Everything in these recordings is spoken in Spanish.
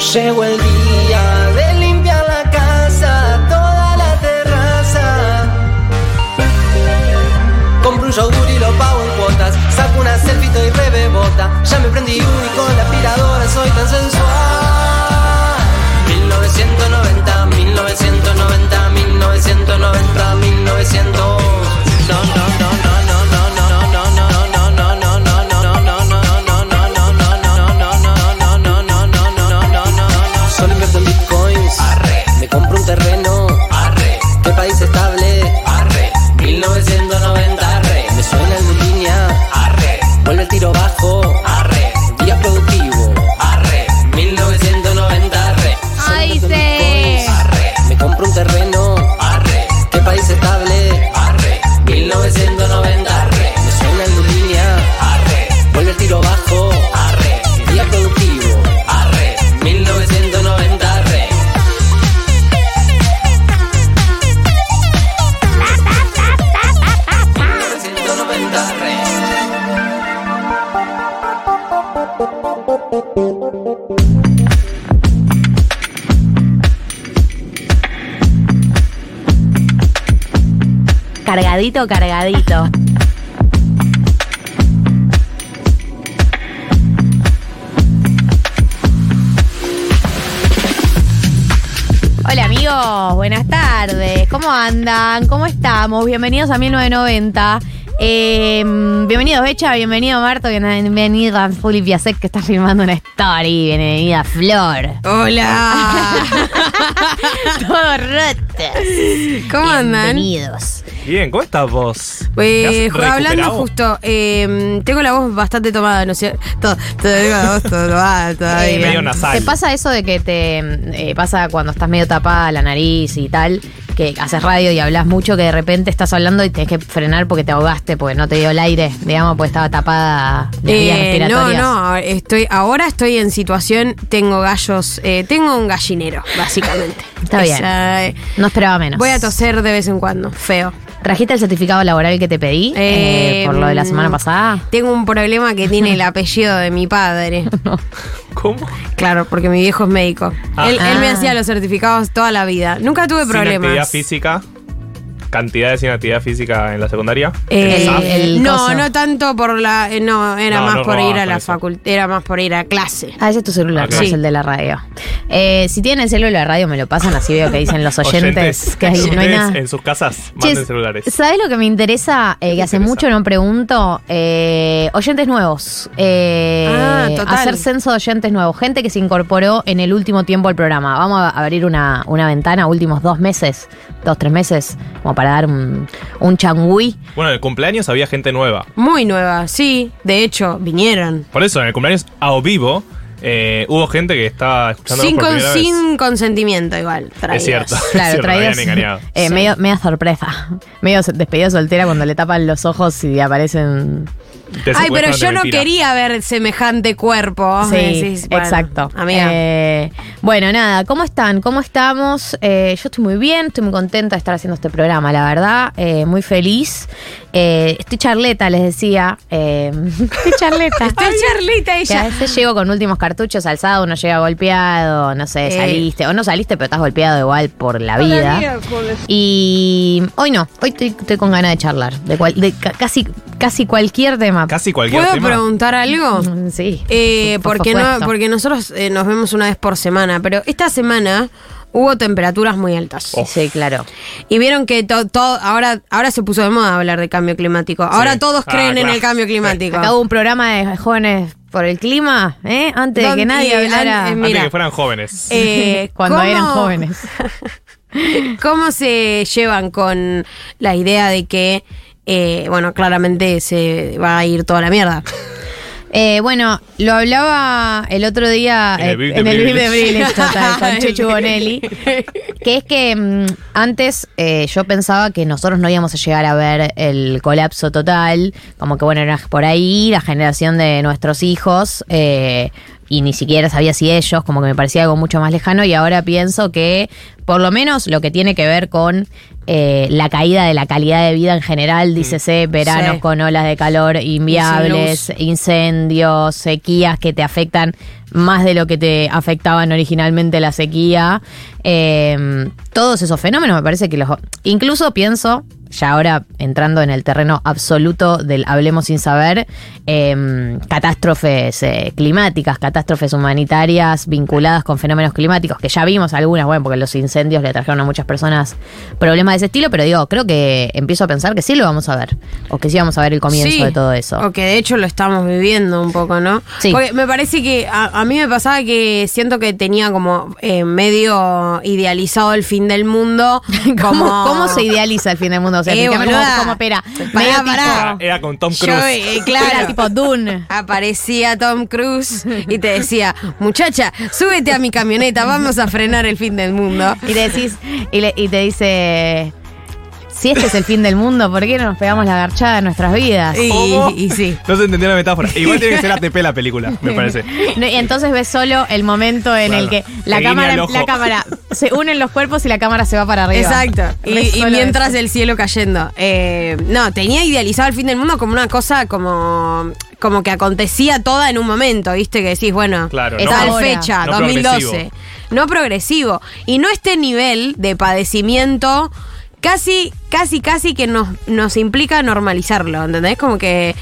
Llegó el día de limpiar la casa, toda la terraza. Compro un yogur y lo pago en cuotas. Saco una selfie y rebebota. Ya me prendí uno y con la aspiradora soy tan sensual. 1990, 1990, 1990, 1900. Cargadito, cargadito. Hola amigos, buenas tardes. ¿Cómo andan? ¿Cómo estamos? Bienvenidos a 1990. Eh, bienvenido Becha, bienvenido Marto, bienvenida Juli Piasek que está filmando una story, bienvenida Flor. Hola. Todo rotas. ¿Cómo andan? Bienvenidos. Bien, ¿cómo estás vos? Pues, ¿Te has hablando justo, eh, tengo la voz bastante tomada, ¿no es cierto? Todo, tengo la voz tomada todavía. Eh, medio nasal. ¿Te pasa eso de que te eh, pasa cuando estás medio tapada la nariz y tal? Que haces radio y hablas mucho, que de repente estás hablando y tenés que frenar porque te ahogaste, porque no te dio el aire, digamos, porque estaba tapada las vías Eh, no, no, estoy, ahora estoy en situación, tengo gallos, eh, tengo un gallinero, básicamente. Está bien. Esa, eh, No esperaba menos. voy a toser de vez en cuando, feo. ¿Trajiste el certificado laboral que te pedí eh, Eh, por lo de la semana pasada? Tengo un problema que tiene el apellido de mi padre. ¿Cómo? Claro, porque mi viejo es médico. Ah. Él, él me Ah. hacía los certificados toda la vida. Nunca tuve Sin problemas. actividad física. Cantidades sin actividad física en la secundaria. Eh, El- el no, coso. no tanto por la. eh, no, era No, más no por ir a la facultad. Era más por ir a clase. Ah, ese es tu celular, Ok. no es Sí. el de la radio. Eh, si tienen el celular de la radio, me lo pasan, así veo que dicen los oyentes, que ahí no hay nada. en sus casas manden celulares. ¿Sabes lo que me interesa? Eh, que hace interesa? mucho no pregunto. Eh, oyentes nuevos. Eh, Ah, total. Hacer censo de oyentes nuevos. Gente que se incorporó en el último tiempo al programa. Vamos a abrir una, una ventana, últimos dos meses, dos, tres meses, como para dar un, un changüí. Bueno, en el cumpleaños había gente nueva. Muy nueva, sí. De hecho, vinieron. Por eso, en el cumpleaños a o vivo, eh, hubo gente que estaba escuchando Sin, por con- primera vez. sin consentimiento, igual. Es cierto. Claro, es cierto, me traídos. habían engañado. eh, Sí. medio, media sorpresa. Medio despedida soltera cuando le tapan los ojos y aparecen. Te Ay, pero yo no mentira. quería ver semejante cuerpo. Sí, Decís, bueno, exacto. Amiga. Eh, bueno, nada, ¿cómo están? ¿Cómo estamos? Eh, yo estoy muy bien, estoy muy contenta de estar haciendo este programa, la verdad, eh, muy feliz. Eh, estoy charleta, les decía. eh, estoy charleta. Estoy charlita Que a ella. veces llego con últimos cartuchos alzados, uno llega golpeado, no sé, Eh. saliste, o no saliste, pero estás golpeado igual por la vida. Y hoy no, hoy estoy, estoy con ganas de charlar, de, cual- de ca- casi, casi cualquier tema. Casi cualquier ¿Puedo tema. preguntar algo? Mm, Sí. Eh, por porque, no, porque nosotros eh, nos vemos una vez por semana, pero esta semana hubo temperaturas muy altas. Oh. Sí, claro. Y vieron que to- todo ahora, ahora se puso de moda hablar de cambio climático. Ahora todos Ah, creen en el cambio climático. Acá hubo un programa de jóvenes por el clima, ¿eh? Antes de que nadie hablara. an- eh, Antes Mira. de que fueran jóvenes. Eh, cuando ¿cómo- eran jóvenes. ¿Cómo se llevan con la idea de que, eh, bueno, claramente se va a ir toda la mierda? Eh, bueno, lo hablaba el otro día En el eh, Big de total, con Chuchu Bonelli. Que es que mm, antes eh, yo pensaba que nosotros no íbamos a llegar a ver el colapso total, como que bueno, era por ahí la generación de nuestros hijos. Y ni siquiera sabía si ellos, como que me parecía algo mucho más lejano y ahora pienso que por lo menos lo que tiene que ver con eh, la caída de la calidad de vida en general, dícese veranos Sí. con olas de calor inviables, incendios, sequías que te afectan más de lo que te afectaban originalmente la sequía. Eh, todos esos fenómenos me parece que los... Incluso pienso, ya ahora entrando en el terreno absoluto del hablemos sin saber, eh, catástrofes eh, climáticas, catástrofes humanitarias vinculadas con fenómenos climáticos, que ya vimos algunas, bueno, porque los incendios le trajeron a muchas personas problemas de ese estilo, pero digo, creo que empiezo a pensar que sí lo vamos a ver, o que sí vamos a ver el comienzo Sí, de todo eso. O que de hecho lo estamos viviendo un poco, ¿no? Sí. Porque me parece que a, a mí me pasaba que siento que tenía como eh, medio idealizado el fin del mundo. ¿Cómo, como, cómo se idealiza el fin del mundo? O sea, Eh. Pará, pará. tipo- Era con Tom Yo, Cruise. eh, claro, Era tipo Dune. Aparecía Tom Cruise y te decía, muchacha, súbete a mi camioneta, vamos a frenar el fin del mundo. Y te decís, y, le- y te dice, si este es el fin del mundo, ¿por qué no nos pegamos la garchada en nuestras vidas? Y, y sí. No se entendió la metáfora. Igual tiene que ser ATP la película, me parece. No, y entonces ves solo el momento en Claro. el que la cámara, la cámara se unen los cuerpos y la cámara se va para arriba. Exacto. Y, mientras eso. el cielo cayendo. Eh, no, tenía idealizado el fin del mundo como una cosa como, como que acontecía toda en un momento, ¿viste? Que decís, bueno, Claro, no tal fecha, No 2012. progresivo. No progresivo. Y no este nivel de padecimiento casi, casi, casi que nos, nos implica normalizarlo, ¿entendés? Como que...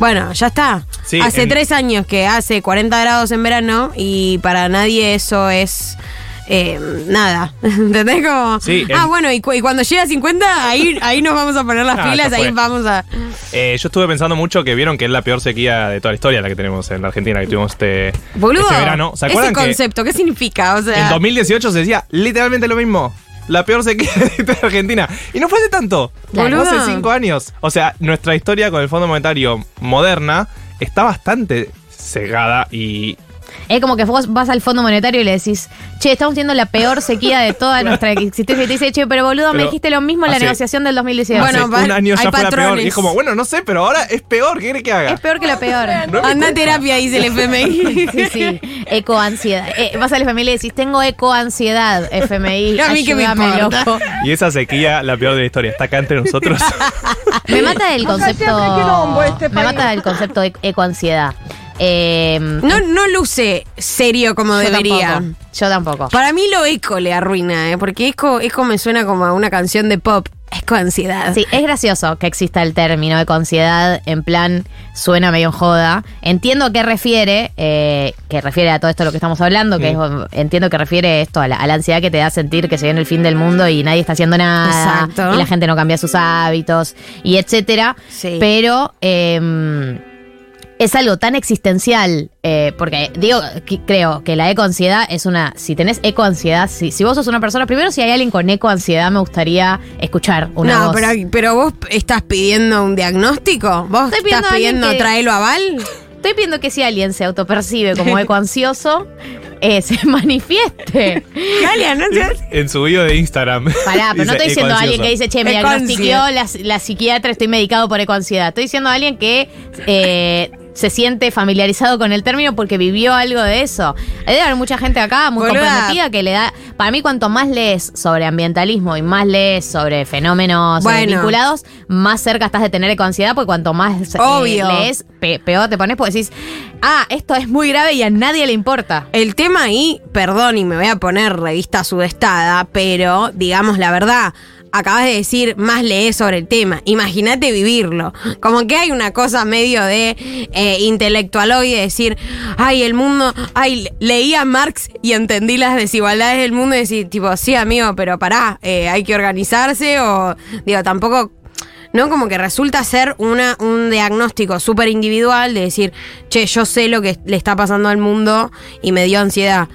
Bueno, ya está. Sí, hace en- tres años que hace 40 grados en verano y para nadie eso es eh, nada. ¿Entendés? Como, Sí, ah, en- bueno, y, cu- y cuando llega a 50, ahí, ahí nos vamos a poner las Ah, pilas, ahí vamos a. Eh, yo estuve pensando mucho que vieron que es la peor sequía de toda la historia la que tenemos en la Argentina, que tuvimos este, Boludo, este verano. ¿Se ese acuerdan que concepto, ¿qué significa? O sea, en 2018 se decía literalmente lo mismo? La peor sequía de la Argentina. Y no fue hace tanto. Claro. Fue hace cinco años. O sea, nuestra historia con el Fondo Monetario moderna está bastante cegada y Es como que vos vas al Fondo Monetario y le decís, che, estamos teniendo la peor sequía de toda nuestra existencia. Y te dice, che, pero boludo, me dijiste lo mismo en la negociación del 2018. Bueno, un año hay ya fue la peor. patrones. Y es como, bueno, no sé, pero ahora es peor. ¿Qué quiere que haga? es peor que la peor. No anda a terapia, dice el FMI. Sí, sí. Ecoansiedad. Eh, vas al FMI y le decís, tengo ecoansiedad, FMI. A mí qué me loco. Y esa sequía, la peor de la historia, está acá entre nosotros. Me mata el concepto. Me mata el concepto de ecoansiedad. Eh, No, no luce serio como yo debería. Tampoco, yo tampoco. Para mí lo eco le arruina, ¿eh? porque eco, eco me suena como a una canción de pop. Eco ansiedad. Sí, es gracioso que exista el término ecoansiedad, en plan, suena medio en joda. Entiendo a qué refiere, eh, que refiere a todo esto de lo que estamos hablando, que es, entiendo que refiere esto a la, a la ansiedad que te da sentir que se viene el fin del mundo y nadie está haciendo nada, Exacto. y la gente no cambia sus hábitos, y etcétera. Sí. Pero eh, es algo tan existencial, eh, porque digo, que- creo que la ecoansiedad es una, si tenés ecoansiedad, si, si vos sos una persona, primero si hay alguien con ecoansiedad me gustaría escuchar una no, voz. pero, pero vos estás pidiendo un diagnóstico. ¿Vos Estoy pidiendo estás a pidiendo que- traelo aval? Estoy pidiendo que si alguien se autopercibe como ecoansioso, eh, se manifieste. Galia, no seas- en su video de Instagram. Pará, pero no estoy diciendo a alguien que dice, che, me diagnostiqueó la, la psiquiatra, estoy medicado por ecoansiedad. Estoy diciendo a alguien que eh, se siente familiarizado con el término porque vivió algo de eso. Debe haber mucha gente acá muy Boluda. comprometida que le da. Para mí, cuanto más lees sobre ambientalismo y más lees sobre fenómenos Bueno. vinculados, más cerca estás de tener ecoansiedad, porque cuanto más eh, Obvio. lees, pe- peor te pones, porque decís, ah, esto es muy grave y a nadie le importa. El tema ahí, perdón, y me voy a poner revista sudestada, pero digamos la verdad. Acabas de decir, más lees sobre el tema. Imagínate vivirlo. Como que hay una cosa medio de eh, intelectualoide, decir, ay, el mundo, ay, leí a Marx y entendí las desigualdades del mundo y decir, tipo, sí, amigo, pero pará, eh, hay que organizarse o, digo, tampoco ¿no? Como que resulta ser una, un diagnóstico súper individual de decir, che, yo sé lo que le está pasando al mundo y me dio ansiedad.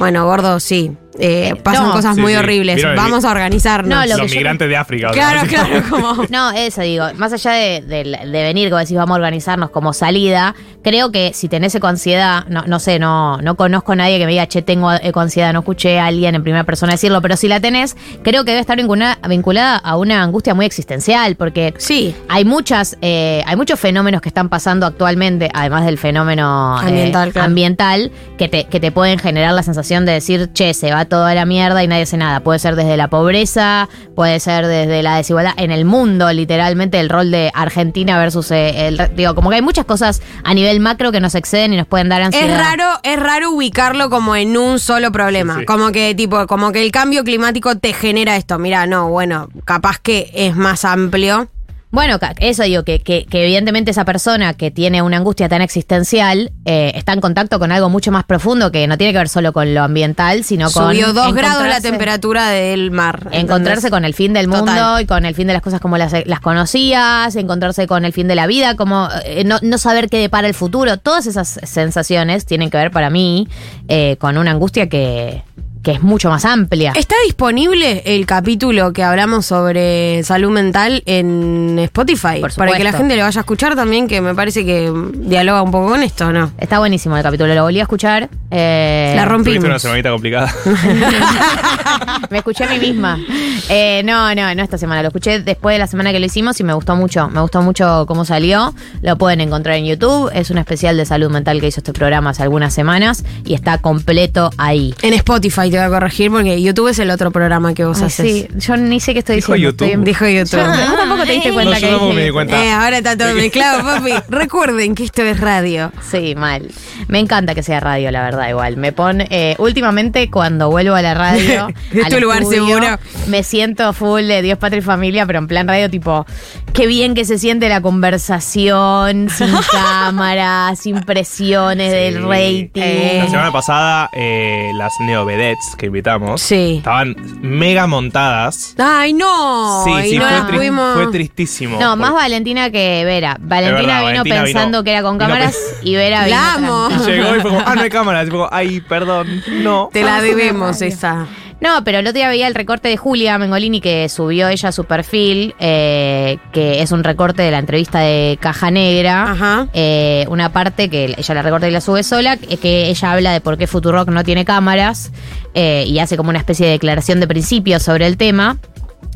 Bueno, gordo, sí. Eh, pasan no. cosas Sí, muy sí. horribles. Vieron el Vamos a organizarnos. No, lo Los yo- migrantes de África. o sea, claro, claro, como. No, eso digo, más allá de, de- de venir, como decís, vamos a organizarnos como salida, creo que si tenés ecoansiedad, no, no sé, no, no conozco a nadie que me diga, che, tengo ecoansiedad, no escuché a alguien en primera persona decirlo, pero si la tenés, creo que debe estar vincula- vinculada a una angustia muy existencial, porque Sí. hay muchas, eh, hay muchos fenómenos que están pasando actualmente, además del fenómeno eh, Ambiental, claro. ambiental, que te, que te pueden generar la sensación de decir, che, se va toda la mierda y nadie hace nada. Puede ser desde la pobreza, puede ser desde la desigualdad en el mundo, literalmente el rol de Argentina versus eh, el, digo, como que hay muchas cosas a nivel macro que nos exceden y nos pueden dar ansiedad. Es raro, es raro ubicarlo como en un solo problema. Sí, sí. Como que, tipo, como que el cambio climático te genera esto. Mira, no, bueno, capaz que es más amplio. Bueno, eso digo, que, que, que evidentemente esa persona que tiene una angustia tan existencial eh, está en contacto con algo mucho más profundo que no tiene que ver solo con lo ambiental, sino con. Subió dos grados la temperatura del mar. Encontrarse ¿entendés? con el fin del mundo Total. y con el fin de las cosas como las, las conocías, encontrarse con el fin de la vida, como eh, no, no saber qué depara el futuro. Todas esas sensaciones tienen que ver para mí eh, con una angustia que, que es mucho más amplia. ¿Está disponible el capítulo que hablamos sobre salud mental en Spotify? Por Para que la gente le vaya a escuchar también, que me parece que dialoga un poco con esto, ¿no? Está buenísimo el capítulo, lo volví a escuchar. eh, La rompimos. una semanita complicada. Me escuché a mí misma. Eh, no, no, no esta semana. Lo escuché después de la semana que lo hicimos y me gustó mucho. Me gustó mucho cómo salió. Lo pueden encontrar en YouTube. Es un especial de salud mental que hizo este programa hace algunas semanas y está completo ahí. En Spotify te voy a corregir porque YouTube es el otro programa que vos Ay, haces. sí, yo ni sé qué estoy Dijo diciendo. YouTube. Estoy Dijo YouTube. Yo- tampoco te diste cuenta No, que yo dije me di cuenta. Eh, ahora está todo mezclado, papi. Recuerden que esto es radio. Sí, mal. Me encanta que sea radio, la verdad, igual. Me pone. eh, últimamente, cuando vuelvo a la radio. Es al tu lugar seguro. Me siento full de Dios, Patria y Familia, pero en plan radio, tipo. Qué bien que se siente la conversación, sin cámara, sin presiones del rating. Eh. La semana pasada, eh, las que invitamos Sí. estaban mega montadas. Ay, no. sí, y sí, no fue, las tri- pudimos- fue tristísimo. No, más Valentina que Vera. Valentina verdad, vino Valentina pensando vino- que era con cámaras y Vera vino. La amo. Y llegó y fue como, ah, no hay cámara. Y fue como, ay, perdón, no. Te la debemos esa. No, pero el otro día veía el recorte de Julia Mengolini que subió ella a su perfil, eh, que es un recorte de la entrevista de Caja Negra. Ajá. Eh, una parte que ella la recorta y la sube sola, que que ella habla de por qué Futurock no tiene cámaras eh, y hace como una especie de declaración de principios sobre el tema.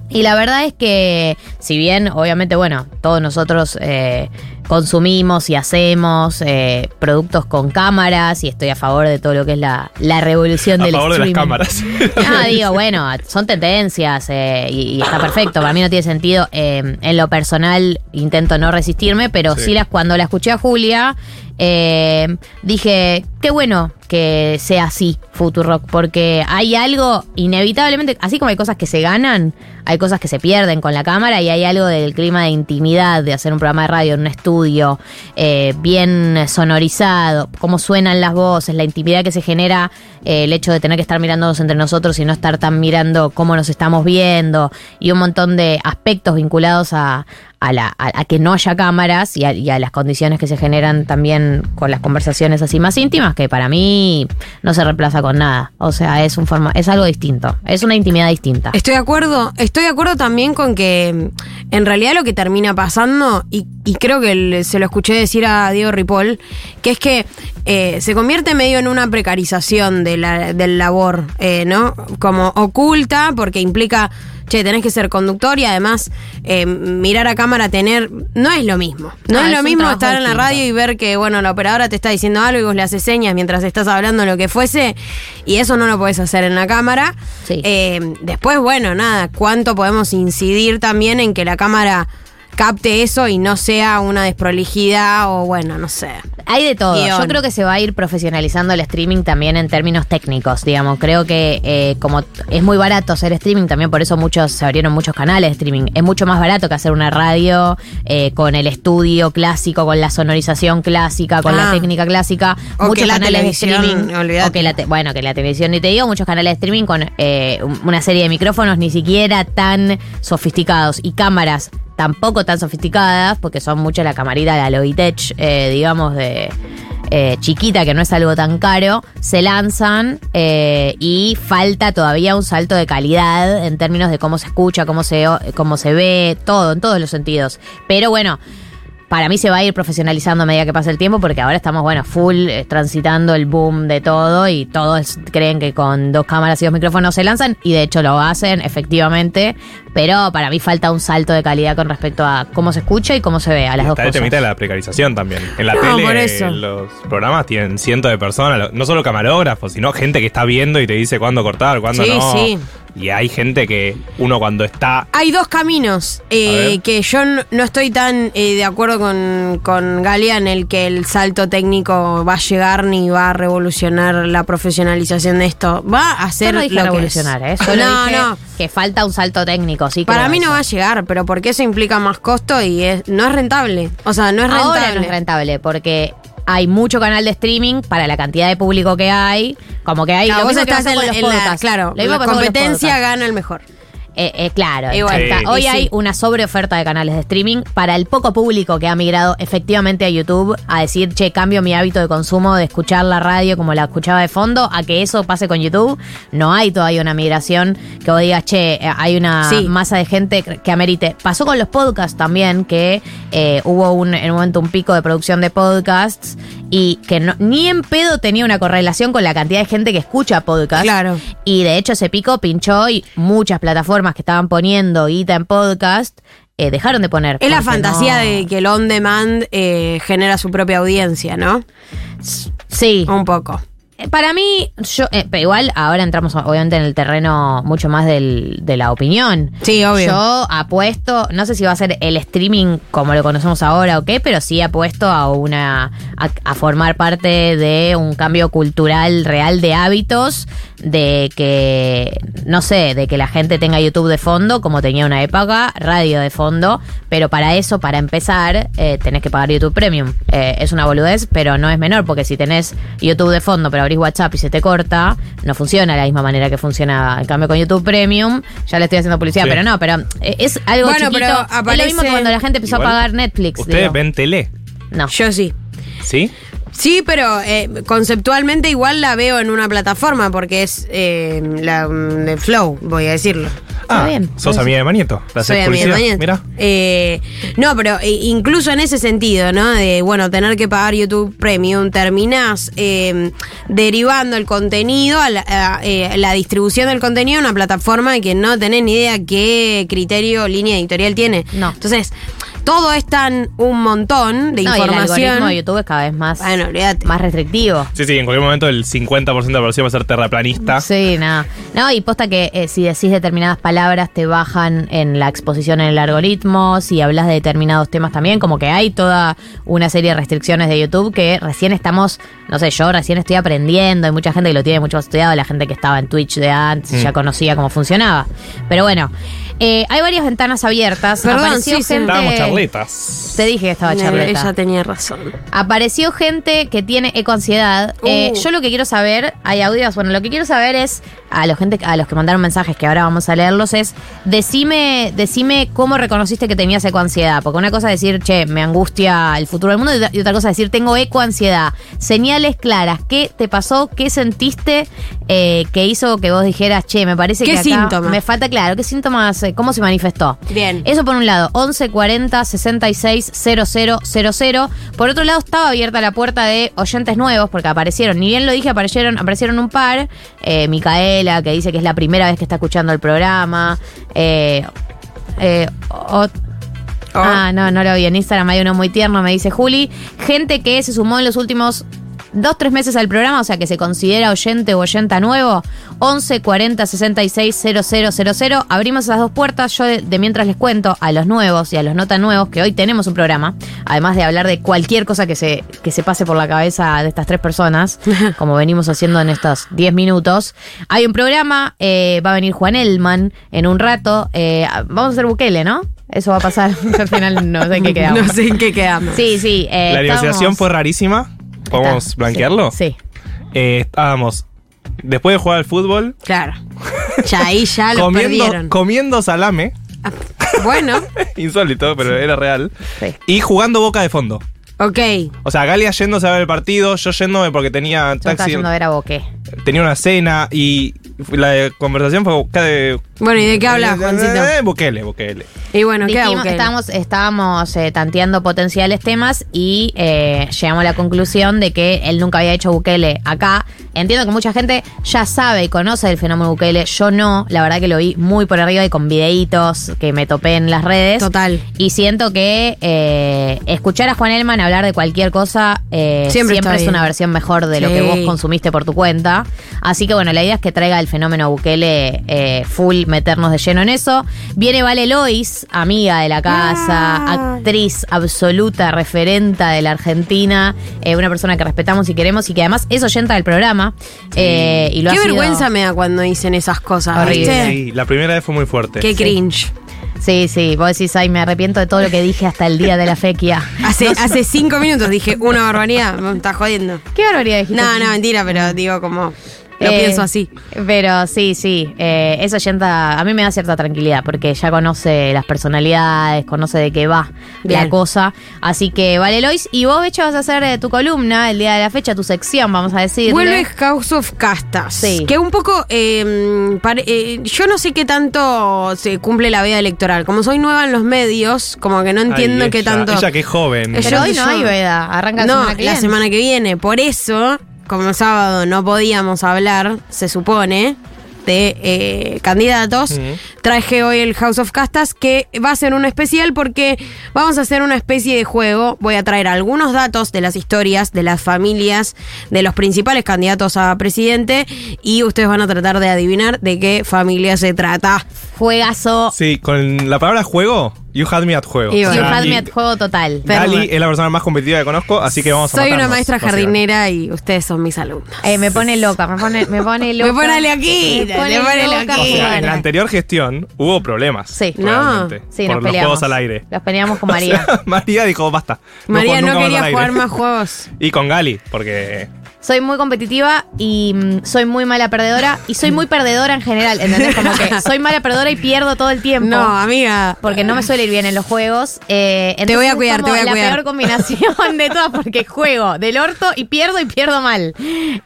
Y la verdad es que, si bien, obviamente, bueno, todos nosotros eh, consumimos y hacemos eh, productos con cámaras y estoy a favor de todo lo que es la, la revolución A del favor de las cámaras. No, digo, bueno, son tendencias eh, y, y está perfecto. Para mí no tiene sentido. eh, en lo personal intento no resistirme, pero sí, Sí. las, cuando la escuché a Julia, eh, dije, qué bueno que sea así Futurock, porque hay algo inevitablemente, así como hay cosas que se ganan, hay cosas que se pierden con la cámara y hay algo del clima de intimidad, de hacer un programa de radio en un estudio eh, bien sonorizado, cómo suenan las voces, la intimidad que se genera, eh, el hecho de tener que estar mirándonos entre nosotros y no estar tan mirando cómo nos estamos viendo y un montón de aspectos vinculados a, a, la, a, a que no haya cámaras y a, las condiciones que se generan también con las conversaciones así más íntimas, que para mí no se reemplaza con nada. O sea, es un forma, es algo distinto, es una intimidad distinta. Estoy de acuerdo, estoy de acuerdo también con que mm, en realidad lo que termina pasando, y, y creo que se lo escuché decir a Diego Ripoll, que es que eh, se convierte medio en una precarización de la, del labor, eh, ¿no? Como oculta, porque implica, che, tenés que ser conductor y además eh, mirar a cámara, tener, no es lo mismo. No, es lo mismo estar en la radio y ver que, bueno, la operadora te está diciendo algo y vos le haces señas mientras estás hablando lo que fuese, y eso no lo podés hacer en la cámara. Sí. Eh, después, bueno, nada, cuánto podemos incidir también en que la cámara capte eso y no sea una desprolijidad o bueno, no sé. Hay de todo. Guión. Yo creo que se va a ir profesionalizando el streaming también en términos técnicos, digamos. Creo que eh, como es muy barato hacer streaming, también por eso muchos se abrieron muchos canales de streaming. Es mucho más barato que hacer una radio eh, con el estudio clásico, con la sonorización clásica, con la Ah. técnica clásica. O muchos canales de streaming. O que la bueno, que la televisión ni te digo, muchos canales de streaming con eh, un- una serie de micrófonos ni siquiera tan sofisticados y cámaras tampoco tan sofisticadas, porque son mucho la camarita, la Logitech, eh, digamos, de, eh, chiquita, que no es algo tan caro, se lanzan eh, y falta todavía un salto de calidad en términos de cómo se escucha, cómo se, cómo se ve, todo, en todos los sentidos. Pero bueno. Para mí se va a ir profesionalizando a medida que pasa el tiempo porque ahora estamos, bueno, full eh, transitando el boom de todo y todos creen que con dos cámaras y dos micrófonos se lanzan y de hecho lo hacen efectivamente, pero para mí falta un salto de calidad con respecto a cómo se escucha y cómo se ve a las Y dos está el cosas. temita de la precarización también. En la No, tele, por eso. los programas tienen cientos de personas, no solo camarógrafos, sino gente que está viendo y te dice cuándo cortar, cuándo Sí, no. sí. Y hay gente que uno cuando está Hay dos caminos eh, que yo no, estoy tan eh, de acuerdo con, con Galia en el que el salto técnico va a llegar ni va a revolucionar la profesionalización de esto. Va a hacer no dije lo que revolucionar, es. ¿eh? Solo no, dije no. que falta un salto técnico, sí. Para mí no va a llegar, pero porque eso implica más costo y es, no es rentable. O sea, no es rentable. Ahora no es rentable porque hay mucho canal de streaming para la cantidad de público que hay. Como que hay. Claro, lo vos mismo que estás pasó en, con la- los en la, podcasts. claro, Lo mismo la pasó con los competencia podcasts. gana el mejor. Eh, eh, claro, Y bueno, está- Sí. hoy y hay sí. una sobreoferta de canales de streaming para el poco público que ha migrado efectivamente a YouTube a decir, che, cambio mi hábito de consumo de escuchar la radio como la escuchaba de fondo, a que eso pase con YouTube. No hay todavía una migración que vos digas, che, eh, hay una Sí. masa de gente que amerite. Pasó con los podcasts también, que eh, hubo un, en un momento un pico de producción de podcasts y que no- ni en pedo tenía una correlación con la cantidad de gente que escucha podcasts. Claro. Y de hecho ese pico pinchó y muchas plataformas que estaban poniendo guita en podcast eh, dejaron de poner. Es la fantasía no- de que el on demand eh, genera su propia audiencia, ¿no? Sí. Un poco. Eh, Para mí, yo, eh, pero igual ahora entramos obviamente en el terreno mucho más del, de la opinión. Sí, obvio. Yo apuesto, no sé si va a ser el streaming como lo conocemos ahora o qué, pero sí apuesto a una a, a formar parte de un cambio cultural real de hábitos, de que no sé, de que la gente tenga YouTube de fondo como tenía una época, radio de fondo, pero para eso, para empezar, eh, tenés que pagar YouTube Premium. Eh, es una boludez, pero no es menor porque si tenés YouTube de fondo, pero abrís WhatsApp y se te corta, no funciona de la misma manera que funcionaba. En cambio, con YouTube Premium, ya le estoy haciendo publicidad, Sí. pero no, pero eh, es algo Bueno, chiquito. pero Es lo aparece- mismo que cuando la gente empezó Igual, a pagar Netflix. ¿Ustedes digo. ven tele? No. Yo sí. ¿Sí? Sí, pero eh, conceptualmente igual la veo en una plataforma porque es eh, la mm, de Flow, voy a decirlo. Ah, bien. sos amiga de Manieto. ¿Le haces Soy amiga de? Mañana. Mira. Eh, no, pero eh, incluso en ese sentido, ¿no? De, bueno, tener que pagar YouTube Premium, terminás eh, derivando el contenido, a la, a, eh, la distribución del contenido a una plataforma que no tenés ni idea qué criterio, línea editorial tiene. No. Entonces, todo es tan un montón de No, y el información. algoritmo de YouTube es cada vez más, Bueno, olvídate. más restrictivo. Sí, sí, en cualquier momento el 50% de la población va a ser terraplanista. Sí, nada. No, y posta que eh, si decís determinadas palabras te bajan en la exposición en el algoritmo, si hablas de determinados temas también, como que hay toda una serie de restricciones de YouTube que recién estamos, no sé, yo recién estoy aprendiendo, hay mucha gente que lo tiene mucho más estudiado, la gente que estaba en Twitch de antes Mm. ya conocía cómo funcionaba. Pero bueno, eh, hay varias ventanas abiertas. Perdón, Apareció sí, sí. gente... Charletas. Te dije que estaba Eh, charleta. Ella tenía razón. Apareció gente que tiene ecoansiedad. Eh, Uh. yo lo que quiero saber, hay audios, bueno, lo que quiero saber es, a los gente, a los que mandaron mensajes, que ahora vamos a leerlos, es decime, decime cómo reconociste que tenías ecoansiedad. Porque una cosa es decir, che, me angustia el futuro del mundo, y otra- cosa es decir, tengo ecoansiedad. Señales claras, ¿qué te pasó? ¿Qué sentiste eh, que hizo que vos dijeras, che, me parece ¿Qué que acá síntoma? me falta claro, qué síntomas, eh, cómo se manifestó? Bien. Eso por un lado, 1140 66 000. Por otro lado, estaba abierta la puerta de oyentes nuevos, porque aparecieron, ni bien lo dije, aparecieron, aparecieron un par. Eh, Micaela, que dice que es la primera vez que está escuchando el programa. Eh, eh, o- Ah, no, no lo vi. En Instagram hay uno muy tierno, me dice Juli. Gente que se sumó en los últimos dos, tres meses al programa, o sea que se considera oyente o oyenta nuevo. 11 40 66 000. Abrimos esas dos puertas. Yo de, de mientras les cuento a los nuevos y a los no tan nuevos que hoy tenemos un programa, además de hablar de cualquier cosa que se, que se pase por la cabeza de estas tres personas, como venimos haciendo en estos 10 minutos. Hay un programa, eh, va a venir Juan Elman en un rato. eh, vamos a hacer Bukele, ¿no? Eso va a pasar. Al final no sé en qué quedamos. No sé en qué quedamos. Sí, sí. eh, la negociación fue rarísima. ¿Podemos Está, blanquearlo? Sí. sí. Eh, estábamos, después de jugar al fútbol, Claro. Ya ahí ya lo comiendo, perdieron. comiendo salame. Bueno, Insólito, pero era real. Sí. Y jugando boca de fondo. Ok. O sea, Galia yéndose a ver el partido, yo yéndome porque tenía Yo estaba yendo a ver a Boqué. tenía una cena y la conversación fue de. Bueno, ¿y de qué hablas, Juancito? Eh, Bukele, Bukele. Y bueno, ¿qué ¿Qué? estábamos estábamos eh, tanteando potenciales temas y eh, llegamos a la conclusión de que él nunca había hecho Bukele acá. Entiendo que mucha gente ya sabe y conoce el fenómeno Bukele. Yo no, la verdad que lo vi muy por arriba y con videitos que me topé en las redes. Total. Y siento que eh, escuchar a Juan Elman hablar de cualquier cosa eh, Siempre siempre, es bien. una versión mejor de lo que vos consumiste por tu cuenta. Así que bueno, la idea es que traiga el fenómeno Bukele eh, full, meternos de lleno en eso. Viene Vale Lois, amiga de la casa, Ah. actriz absoluta, referenta de la Argentina, eh, una persona que respetamos y queremos y que además es oyenta del programa. eh, y lo Qué ha sido- vergüenza me da cuando dicen esas cosas. Horrible. Sí, la primera vez fue muy fuerte. Qué cringe. Sí, sí, vos decís, ay, me arrepiento de todo lo que dije hasta el día de la fequia. Hace, hace cinco minutos dije una barbaridad. Me está jodiendo. ¿Qué barbaridad dijiste? No, no, mentira, pero digo como. Lo Eh, pienso así. Pero sí, sí, eh, eso oyenta, a mí me da cierta tranquilidad porque ya conoce las personalidades, conoce de qué va Bien. la cosa. Así que vale, Lois. Y vos, de hecho, vas a hacer eh, tu columna el día de la fecha, tu sección, vamos a decir. Vuelve House of Castas. Sí. Que un poco. eh, pare- eh, yo no sé qué tanto se cumple la veda electoral. Como soy nueva en los medios, como que no entiendo Ay, qué tanto. Ella que es joven. Ella- Pero hoy no yo- hay veda, arranca la no, semana que la semana que viene. Por eso, como sábado no podíamos hablar, se supone, de eh, candidatos, traje hoy el House of Castas, que va a ser un especial porque vamos a hacer una especie de juego. Voy a traer algunos datos de las historias, de las familias, de los principales candidatos a presidente, y ustedes van a tratar de adivinar de qué familia se trata. Juegazo. Sí, con la palabra juego, you had me at juego. Y You bueno. O sea, had me at juego total. Gali es la persona más competitiva que conozco, así que vamos a Soy una maestra jardinera y ustedes son mis alumnos. Eh, me pone loca, me pone, me pone loca. Me pone loquita, Me me pone loca. O sea, en la anterior gestión hubo problemas. Sí. realmente, Sí, por nos los peleamos. juegos al aire. Los peleamos con María. O sea, María dijo, basta. María no quería jugar más juegos. Y con Gali, porque Soy muy competitiva y mm, soy muy mala perdedora y soy muy perdedora en general, ¿entendés? Como que soy mala perdedora y pierdo todo el tiempo. No, amiga. Porque no me suele ir bien en los juegos. Eh, Te voy a es cuidar, como te voy a la cuidar. peor combinación de todas porque juego del orto y pierdo y pierdo mal.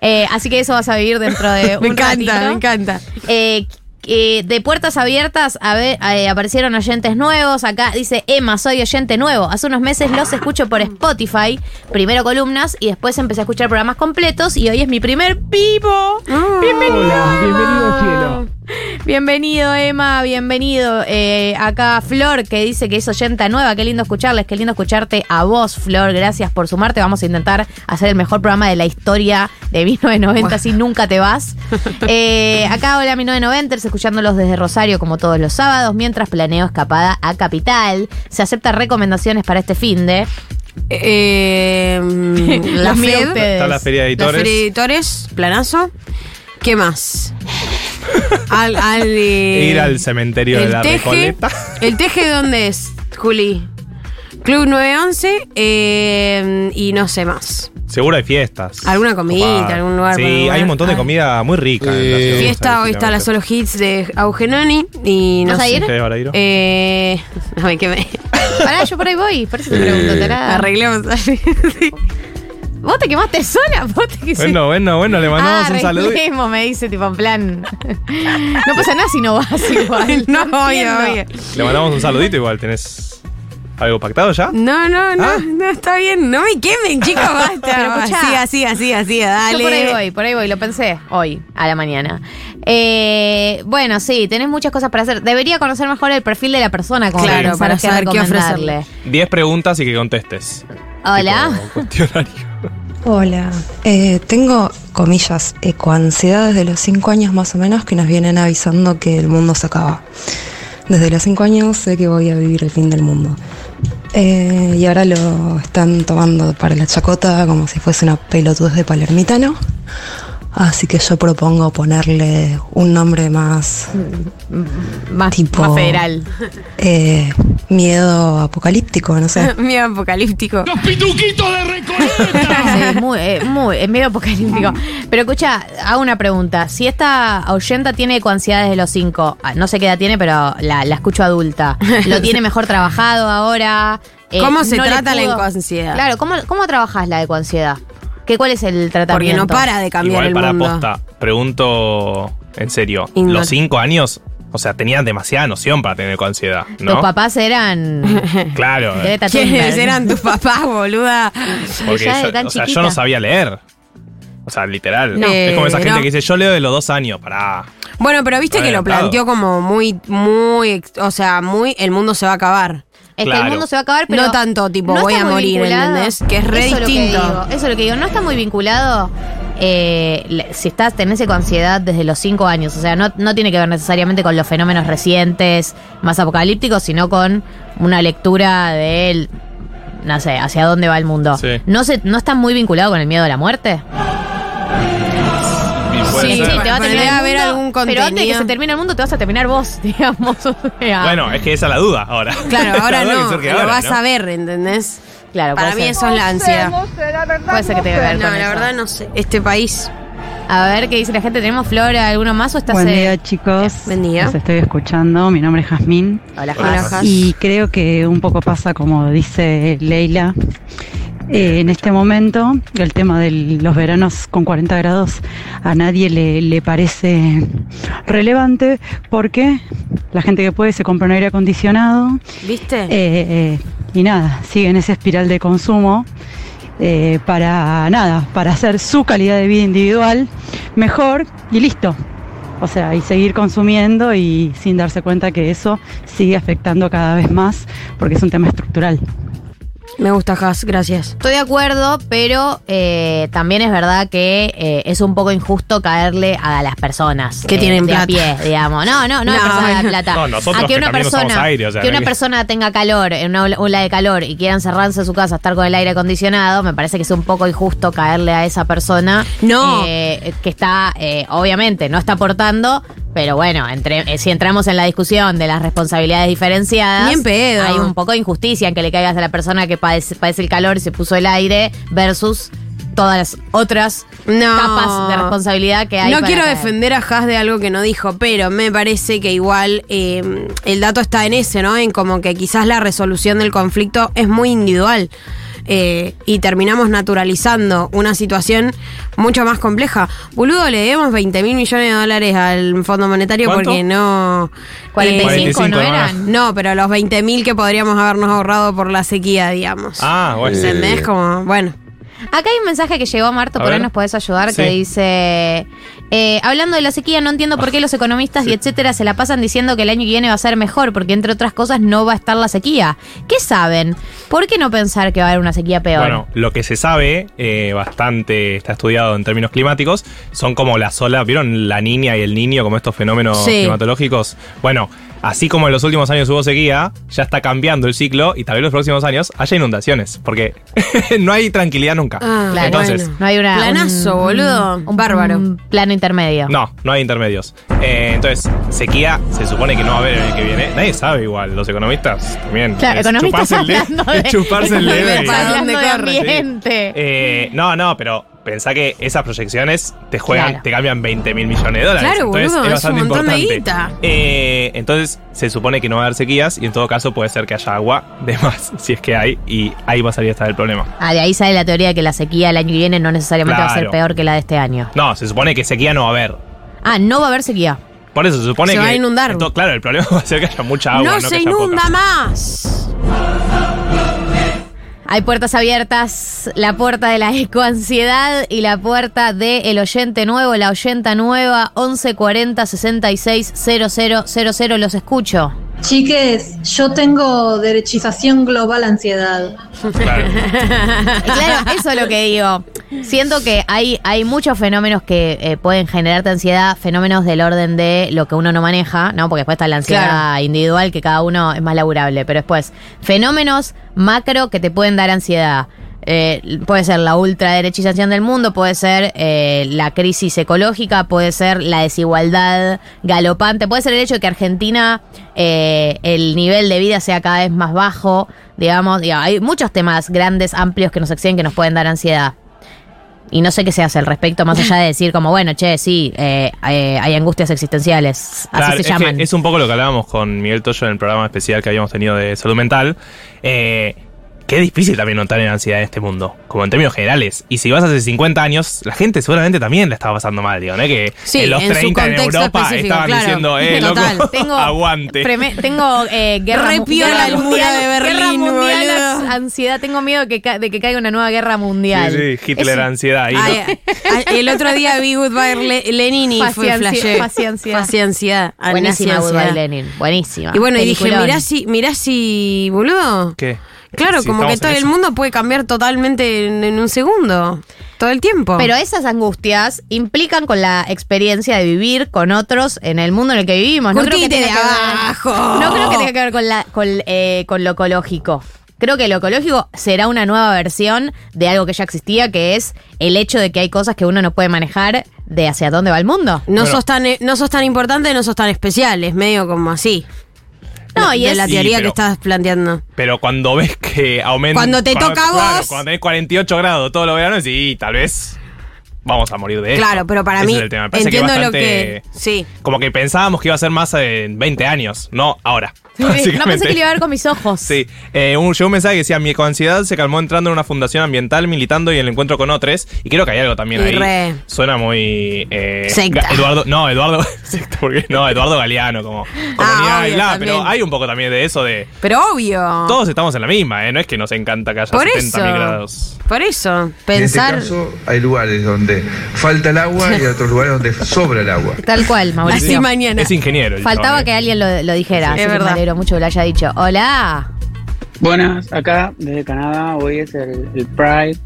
Eh, así que eso vas a vivir dentro de un Me encanta, ratito. me encanta. Eh, eh, de puertas abiertas a ver, eh, aparecieron oyentes nuevos. Acá dice Emma, soy oyente nuevo. Hace unos meses los escucho por Spotify. Primero columnas y después empecé a escuchar programas completos. Y hoy es mi primer vivo. Bienvenido. bienvenido cielo. Bienvenido, Emma, bienvenido. Eh, acá Flor, que dice que es oyenta nueva. Qué lindo escucharles, qué lindo escucharte a vos, Flor. Gracias por sumarte. Vamos a intentar hacer el mejor programa de la historia de 1990, así nunca te vas. Eh, acá, hola, 1990, escuchándolos desde Rosario como todos los sábados, mientras planeo escapada a Capital. Se aceptan recomendaciones para este fin de. Eh, la FED, está la feria de la editores. Feria de Editores, planazo. ¿Qué más? Al, al, eh, Ir al cementerio de la teje. Recoleta. ¿El teje dónde es, Juli? Club 911 eh, y no sé más. Seguro hay fiestas. Alguna comidita, algún lugar Sí, hay un montón de Ay. comida muy rica. en la ciudad de Fiesta, hoy está la solo hits de Augenoni y no ¿Vas a sé. ir? Sí, Barairo. Eh, ay, que me Pará, yo por ahí voy. Por eso te pregunto, tarada. arreglemos así. ¿Vos te quemaste sola? ¿Vos te quisiste- Bueno, bueno, bueno, le mandamos ah, un saludo. arreglemos, me dice, tipo, en plan. No pasa nada si no vas igual. No, entiendo. obvio. Le mandamos un saludito igual. ¿Tenés algo pactado ya? No, no, no, Ah. no, está bien. No me quemen, chicos, basta. Pero escuchá. Así, así, así, así, dale. Yo por ahí voy, por ahí voy, lo pensé hoy, a la mañana. Eh, bueno, sí, tenés muchas cosas para hacer. Debería conocer mejor el perfil de la persona, como Claro, para, saber qué ofrecerle. 10 preguntas y que contestes. Hola. Tipo, cuestionario. Hola, eh, tengo, comillas, ecoansiedad desde los 5 años más o menos que nos vienen avisando que el mundo se acaba. Desde los 5 años sé que voy a vivir el fin del mundo. Eh, y ahora lo están tomando para la chacota como si fuese una pelotudez de palermitano. Así que yo propongo ponerle un nombre más Más, Tipo- más federal. eh, miedo apocalíptico, no sé. Miedo apocalíptico. Sí, muy, eh, muy, es medio apocalíptico. Pero escucha, hago una pregunta. Si esta oyenta tiene ecoansiedades de los cinco, ah, no sé qué edad tiene, pero la, la escucho adulta. ¿Lo tiene mejor trabajado ahora? Eh, ¿Cómo se no trata la ecoansiedad? Claro, ¿cómo, cómo trabajas la ecoansiedad? ¿Qué, ¿Cuál es el Porque tratamiento? no para de cambiar Igual el para mundo. posta, pregunto en serio, los cinco años, o sea, tenían demasiada noción para tener ansiedad, Tus ¿no? papás eran... Claro, eh, Greta ¿Quiénes Thunberg. eran tus papás, boluda? porque Ella de yo, tan o sea, yo chiquita. no sabía leer. O sea, literal. No. es como esa Eh, gente no. que dice, yo leo de los dos años, pará. Bueno, pero viste que lo adelantado. planteó como muy, muy, ex- o sea, muy, el mundo se va a acabar. Es que el mundo se va a acabar, pero. No tanto, tipo, no voy a morir, vinculado. ¿entendés? Que es re Eso lo distinto. digo, eso es lo que digo. No está muy vinculado. eh, si estás, tenés ansiedad desde los cinco años. O sea, no, no tiene que ver necesariamente con los fenómenos recientes, más apocalípticos, sino con una lectura de. No sé, hacia dónde va el mundo. Sí. ¿No, se, ¿No está muy vinculado con el miedo a la muerte? Puede Sí, ser. sí, te va a terminar el haber mundo, algún Pero antes de que contenido. se termine el mundo, te vas a terminar vos, digamos. o sea. Bueno, es que esa es la duda ahora. Claro, ahora La no, lo ahora, vas ¿no? a ver, ¿entendés? claro, Para mí ser. eso es la ansiedad. Puede ser que tenga que ver No, con la eso. verdad no sé. Este país. A ver qué dice la gente. ¿Tenemos Flora alguno más o estás Buen eh, día chicos, Buen día. los estoy escuchando, mi nombre es Jazmín Hola, Hola, y creo que un poco pasa como dice Leila, eh, en este momento el tema de los veranos con 40 grados a nadie le, le parece relevante porque la gente que puede se compra un aire acondicionado ¿Viste? eh, eh, y nada, sigue en esa espiral de consumo eh, para nada, para hacer su calidad de vida individual mejor y listo. O sea, y seguir consumiendo y sin darse cuenta que eso sigue afectando cada vez más porque es un tema estructural. Me gusta, Has, gracias. Estoy de acuerdo, pero eh, también es verdad que eh, es un poco injusto caerle a las personas Que eh, tienen de plata. a pie, digamos. No, no, no, No, personas de no. plata. No, nosotros a que que una persona, aire, o sea, que no una que- persona tenga calor en una ola- ola de calor y quiera encerrarse en su casa, estar con el aire acondicionado, me parece que es un poco injusto caerle a esa persona. No. eh, que está, eh, obviamente, no está aportando. Pero bueno, entre, eh, si entramos en la discusión de las responsabilidades diferenciadas, pedo. hay un poco de injusticia en que le caigas a la persona que padece, padece el calor y se puso el aire versus todas las otras No. capas de responsabilidad que hay. No quiero caer. defender a Haas de algo que no dijo, pero me parece que igual eh, el dato está en ese, ¿no? En como que quizás la resolución del conflicto es muy individual. Eh, y terminamos naturalizando una situación mucho más compleja. Boludo, le debemos 20 mil millones de dólares al Fondo Monetario ¿Cuánto? porque no... 45, no 45, eran. No, pero los 20 mil que podríamos habernos ahorrado por la sequía, digamos. Ah, bueno. ¿Entendés? Como, bueno. Acá hay un mensaje que llegó a Marto, A por ahí nos podés ayudar, Sí. que dice, eh, hablando de la sequía, no entiendo por qué los economistas y etcétera se la pasan diciendo que el año que viene va a ser mejor, porque entre otras cosas no va a estar la sequía. ¿Qué saben? ¿Por qué no pensar que va a haber una sequía peor? Bueno, lo que se sabe, eh, bastante está estudiado en términos climáticos, son como las olas, ¿vieron la niña y el niño como estos fenómenos Sí. climatológicos? Bueno, así como en los últimos años hubo sequía, ya está cambiando el ciclo y tal vez en los próximos años haya inundaciones, porque no hay tranquilidad nunca. Ah, Claro, Entonces, bueno. no hay una, Planazo, un- boludo. un- Bárbaro. un plano intermedio. No, no hay intermedios. Eh, entonces, sequía se supone que no va a haber en el que viene. Nadie sabe igual, los economistas también. Claro, Es economistas chuparse el de, es chuparse el dedo y- economistas ¿Para hablando dónde de ambiente. Eh, no, no, pero pensá que esas proyecciones te juegan, Claro. te cambian 20 mil millones de dólares. Claro, entonces boludo, es es un montón de importante. guita. Eh, entonces se supone que no va a haber sequías y en todo caso puede ser que haya agua de más, si es que hay, y ahí va a salir a estar el problema. Ah, de ahí sale la teoría de que la sequía el año que viene no necesariamente va a ser peor que la de este año. No, se supone que sequía no va a haber. Ah, no va a haber sequía. Por eso se supone Se que. va a inundar. claro, el problema va a ser que haya mucha agua. no, No, se que haya inunda poca. más. Hay puertas abiertas, la puerta de la ecoansiedad y la puerta del el oyente nuevo, la oyenta nueva, 1140 66 000. Los escucho. Chiques, yo tengo derechización global ansiedad. Claro. Claro, eso es lo que digo. Siento que hay, hay muchos fenómenos que eh, pueden generarte ansiedad, fenómenos del orden de lo que uno no maneja, ¿no? Porque después está la ansiedad Claro. individual, que cada uno es más laburable. Pero después, fenómenos macro que te pueden dar ansiedad. Eh, puede ser la ultraderechización del mundo, puede ser eh, la crisis ecológica, puede ser la desigualdad galopante, puede ser el hecho de que Argentina eh, el nivel de vida sea cada vez más bajo, digamos, digo, hay muchos temas grandes, amplios que nos exceden que nos pueden dar ansiedad. Y no sé qué se hace al respecto, más allá de decir como, bueno, che, sí, eh, eh, hay angustias existenciales, así Claro, se es, que llaman. es un poco lo que hablábamos con Miguel Toyo en el programa especial que habíamos tenido de salud mental. Eh, es difícil también notar en ansiedad en este mundo, como en términos generales. Y si vas hace 50 años, la gente seguramente también la estaba pasando mal, digo, ¿no? es Que Sí, en los en su 30 en Europa estaban claro. diciendo, eh, Total, loco, Tengo, aguante. preme- tengo eh, guerra, guerra el muro mundial, de Berlín, guerra mundial, boludo. ans- ansiedad. Tengo miedo de que, ca- de que caiga una nueva guerra mundial. Sí, sí, Hitler, Es- ansiedad. ahí, ¿no? Ay, ay, el otro día vi Goodbye Le- Lenin y fue flashé. faciansiedad. Faciansiedad. Buenísima Goodbye ansiedad. Lenin. Buenísima. Y bueno, y dije, mirá si, mirá si, boludo. ¿Qué? Claro, como que todo el mundo puede cambiar totalmente en, en un segundo. Todo el tiempo. Pero esas angustias implican con la experiencia de vivir con otros en el mundo en el que vivimos. No creo que tenga de que ver- abajo. No creo que tenga que ver con, la, con, eh, con lo ecológico. Creo que lo ecológico será una nueva versión de algo que ya existía, que es el hecho de que hay cosas que uno no puede manejar de hacia dónde va el mundo. no, Bueno. sos tan, no sos tan importante, no sos tan especial. Es medio como así. No, de, y de es- la Sí, teoría pero- que estás planteando. Pero cuando ves que aumenta. Cuando te toca a claro, vos. Cuando tenés 48 grados todos los veranos, sí, tal vez vamos a morir de esto. Claro, pero para Ese mí es el tema. Me parece entiendo que lo que. Sí. Como que pensábamos que iba a ser más en 20 años, no ahora. no pensé que lo iba a ver con mis ojos. Sí, eh, un, llegó un mensaje que decía, mi ecoansiedad se calmó entrando en una fundación ambiental, militando y en el encuentro con otros. Y creo que hay algo también Y ahí. re. Suena muy... eh, Secta. Eduardo, no, Eduardo... secta, porque no, Eduardo Galeano, como comunidad obvio, también. Pero hay un poco también de eso de... Pero obvio. Todos estamos en la misma, ¿eh? No es que nos encanta que haya Por 70 mil eso. grados. Por eso. En Pensar. este caso, hay lugares donde falta el agua y otros lugares donde sobra el agua. Tal cual, Mauricio. Así mañana. Es ingeniero. Faltaba chabón, que alguien lo, lo dijera. Sí, es que verdad. me alegro mucho que lo haya dicho. Hola. Buenas, acá desde Canadá, hoy es el, el Pride.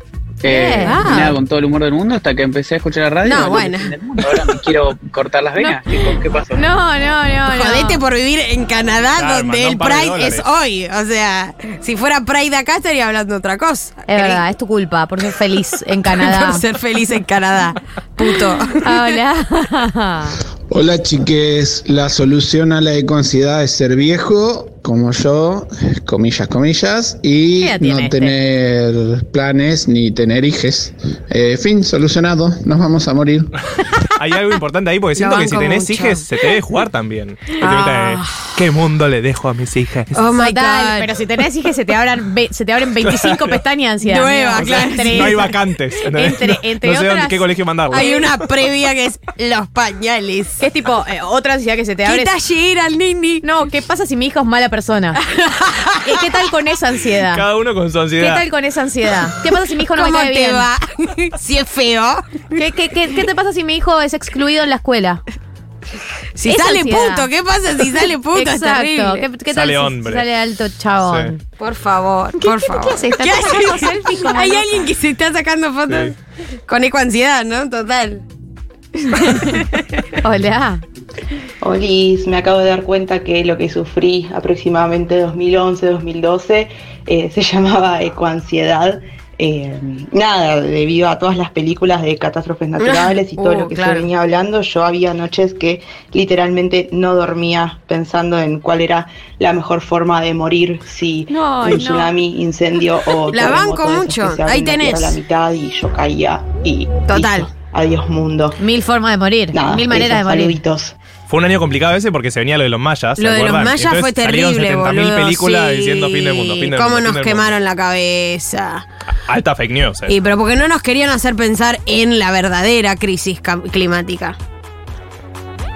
Eh. Ah. Nada, con todo el humor del mundo hasta que empecé a escuchar la radio. No, bueno. Ahora me quiero cortar las venas. ¿Qué, ¿Qué pasó? No, no, no, no. Jodete por vivir en Canadá, Claro, donde el Pride es hoy. O sea, si fuera Pride acá estaría hablando otra cosa. Es verdad, es tu culpa por ser feliz en Canadá. Por ser feliz en Canadá. Puto. Hola. Hola chiques, la solución a la ecoansiedad es ser viejo, como yo, comillas, comillas, y ¿Qué no este? tener planes ni tener hijes. Eh, fin, solucionado, nos vamos a morir. Hay algo importante ahí porque siento que si tenés mucho. hijas, se te debe jugar también. Ah. ¿Qué mundo le dejo a mis hijas? Oh my Total, God. pero si tenés hijas se te abran ve- se te abren 25 pestañas de ansiedad. Nueva. O sea, claro. entre- no hay vacantes. entre- entre no sé dónde- otras- qué colegio mandarlo. Hay una previa que es los pañales. Que es tipo eh, otra ansiedad que se te ¿Qué abre. talle era el nini? No, ¿qué pasa si mi hijo es mala persona? ¿Qué tal con esa ansiedad? Cada uno con su ¿Qué ansiedad. tal con esa ansiedad? ¿Qué pasa si mi hijo no me ¿Cómo cae te bien? va? si es feo. ¿Qué, qué, qué, qué te pasa si mi hijo es excluido en la escuela? Si Esa sale ansiedad. puto, ¿qué pasa si sale puto? Es Exacto. terrible. ¿Qué, qué tal Sale si hombre. sale alto chabón? Por favor, ¿Qué- por qué- favor. qué haces? ¿Estás haces? sacando selfies como Hay alguien que se está sacando fotos con ecoansiedad, ¿no? Total. Hola. Olis, me acabo de dar cuenta que lo que sufrí aproximadamente 2011-2012 eh, se llamaba ecoansiedad. Eh, nada, debido a todas las películas de catástrofes naturales y todo Uh, lo que claro. se venía hablando, yo había noches que literalmente no dormía pensando en cuál era la mejor forma de morir, si No, un no. tsunami, incendio o La banco mucho. que Ahí tenés. la mitad y yo caía y Total. listo. adiós mundo. Mil formas de morir. Nada, Mil maneras de morir. saluditos. Fue un año complicado ese porque se venía lo de los mayas. ¿se Lo de los mayas Entonces fue terrible, 70.000 boludo. películas sí. diciendo fin del mundo, fin del ¿Cómo mundo, nos fin del quemaron la cabeza? Alta fake news. eh. Y pero porque no nos querían hacer pensar en la verdadera crisis cam- climática.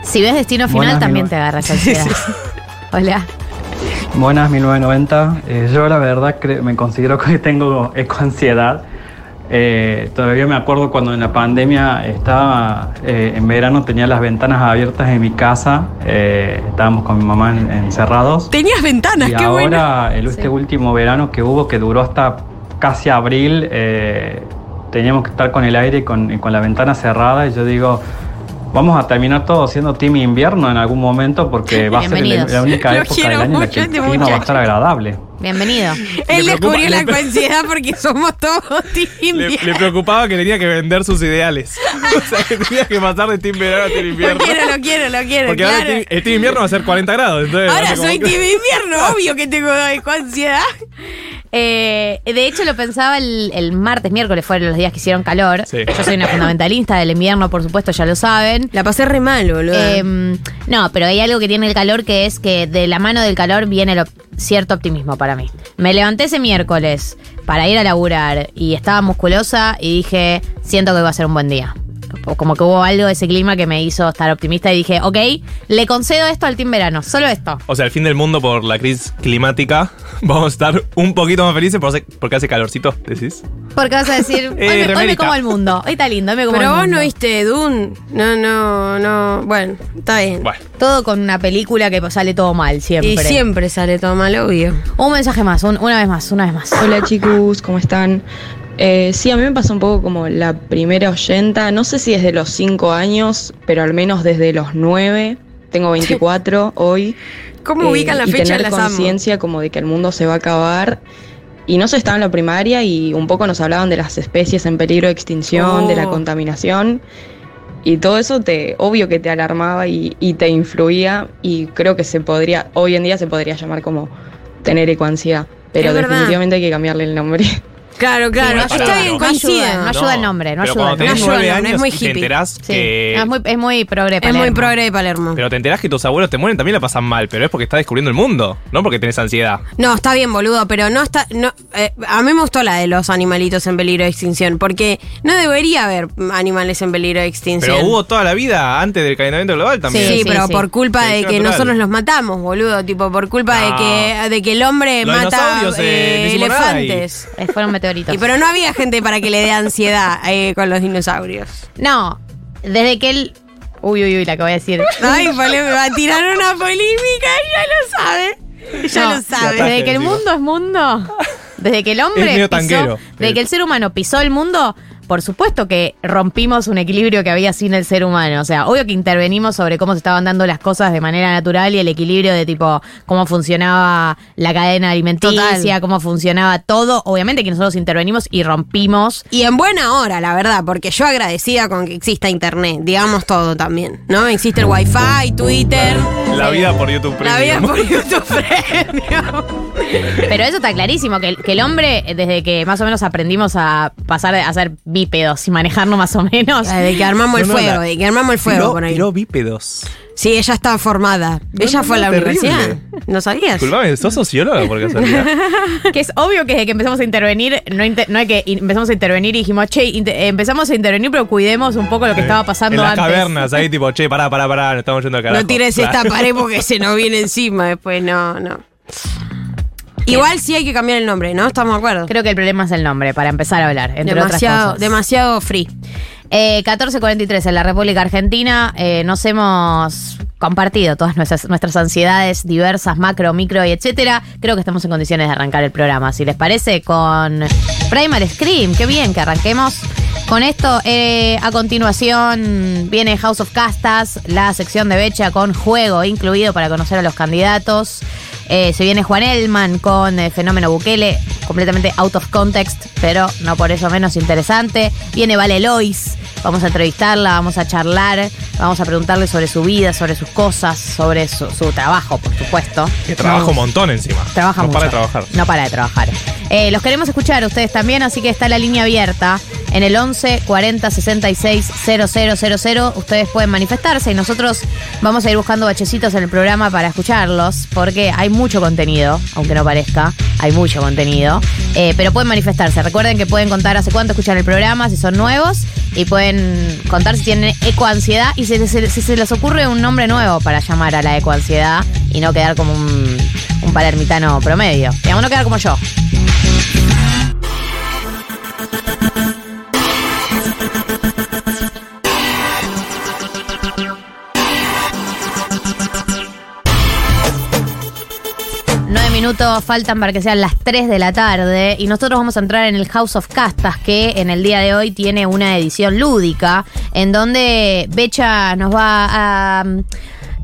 Si ves destino final, Buenas, también te agarras ansiedad. Hola. Buenas, 1990. Eh, yo la verdad cre- me considero que tengo ecoansiedad. Eh, todavía me acuerdo cuando en la pandemia estaba eh, en verano, tenía las ventanas abiertas en mi casa, eh, estábamos con mi mamá en- encerrados. Tenías ventanas, Y qué bueno. ahora, el, este último verano que hubo, que duró hasta casi abril, eh, teníamos que estar con el aire y con, y con la ventana cerrada. Y yo digo, vamos a terminar todos siendo team invierno en algún momento porque va a ser la, la única época del año en la que el este clima va a estar agradable. Bienvenido. Él Le preocupa- descubrió la coincidencia porque somos todos team Le, invierno. le preocupaba que tenía que vender sus ideales. O sea, que tenía que pasar de Team Verano a Team Lo Invierno. quiero, lo quiero, lo quiero, Porque ahora claro. el team, el team Invierno va a ser 40 grados. Entonces Ahora como soy team invierno, obvio que tengo ansiedad. Eh, de hecho, lo pensaba el, el martes, miércoles, fueron los días que hicieron calor. Sí. Yo soy una fundamentalista del invierno, por supuesto, ya lo saben. La pasé re mal, boludo. Eh, no, pero hay algo que tiene el calor que es que de la mano del calor viene cierto optimismo para mí. Me levanté ese miércoles para ir a laburar y estaba musculosa y dije, siento que va a ser un buen día. O Como que hubo algo de ese clima que me hizo estar optimista y dije, ok, le concedo esto al team verano, solo esto. O sea, el fin del mundo por la crisis climática. Vamos a estar un poquito más felices por- porque hace calorcito, decís. Porque vas a decir, hoy, me, hoy me remerita. como el mundo, hoy está lindo, hoy me como Pero el vos mundo. no viste Dune. No, no, no. Bueno, está bien. Bueno. Todo con una película que sale todo mal siempre. Y siempre sale todo mal, obvio. Un mensaje más, un- una vez más, una vez más. Hola chicos, ¿cómo están? Eh, sí, a mí me pasa un poco como la primera oyenta, no sé si desde los 5 años, pero al menos desde los 9, tengo 24 hoy. ¿Cómo ubican la y fecha? tener conciencia como de que el mundo se va a acabar. Y no se estaba en la primaria y un poco nos hablaban de las especies en peligro de extinción, de la Oh. contaminación. Y todo eso te, obvio que te alarmaba y, y te influía. Y creo que se podría, hoy en día se podría llamar como tener ecoansiedad. Pero definitivamente hay que cambiarle el nombre. Claro, claro. está bien, no coincido. ayuda, no ayuda el nombre, no pero ayuda cuando el tenés nombre. No ayuda 9 el nombre, años es muy y te hippie. enterás Sí. que... No, es muy, es muy progre Es muy Palermo. progre de Palermo. Pero te enterás que tus abuelos te mueren también la pasan mal, pero es porque estás descubriendo el mundo, no porque tenés ansiedad. No, está bien, boludo, pero no está. No, eh, a mí me gustó la de los animalitos en peligro de extinción, porque no debería haber animales en peligro de extinción. Pero hubo toda la vida antes del calentamiento global también. Sí, Sí, pero sí. por culpa de que natural. nosotros los matamos, boludo. Tipo, por culpa de que, de que el hombre Los mata eh, eh, elefantes. Eh, Fueron meteoritos. Y pero no había gente para que le dé ansiedad eh, con los dinosaurios. No, desde que él. Uy, uy, uy, la que voy a decir. Ay, me va a tirar una polémica, ella lo sabe. Ya No, lo sabe. Desde que el mundo es mundo. Desde que el hombre Es pisó, tanguero. desde que el ser humano pisó el mundo, por supuesto que rompimos un equilibrio que había sin el ser humano. O sea, obvio que intervenimos sobre cómo se estaban dando las cosas de manera natural y el equilibrio de tipo cómo funcionaba la cadena alimenticia, Total. cómo funcionaba todo. Obviamente que nosotros intervenimos y rompimos. Y en buena hora, la verdad, porque yo agradecida con que exista internet, digamos todo también, ¿no? Existe el wifi, Twitter, La vida por YouTube la vida Premium. por YouTube Premium. Pero eso está clarísimo, que el, que el hombre, desde que más o menos aprendimos a pasar a ser bípedos y manejarnos más o menos. De que armamos el No, no, fuego, la- de que armamos el fuego Tiró, por ahí. tiró bípedos. Sí, ella estaba formada. ella no, fue a la terrible. universidad. ¿No sabías? Disculpame, ¿sos socióloga por casualidad? Que es obvio que desde que empezamos a intervenir, no, inter- no hay que in- empezamos a intervenir y dijimos, che, inte- eh, empezamos a intervenir, pero cuidemos un poco lo que estaba pasando en las antes. cavernas, ahí tipo, che, pará, pará, pará, nos estamos yendo al carajo. No tires Claro. esta pared porque se nos viene encima después. No, no. Igual sí hay que cambiar el nombre, ¿no? Estamos de acuerdo. Creo que el problema es el nombre, para empezar a hablar, entre demasiado, otras cosas. demasiado free. Eh, 1443 en la República Argentina. eh, nos hemos compartido todas nuestras, nuestras ansiedades diversas, macro, micro y etcétera. Creo que estamos en condiciones de arrancar el programa. Si les parece, con Primal Scream. Qué bien que arranquemos. Con esto, eh, a continuación viene House of Castas, la sección de Becha con juego incluido para conocer a los candidatos. Eh, se viene Juan Elman con eh, Fenómeno Bukele, completamente out of context, pero no por eso menos interesante. Viene Vale Lois, vamos a entrevistarla, vamos a charlar, vamos a preguntarle sobre su vida, sobre sus cosas, sobre su, su trabajo, por supuesto. Que trabaja un montón encima. Trabaja no mucho. para de trabajar. No para de trabajar. Eh, los queremos escuchar ustedes también, así que está la línea abierta en el 11 40 66 000. Ustedes pueden manifestarse y nosotros vamos a ir buscando bachecitos en el programa para escucharlos, porque hay mucho contenido, aunque no parezca, hay mucho contenido. Eh, pero pueden manifestarse. Recuerden que pueden contar hace cuánto escuchan el programa, si son nuevos, y pueden contar si tienen ecoansiedad y si, se les ocurre un nombre nuevo para llamar a la ecoansiedad y no quedar como un, un palermitano promedio. Digamos, no quedar como yo. Minutos faltan para que sean las 3 de la tarde y nosotros vamos a entrar en el House of Castas que en el día de hoy tiene una edición lúdica en donde Becha nos va a mm,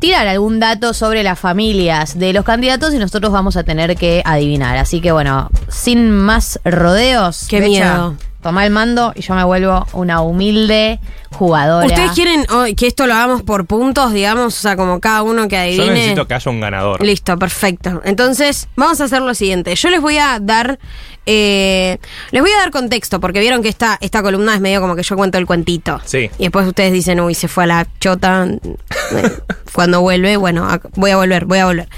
tirar algún dato sobre las familias de los candidatos y nosotros vamos a tener que adivinar. Así que bueno, sin más rodeos, Qué Becha, miedo. Toma el mando y yo me vuelvo una humilde jugadora. ¿Ustedes quieren oh, que esto lo hagamos por puntos, digamos? O sea, como cada uno que Yo adivine. necesito que haya un ganador. Listo, perfecto. Entonces, vamos a hacer lo siguiente. Yo les voy a dar. Eh, les voy a dar contexto, porque vieron que esta, esta columna es medio como que yo cuento el cuentito. Sí. Y después ustedes dicen, uy, se fue a la chota. Eh, Cuando vuelve, bueno, voy a volver, voy a volver.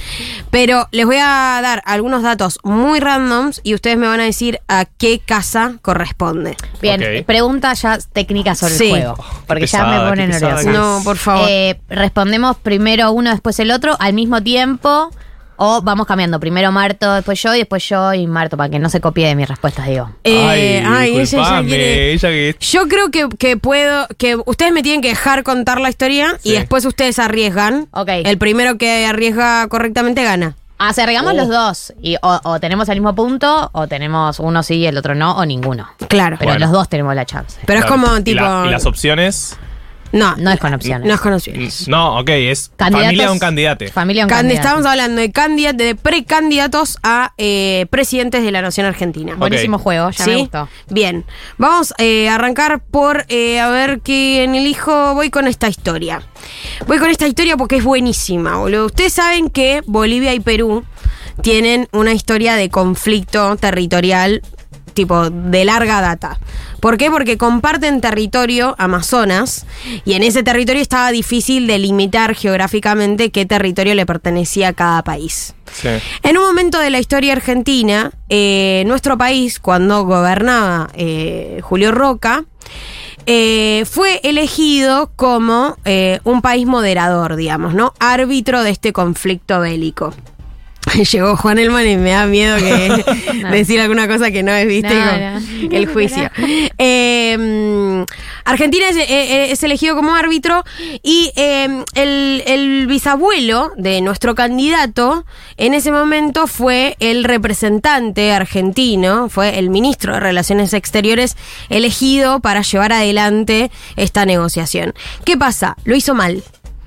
Pero les voy a dar algunos datos muy randoms y ustedes me van a decir a qué casa corresponde. Bien, pregunta ya técnica sobre Sí. el juego. Porque ya me pone qué pesada nerviosa. No, por favor. Eh, respondemos primero uno, después el otro, al mismo tiempo. O vamos cambiando. Primero Marto, después yo y después yo y Marto, para que no se copie de mis respuestas, digo. Eh, ay, ay, ella ya quiere- ella que Yo creo que, que puedo, que ustedes me tienen que dejar contar la historia y después ustedes arriesgan. Ok. El primero que arriesga correctamente gana. Acerregamos Oh. los dos. Y o, o tenemos el mismo punto, o tenemos uno sí y el otro no, o ninguno. Claro. Pero Bueno. los dos tenemos la chance. Pero es como ¿Y tipo. la- ¿Y, las opciones? No, No es con opciones. no es con opciones. No, ok, es Candidatos- familia de un candidato. Familia un Candi- candidato. Estamos hablando de, candidat- de precandidatos a eh, presidentes de la Nación Argentina. Buenísimo juego, ya ¿Sí? me gustó. Bien. Vamos eh, a arrancar por eh, a ver quién elijo. Voy con esta historia. Voy con esta historia porque es buenísima, boludo. Ustedes saben que Bolivia y Perú tienen una historia de conflicto territorial tipo de larga data. ¿Por qué? Porque comparten territorio Amazonas y en ese territorio estaba difícil delimitar geográficamente qué territorio le pertenecía a cada país. Sí. En un momento de la historia argentina, eh, nuestro país, cuando gobernaba eh, Julio Roca, eh, fue elegido como un país moderador, digamos, ¿no? Árbitro de este conflicto bélico. Llegó Juan Elman y me da miedo que decir alguna cosa que no es, viste, No, no. el juicio. Eh, mm, Argentina es, eh, es elegido como árbitro y eh, el, el bisabuelo de nuestro candidato en ese momento fue el representante argentino, fue el ministro de Relaciones Exteriores elegido para llevar adelante esta negociación. ¿Qué pasa? Lo hizo mal.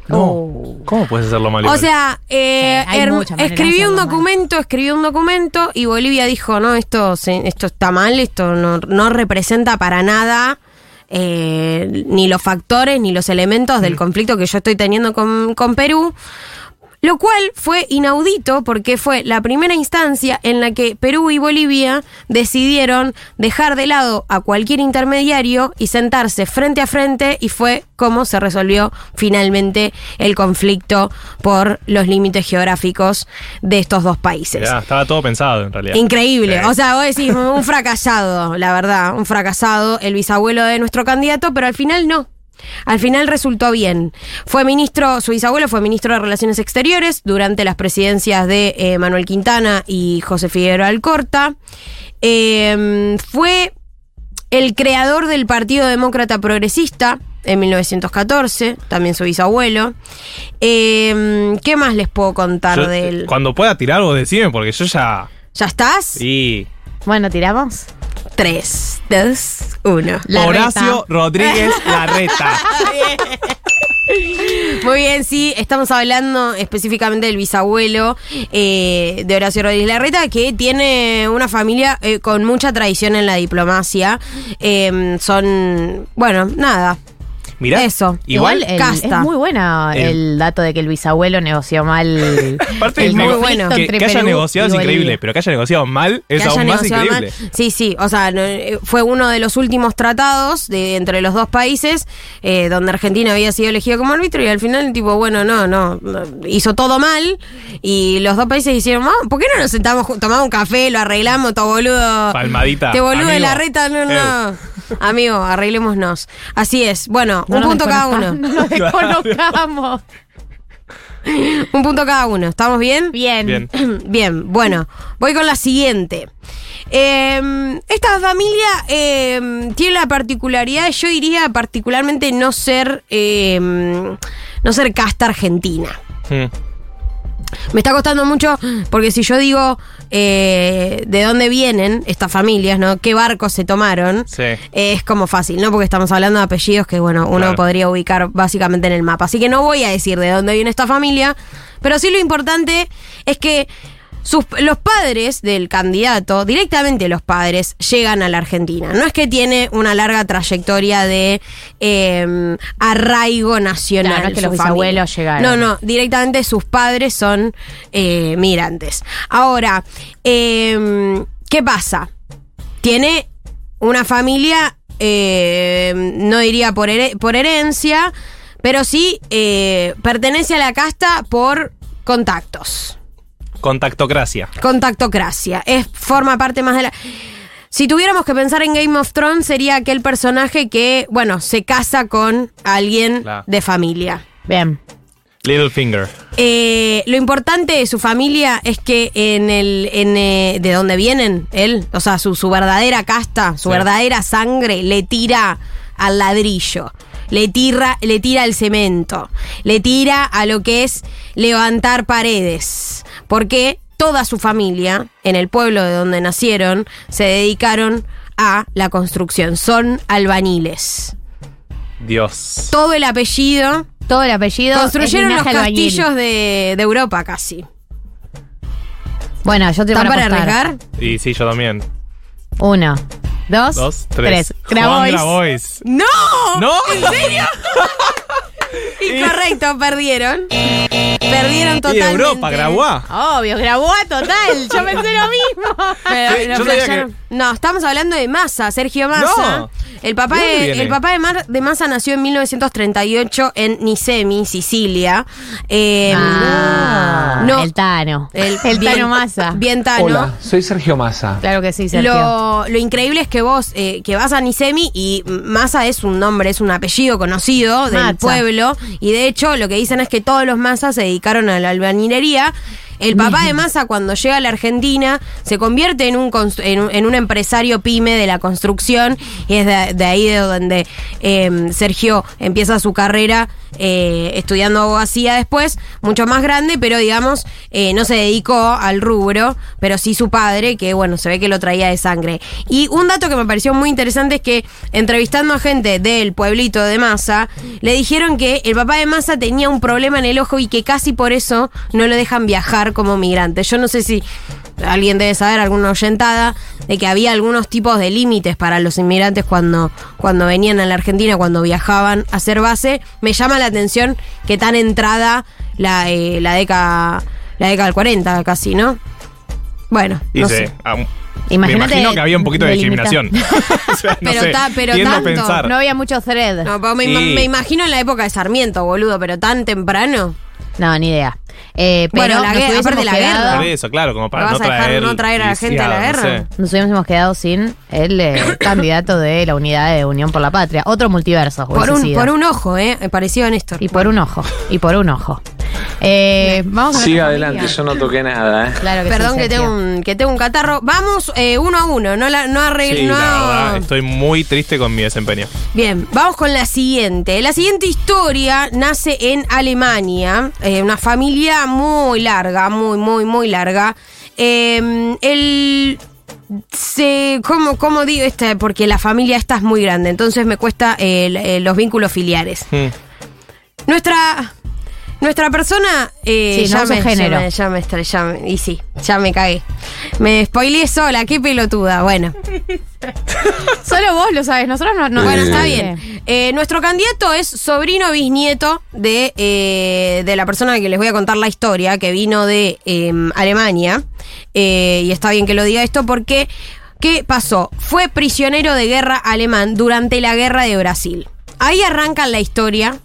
No. ¿Cómo puedes hacerlo mal? O igual? sea, eh, Sí, escribió un mal. documento, escribió un documento y Bolivia dijo, no, esto, se- esto está mal, esto no, no representa para nada eh, ni los factores ni los elementos Mm. del conflicto que yo estoy teniendo con, con Perú. Lo cual fue inaudito porque fue la primera instancia en la que Perú y Bolivia decidieron dejar de lado a cualquier intermediario y sentarse frente a frente y fue como se resolvió finalmente el conflicto por los límites geográficos de estos dos países. Estaba todo pensado en realidad. Increíble. Sí. O sea, vos decís, un fracasado, la verdad, un fracasado, el bisabuelo de nuestro candidato, pero al final no. Al final resultó bien. Fue ministro, su bisabuelo fue ministro de Relaciones Exteriores durante las presidencias de eh, Manuel Quintana y José Figueroa Alcorta. Eh, fue el creador del Partido Demócrata Progresista en 1914, también su bisabuelo. Eh, ¿Qué más les puedo contar Yo, de él? Cuando pueda tirar algo, decime, porque yo ya. ¿Ya estás? Y. Bueno, tiramos. 3, 2, 1. Horacio Rodríguez Larreta. Muy bien, sí, estamos hablando específicamente del bisabuelo eh, de Horacio Rodríguez Larreta, que tiene una familia eh, con mucha tradición en la diplomacia. Eh, son, bueno, nada. Mirá. Eso. Igual. el- casta. es muy bueno el, El- dato de que el bisabuelo negoció mal. Aparte, el muy bueno. que, que haya negociado es increíble, pero que haya negociado mal es que aún más increíble. mal. Sí, sí, o sea, no, eh, fue uno de los últimos tratados de entre los dos países eh, donde Argentina había sido elegido como árbitro y al final tipo, bueno, no, no, no, hizo todo mal y los dos países hicieron, "Ah, ¿por qué no nos sentamos, tomamos un café, lo arreglamos, todo boludo? Palmadita. Te boludo de la reta, no, no. Amigo, arreglémonos. Así es. Bueno, No un punto cada uno. No nos desconozcamos. Un punto cada uno. ¿Estamos bien? Bien. Bien. Bien, bueno, voy con la siguiente. Eh, esta familia eh, tiene la particularidad, yo diría particularmente no ser, eh, no ser casta argentina. Hmm. Me está costando mucho porque si yo digo eh, de dónde vienen estas familias, ¿no? ¿Qué barcos se tomaron? Sí. Es como fácil, ¿no? Porque estamos hablando de apellidos que, bueno, uno Claro. podría ubicar básicamente en el mapa. Así que no voy a decir de dónde viene esta familia, pero sí lo importante es que sus- los padres del candidato, directamente los padres, llegan a la Argentina. No es que tiene una larga trayectoria de eh, arraigo nacional. Claro, no es que los bisabuelos llegaron. No, no, directamente sus padres son eh, migrantes. Ahora, eh, ¿qué pasa? Tiene una familia, eh, no diría por, por herencia, pero sí eh, pertenece a la casta por contactos. Contactocracia. Contactocracia. Es, forma parte más de la. Si tuviéramos que pensar en Game of Thrones, sería aquel personaje que, bueno, se casa con alguien Claro. de familia. Bien. Littlefinger. Eh, lo importante de su familia es que en el en, eh, de dónde vienen él, o sea, su, su verdadera casta, su Sí. verdadera sangre le tira al ladrillo, le tira, le tira al cemento, le tira a lo que es levantar paredes, porque toda su familia en el pueblo de donde nacieron se dedicaron a la construcción, son albaniles. Dios. Todo el apellido Todo el apellido. Construyeron los albañil. castillos de, de Europa casi. Bueno, yo te ¿Están voy a para arriesgar? Y sí, yo también. Uno, dos, Dos, tres. tres. Juan Grabois. Grabois. ¡No! ¿No? ¿En serio? Incorrecto, perdieron. Perdieron Y totalmente. Europa, Grabois. Obvio, grabó a total. Yo pensé lo mismo. Pero Sí, lo yo sabía flashearon. No, estamos hablando de Massa, Sergio Massa. No. El papá ¿De dónde de, viene? el papá de, Mar- de Massa nació en 1938 en Nicemi, Sicilia. Eh, Ah, no. El Tano. El, El bien- Tano Massa. Bien Tano. Hola, soy Sergio Massa. Claro que sí, Sergio. Lo, lo increíble es que vos, eh, que vas a Nicemi y Massa es un nombre, es un apellido conocido del Mazza. pueblo. Y de hecho, lo que dicen es que todos los Massas se dedicaron a la albañilería. El papá de Massa, cuando llega a la Argentina, se convierte en un, en un, en un empresario pyme de la construcción. Y es de, de ahí de donde eh, Sergio empieza su carrera eh, estudiando abogacía después, mucho más grande, pero digamos, eh, no se dedicó al rubro, pero sí su padre, que bueno, se ve que lo traía de sangre. Y un dato que me pareció muy interesante es que entrevistando a gente del pueblito de Massa, le dijeron que el papá de Massa tenía un problema en el ojo y que casi por eso no lo dejan viajar como migrante. Yo no sé si alguien debe saber, alguna oyentada, de que había algunos tipos de límites para los inmigrantes cuando, cuando venían a la Argentina, cuando viajaban a hacer base. Me llama la atención que tan entrada la, eh, la década la década del 40 casi, ¿no? Bueno, Y no sé. ah, me imagino que había un poquito de discriminación. O sea, no Pero sé, ta- pero tanto, pensar. No había mucho thread. No, me, Sí. me imagino en la época de Sarmiento, boludo, pero tan temprano. No, ni idea. Eh, pero Bueno, la nos guerra- aparte la guerra. Por eso, claro, como para ¿Lo no vas a dejar traer. no traer a la gente a la lisiado, no guerra? sé. Nos hubiésemos quedado sin el eh, candidato de la unidad de Unión por la Patria. Otro multiverso. Por un, por un ojo, ¿eh? Parecido a Néstor. Y por un ojo. Y por un ojo. Eh, vamos a Siga adelante, yo no toqué nada, ¿eh? Claro que Perdón sí, que, tengo un, que tengo un catarro. Vamos eh, uno a uno, no, la, no arregl- Sí, no- la verdad, estoy muy triste con mi desempeño. Bien, vamos con la siguiente. La siguiente historia nace en Alemania, eh, una familia muy larga, muy, muy, muy larga. Eh, el se cómo, cómo digo esta porque la familia esta es muy grande entonces me cuesta eh, los vínculos filiares Hmm. nuestra nuestra persona eh, Sí, ya, no me, género. ya me ya me ya me- y sí ya me cagué me spoileé sola qué pelotuda bueno Solo vos lo sabes, nosotros no. no bueno, está Sí. bien. Eh, nuestro candidato es sobrino bisnieto de, eh, de la persona que les voy a contar la historia, que vino de eh, Alemania. Eh, y está bien que lo diga esto porque, ¿qué pasó? Fue prisionero de guerra alemán durante la guerra de Brasil. Ahí arranca la historia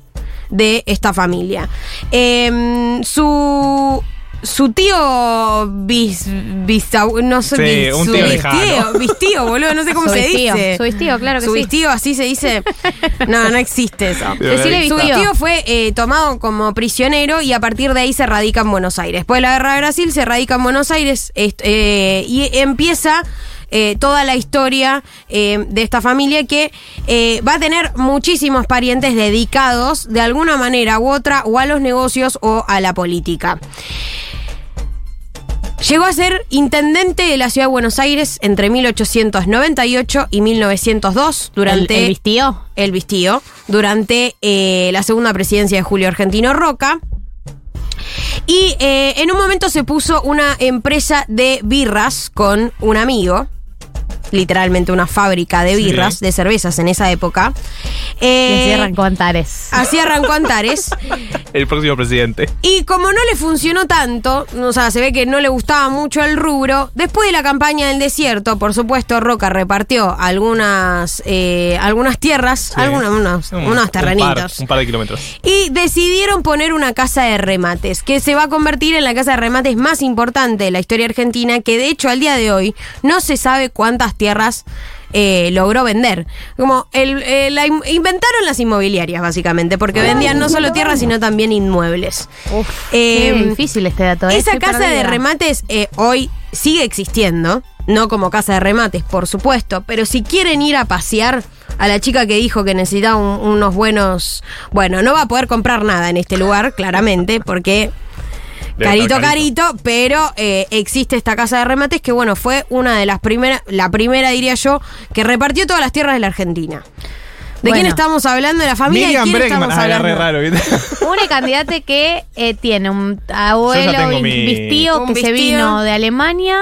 de esta familia. Eh, su. Su tío bis, no sé, Sí, bis- un su tío bistío, bistío, boludo, no sé cómo Su se bistío, dice. su bistío, claro que Su sí. bistío, así se dice. No, no existe eso. Su bistío. tío fue eh, tomado como prisionero y a partir de ahí se radica en Buenos Aires. Después de la guerra de Brasil se radica en Buenos Aires eh, y empieza eh, toda la historia eh, de esta familia que eh, va a tener muchísimos parientes dedicados de alguna manera u otra o a los negocios o a la política. Llegó a ser intendente de la ciudad de Buenos Aires entre 1898 y 1902 durante ¿El- el vistío? el vistío, durante la segunda presidencia de Julio Argentino Roca. Y eh, en un momento se puso una empresa de birras con un amigo. Literalmente una fábrica de Sí. birras, de cervezas en esa época. Y Eh, así arrancó Antares. Así arrancó Antares. El próximo presidente. Y como no le funcionó tanto, o sea, se ve que no le gustaba mucho el rubro, después de la campaña del desierto, por supuesto, Roca repartió algunas, eh, algunas tierras, Sí. algunos, unos, Un- unos un terrenitos. par- Un par, de kilómetros. Y decidieron poner una casa de remates, que se va a convertir en la casa de remates más importante de la historia argentina, que de hecho al día de hoy no se sabe cuántas tierras eh, logró vender. Como el, eh, la in- inventaron las inmobiliarias, básicamente, porque vendían no solo tierras, sino también inmuebles. Qué Eh, difícil este dato. ¿eh? esa Estoy casa de remates hoy sigue existiendo, no como casa de remates, por supuesto, pero si quieren ir a pasear a la chica que dijo que necesitaba un- unos buenos... Bueno, no va a poder comprar nada en este lugar, claramente, porque... Carito, carito, pero eh, existe esta casa de remates que, bueno, fue una de las primeras, la primera, diría yo, que repartió todas las tierras de la Argentina. ¿De quién estamos hablando? ¿De la familia? Miriam ¿De quién Bregman. estamos Ah, hablando? agarré raro, ¿viste? Una candidata que eh, tiene un abuelo mi- vistío Un que se vino de Alemania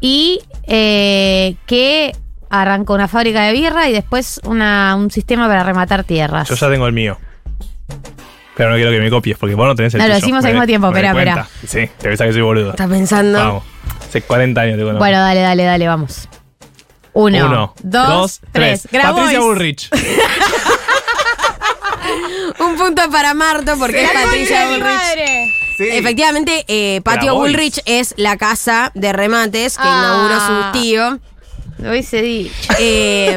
y eh, que arrancó una fábrica de birra y después una, un sistema para rematar tierras. Yo ya tengo el mío. Pero no quiero que me copies porque vos no tenés el No, lo decimos al mismo tiempo, espera, cuenta. Sí, te pensás que soy boludo. ¿Estás pensando? Vamos. Hace 40 años te conozco. Bueno, dale, dale, dale, vamos. Uno, Uno, dos, tres. Grabois. Patricia Bullrich. Un punto para Marto porque es Patricia Bullrich. Efectivamente, eh, Patio. Bullrich es la casa de remates que Ah. inauguró su tío. Lo hubiese dicho. Eh,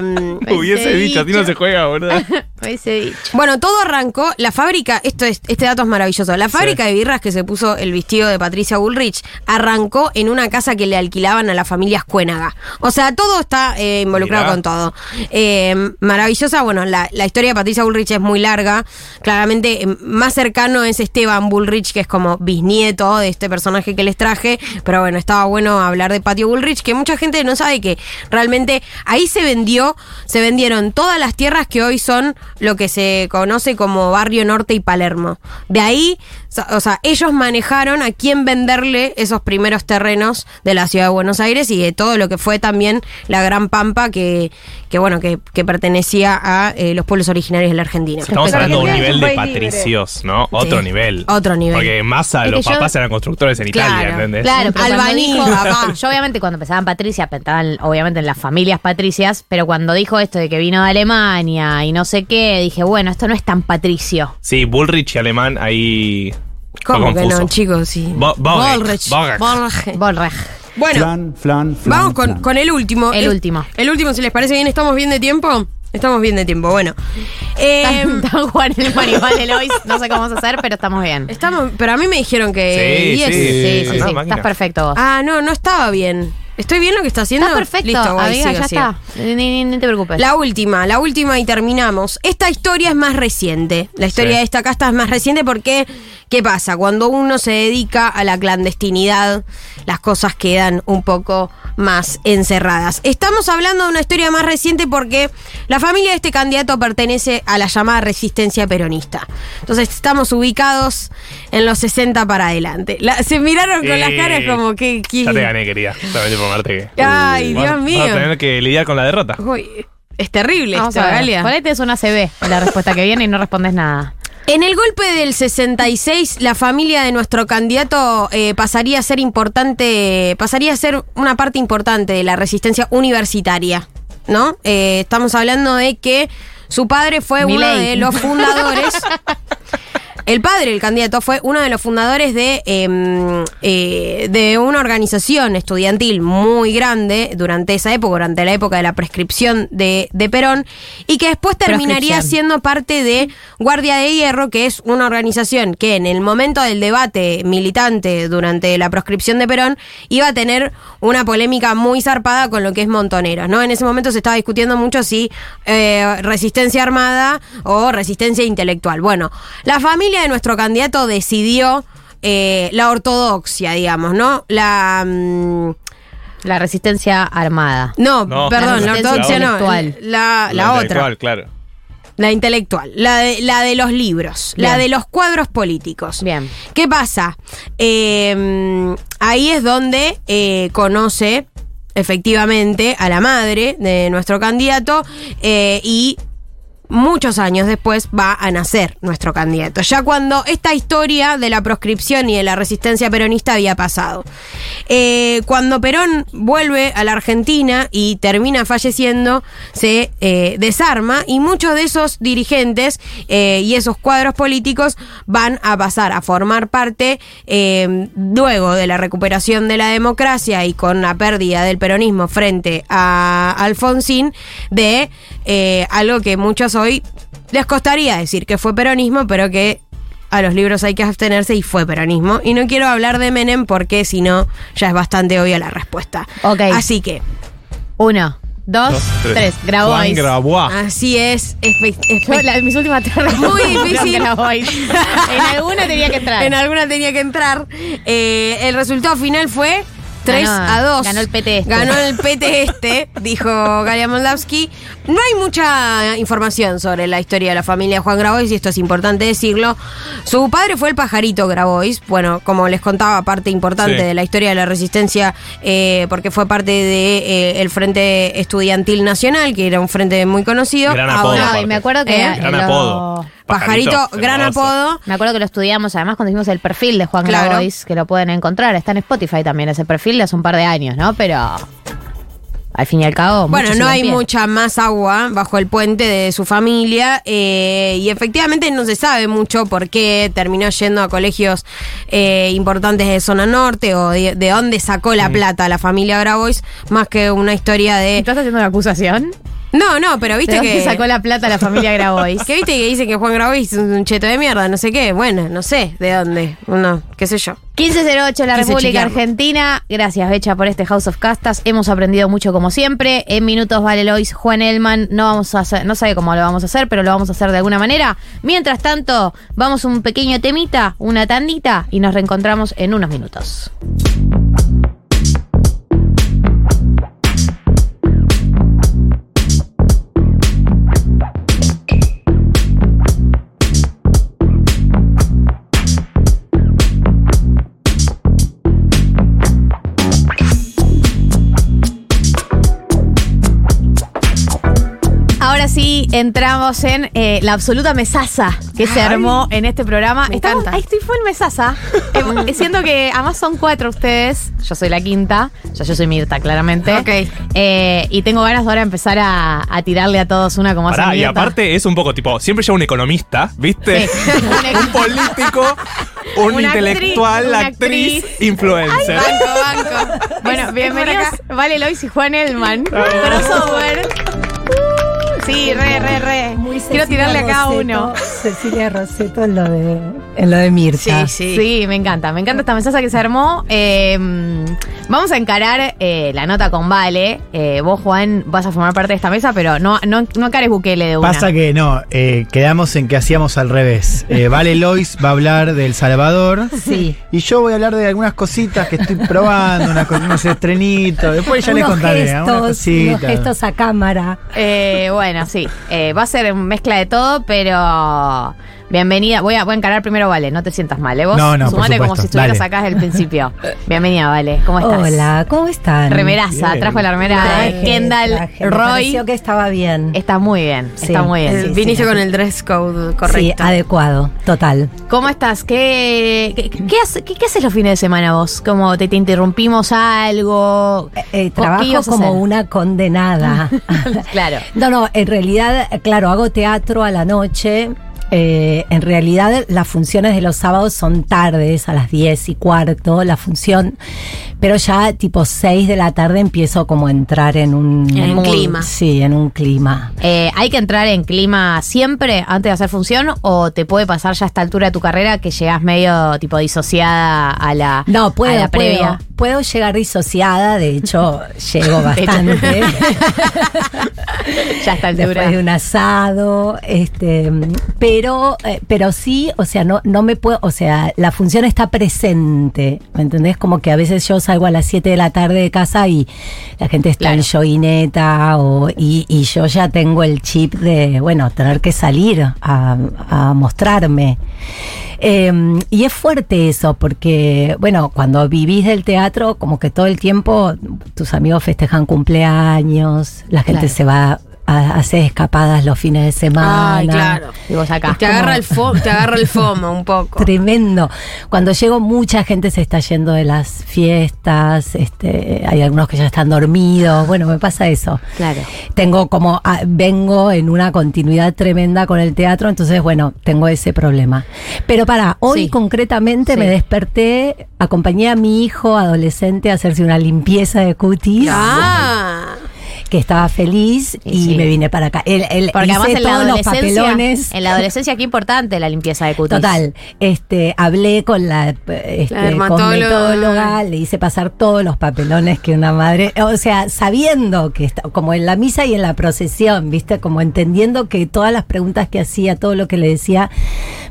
Hubiese dicho, así no se juega. Lo hubiese dicho. bueno, todo arrancó, la fábrica, esto es, este dato es maravilloso, la fábrica de birras que se puso el vestido de Patricia Bullrich arrancó en una casa que le alquilaban a las familias Cuénaga. O sea, todo está eh, involucrado Mirá. con todo. Eh, maravillosa, bueno, la, la historia de Patricia Bullrich es muy larga. Claramente, eh, más cercano es Esteban Bullrich, que es como bisnieto de este personaje que les traje. Pero bueno, estaba bueno hablar de Patio Bullrich, que mucha gente no sabe que realmente ahí se vendió, se vendieron todas las tierras que hoy son lo que se conoce como Barrio Norte y Palermo. De ahí, so- o sea, ellos manejaron a quién venderle esos primeros terrenos de la ciudad de Buenos Aires y de todo lo que fue también la Gran Pampa que, que bueno, que, que pertenecía a eh, los pueblos originarios de la Argentina. Estamos hablando de un nivel de patricios, ¿no? Otro Sí, nivel. otro nivel. Porque más a Es los yo- papás eran constructores en Italia, ¿entendés? Claro, pero dijo- papá. yo obviamente cuando pensaban Patricia, pensaban obviamente en las familias patricias, pero cuando dijo esto de que vino de Alemania y no sé qué, dije, bueno, esto no es tan patricio. Sí, Bullrich y alemán ahí. ¿Cómo que no, chicos? Sí. Bo-. Bolreg. Bueno, Flan, flan, flan, vamos con, flan. con el último. El último. El último, si les parece bien, ¿estamos bien de tiempo? Estamos bien de tiempo, bueno. Eh, Están jugando en el Manimal de Lois, no sé cómo vamos a hacer, pero estamos bien. estamos, pero a mí me dijeron que Sí, 10. sí. Sí, estás perfecto vos. Ah, no, no estaba bien. ¿Estoy bien lo que está haciendo? Estás perfecto, Listo, amiga, sigo, ya sigo. está. Ni, ni- ni te preocupes. La última, la última y terminamos. Esta historia es más reciente. La historia Sí. de esta casta es más reciente porque, ¿qué pasa? Cuando uno se dedica a la clandestinidad, las cosas quedan un poco más encerradas. Estamos hablando de una historia más reciente porque la familia de este candidato pertenece a la llamada resistencia peronista. Entonces estamos ubicados en los 60 para adelante. La- se miraron con las Eh, caras como que... que- Ya te gané, querida. Solamente que. Ay, Vas- Dios Vas mío. a tener que lidiar con la derrota. Uy, es terrible Vamos esto, a ver. Galia. Por ahí te es una CB la respuesta que viene y no respondes nada. En el golpe del 66, la familia de nuestro candidato eh, pasaría a ser importante, pasaría a ser una parte importante de la resistencia universitaria, ¿no? Eh, estamos hablando de que su padre fue uno Milei. de los fundadores. El padre, el candidato, fue uno de los fundadores de, eh, eh, de una organización estudiantil muy grande durante esa época, durante la época de la prescripción de, de Perón, y que después terminaría siendo parte de Guardia de Hierro, que es una organización que en el momento del debate militante durante la proscripción de Perón iba a tener una polémica muy zarpada con lo que es Montoneros, ¿no? En ese momento se estaba discutiendo mucho si eh, resistencia armada o resistencia intelectual. Bueno, la familia de nuestro candidato decidió eh, la ortodoxia, digamos, ¿no? La. mm, La resistencia armada. no, No. perdón, la La ortodoxia no. intelectual. La, la La otra. intelectual, claro. La intelectual. La de, la de los libros. La de los cuadros políticos. Bien. ¿Qué pasa? Eh, ahí es donde eh, conoce efectivamente a la madre de nuestro candidato eh, y muchos años después va a nacer nuestro candidato. Ya cuando esta historia de la proscripción y de la resistencia peronista había pasado. Eh, cuando Perón vuelve a la Argentina y termina falleciendo, se eh, desarma y muchos de esos dirigentes eh, y esos cuadros políticos van a pasar a formar parte luego de la recuperación de la democracia y con la pérdida del peronismo frente a Alfonsín de algo que muchos hoy les costaría decir que fue peronismo, pero que a los libros hay que abstenerse y fue peronismo. Y no quiero hablar de Menem porque si no ya es bastante obvia la respuesta. Ok. Así que, Uno, dos, Dos, tres. tres. Grabois. Juan Grabois. así es. espe- Yo, espe- la- mis últimas tres Muy difícil. Grabois. En alguna tenía que entrar. En alguna tenía que entrar. Eh, el resultado final fue 3 Ganó- a 2. ganó el PT este. Ganó el PT este, dijo Galia Moldavsky. No hay mucha información sobre la historia de la familia de Juan Grabois y esto es importante decirlo. Su padre fue el pajarito Grabois. Bueno, como les contaba, parte importante Sí. de la historia de la resistencia eh, porque fue parte del el Frente Estudiantil Nacional, que era un frente muy conocido. Gran apodo, Ahora- No, y me acuerdo que. ¿Eh? Gran lo- Pajarito, gran apodo. Me acuerdo que lo estudiamos, además, cuando hicimos el perfil de Juan Claro. Grabois, que lo pueden encontrar. Está en Spotify también ese perfil de hace un par de años, ¿no? Pero. Al fin y al cabo. Bueno, no hay mucha más agua bajo el puente de su familia eh, y efectivamente no se sabe mucho por qué terminó yendo a colegios eh, importantes de zona norte o de, de dónde sacó la plata la familia Grabois, más que una historia de... ¿Estás haciendo una acusación? No, no, pero ¿De viste dónde que... sacó la plata la familia Grabois? Que viste que dice que Juan Grabois es un cheto de mierda, no sé qué, bueno, no sé de dónde, no, qué sé yo. 1508 la Quise República chequearlo. Argentina. Gracias, Becha, por este House of Castas. Hemos aprendido mucho como siempre. En minutos vale Lois, Juan Elman. No vamos a hacer, no sabe cómo lo vamos a hacer, pero lo vamos a hacer de alguna manera. Mientras tanto, vamos un pequeño temita, una tandita, y nos reencontramos en unos minutos. Sí, entramos en eh, la absoluta mesaza que se armó en este programa. me Estamos, encanta. ahí estoy full mesaza. Eh, siento que además son cuatro ustedes. Yo soy la quinta. Ya yo soy Mirta, claramente. Ok. Eh, y tengo ganas ahora de empezar a, a tirarle a todos una como hace Pará, y Mirta. aparte es un poco tipo, siempre lleva un economista, ¿viste? Sí. un político, un Una intelectual, actriz, una actriz, actriz. influencer. Banco, banco. Bueno, bienvenidos. Vale Lois y Juan Elman. Ah. Crossover. Sí, re, re, re. Quiero tirarle a cada uno. Cecilia Roseto en lo de, en lo de Mirta. Sí, sí. Sí, me encanta. Me encanta esta mensaje que se armó. Eh, vamos a encarar eh, la nota con Vale. Eh, vos, Juan, vas a formar parte de esta mesa, pero no, no, no encares Bukele de una. Pasa que no, eh, quedamos en que hacíamos al revés. Eh, vale Lois va a hablar del Salvador. Sí. Y yo voy a hablar de algunas cositas que estoy probando, unos estrenitos. Después ya les contaré, gestos, unas unos gestos a cámara. Eh, bueno, sí. Eh, va a ser mezcla de todo, pero. Bienvenida. Voy a, voy a encarar primero, Vale. No te sientas mal, ¿eh? Vos No, no, por sumate como si estuvieras Dale. acá desde el principio. Bienvenida, Vale. ¿Cómo estás? Hola, ¿cómo están? Remeraza. Bien. Trajo la remera de Traje, Kendall traje. Roy. pareció que estaba bien. Está muy bien. Sí. Está muy bien. El- Sí, viniste sí. con el dress code Sí, correcto. adecuado, total. ¿Cómo estás? ¿Qué, qué, qué hace- qué- qué haces los fines de semana vos? ¿Cómo te, te interrumpimos algo? Eh, eh, ¿Qué trabajo como una condenada. Claro. No, no, en realidad, eh, claro, hago teatro a la noche. Eh, en realidad las funciones de los sábados son tardes, a las 10 y cuarto, la función, pero ya tipo 6 de la tarde empiezo como a entrar en un... En un clima. Sí, en un clima. Eh, ¿Hay que entrar en clima siempre antes de hacer función o te puede pasar ya a esta altura de tu carrera que llegas medio tipo disociada a la, No, puedo, a la previa? puedo llegar disociada, de hecho, llego bastante. Ya está el Después de un asado, este, pero, eh, pero sí, o sea, no, no me puedo, o sea, la función está presente, ¿me entendés? Como que a veces yo salgo a las 7 de la tarde de casa y la gente está en joguineta o, y, y yo ya tengo el chip de, bueno, tener que salir a, a mostrarme. Eh, y es fuerte eso, porque, bueno, cuando vivís del teatro, como que todo el tiempo tus amigos festejan cumpleaños, la gente Claro. se va a hacer escapadas los fines de semana. Ay, claro. Y vos acá. Te agarra, el fo- te agarra el FOMO un poco. Tremendo. Cuando llego, mucha gente se está yendo de las fiestas. Este, hay algunos que ya están dormidos. Bueno, me pasa eso. Claro. Tengo como, ah, vengo en una continuidad tremenda con el teatro, entonces, bueno, tengo ese problema. Pero para, hoy Sí. concretamente Sí. me desperté, acompañé a mi hijo adolescente a hacerse una limpieza de cutis. Ah. Que estaba feliz y sí. me vine para acá. Él, él Porque hice además en la todos los adolescencia, papelones. en la adolescencia qué importante la limpieza de cutis. Total, este, hablé con la, este, La dermatóloga. cosmetóloga, le hice pasar todos los papelones que una madre, o sea, sabiendo que está, como en la misa y en la procesión, viste, como entendiendo que todas las preguntas que hacía, todo lo que le decía,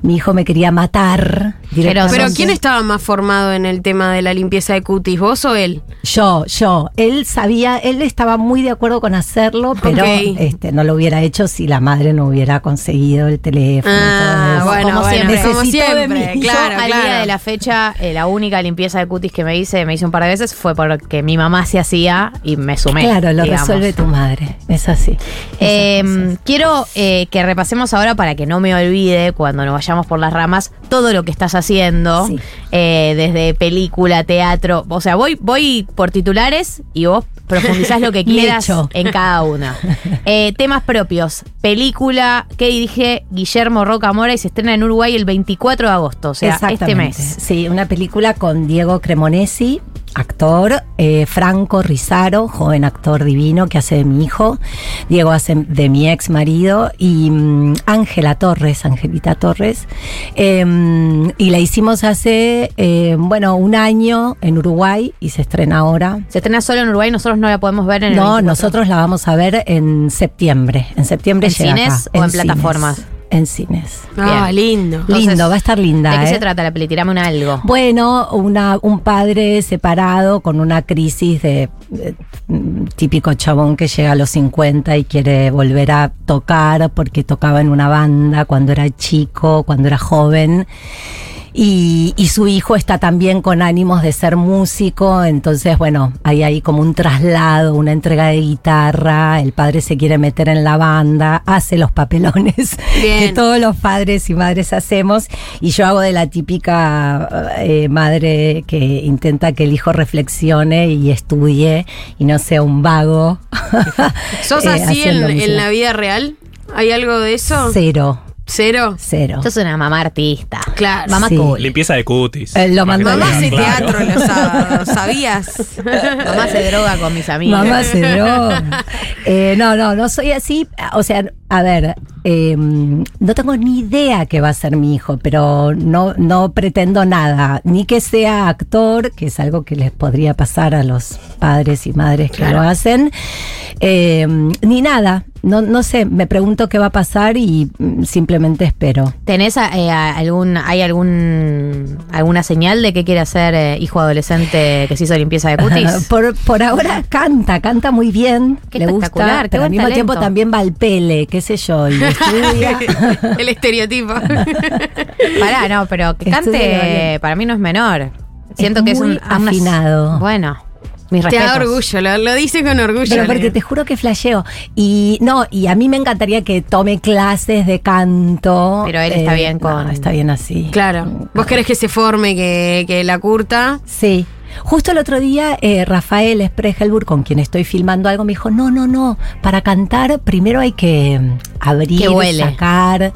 mi hijo me quería matar. directamente. Pero ¿quién estaba más formado en el tema de la limpieza de cutis, vos o él? Yo, yo. Él sabía, él estaba muy de acuerdo con hacerlo, pero este, no lo hubiera hecho si la madre no hubiera conseguido el teléfono. Ah, todo eso. bueno, como bueno, siempre. como claro, Yo, al claro. día de la fecha, eh, la única limpieza de cutis que me hice, me hice un par de veces, fue porque mi mamá se hacía y me sumé. Claro, lo digamos. resuelve tu madre. Es así. Eh, quiero eh, que repasemos ahora para que no me olvide cuando nos vayamos por las ramas todo lo que estás haciendo Sí. eh, desde película, teatro, o sea voy voy por titulares y vos profundizás lo que quieras en cada una. Eh, temas propios, película que dirige Guillermo Roca Mora y se estrena en Uruguay el 24 de agosto, o sea este mes. Sí, una película con Diego Cremonesi, actor, eh, Franco Rizaro, joven actor divino que hace de mi hijo, Diego hace de mi ex marido y mm, Ángela Torres, Angelita Torres. Eh, y la hicimos hace, eh, bueno, un año en Uruguay y se estrena ahora. Se estrena solo en Uruguay, nosotros no la podemos ver en el No, 24. nosotros la vamos a ver en septiembre. En septiembre ¿En llega cines acá. o en plataformas? En cines. Ah, lindo. Entonces, Lindo, va a estar linda. ¿De qué ¿eh? se trata la peli? Tirame un algo. Bueno, una, un padre separado con una crisis de, de, mm, típico chabón que llega a los 50 y quiere volver a tocar porque tocaba en una banda cuando era chico, cuando era joven. Y, y su hijo está también con ánimos de ser músico, entonces bueno, hay ahí como un traslado, una entrega de guitarra, el padre se quiere meter en la banda, hace los papelones Bien. que todos los padres y madres hacemos, y yo hago de la típica eh, madre que intenta que el hijo reflexione y estudie y no sea un vago. ¿Sos eh, así en, la vida real? ¿Hay algo de eso? Cero, ¿Cero? cero. Sos una mamá artista. Claro. Mamá Sí. cool. Limpieza de cutis. Eh, lo mandó Mamá hace claro. teatro los sábados, ¿sabías? Mamá se droga con mis amigos. Mamá se droga. Eh, no, no, no soy así. O sea, a ver, eh, no tengo ni idea que va a ser mi hijo, pero no, no pretendo nada. Ni que sea actor, que es algo que les podría pasar a los padres y madres que Claro. lo hacen. eh, ni nada. No, no sé, me pregunto qué va a pasar y mm, simplemente espero. ¿Tenés eh, algún, hay algún alguna señal de que quiere hacer eh, hijo adolescente que se hizo limpieza de cutis? Por, por ahora canta, canta muy bien. Qué le gusta, qué pero al mismo tiempo también va al pele, qué sé yo, y estudia. El estereotipo. Pará, no, pero que cante para mí no es menor. Siento Es que es un afinado. Bueno, mis Te da orgullo, lo, lo dice con orgullo. Pero porque te juro que flasheo. Y no, y a mí me encantaría que tome clases de canto. Pero él está bien con- no, está bien así. Claro. ¿Vos querés que se forme, que, que la curta? Sí. Justo el otro día, eh, Rafael Spregelburg, con quien estoy filmando algo, me dijo: No, no, no. Para cantar, primero hay que mm, abrir, Que sacar,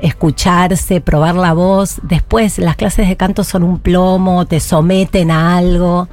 escucharse, probar la voz. Después, las clases de canto son un plomo, te someten a algo.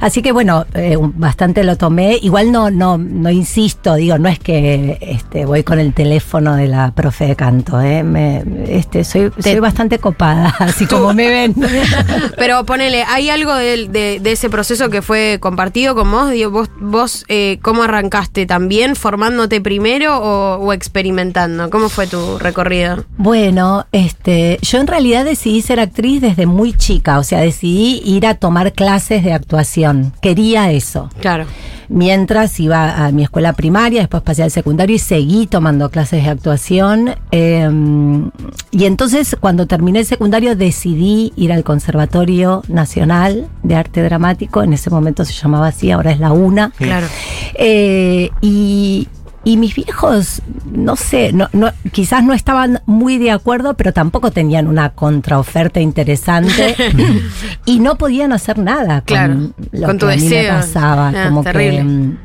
Así que bueno, eh, bastante lo tomé. Igual no, no, no insisto, digo, no es que este, voy con el teléfono de la profe de canto, ¿eh? Me, este, soy, soy bastante copada, así como me ven. Pero ponele, ¿hay algo del- de, de ese proceso que fue compartido con vos? Digo, vos, vos eh, ¿cómo arrancaste? ¿También formándote primero o, o experimentando? ¿Cómo fue tu recorrido? Bueno, este, yo en realidad decidí ser actriz desde muy chica, o sea, decidí ir a tomar clases de actuación. Quería eso. Claro. Mientras iba a mi escuela primaria, después pasé al secundario y seguí tomando clases de actuación. eh, y entonces, cuando terminé el secundario, decidí ir al Conservatorio Nacional de Arte Dramático. En ese momento se llamaba así, ahora es la UNA. Claro. Eh, y, y mis viejos, no sé, no, no, quizás no estaban muy de acuerdo, pero tampoco tenían una contraoferta interesante y no podían hacer nada con Claro, lo con tu que a mí me deseo. pasaba. Ah, como terrible. que mm,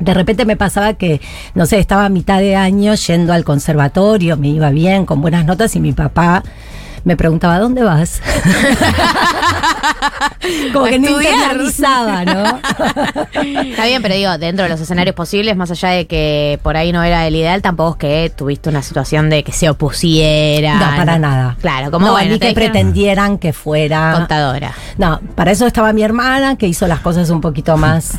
de repente me pasaba que, no sé, estaba a mitad de año yendo al conservatorio, me iba bien, con buenas notas y mi papá me preguntaba, ¿dónde vas? como A que no internalizaba, ¿no? Está bien, pero digo, dentro de los escenarios posibles, más allá de que por ahí no era el ideal, tampoco es que tuviste una situación de que se opusiera. No, para nada. Claro, como no, bueno, ni que dijeron pretendieran que fuera contadora. No, para eso estaba mi hermana, que hizo las cosas un poquito más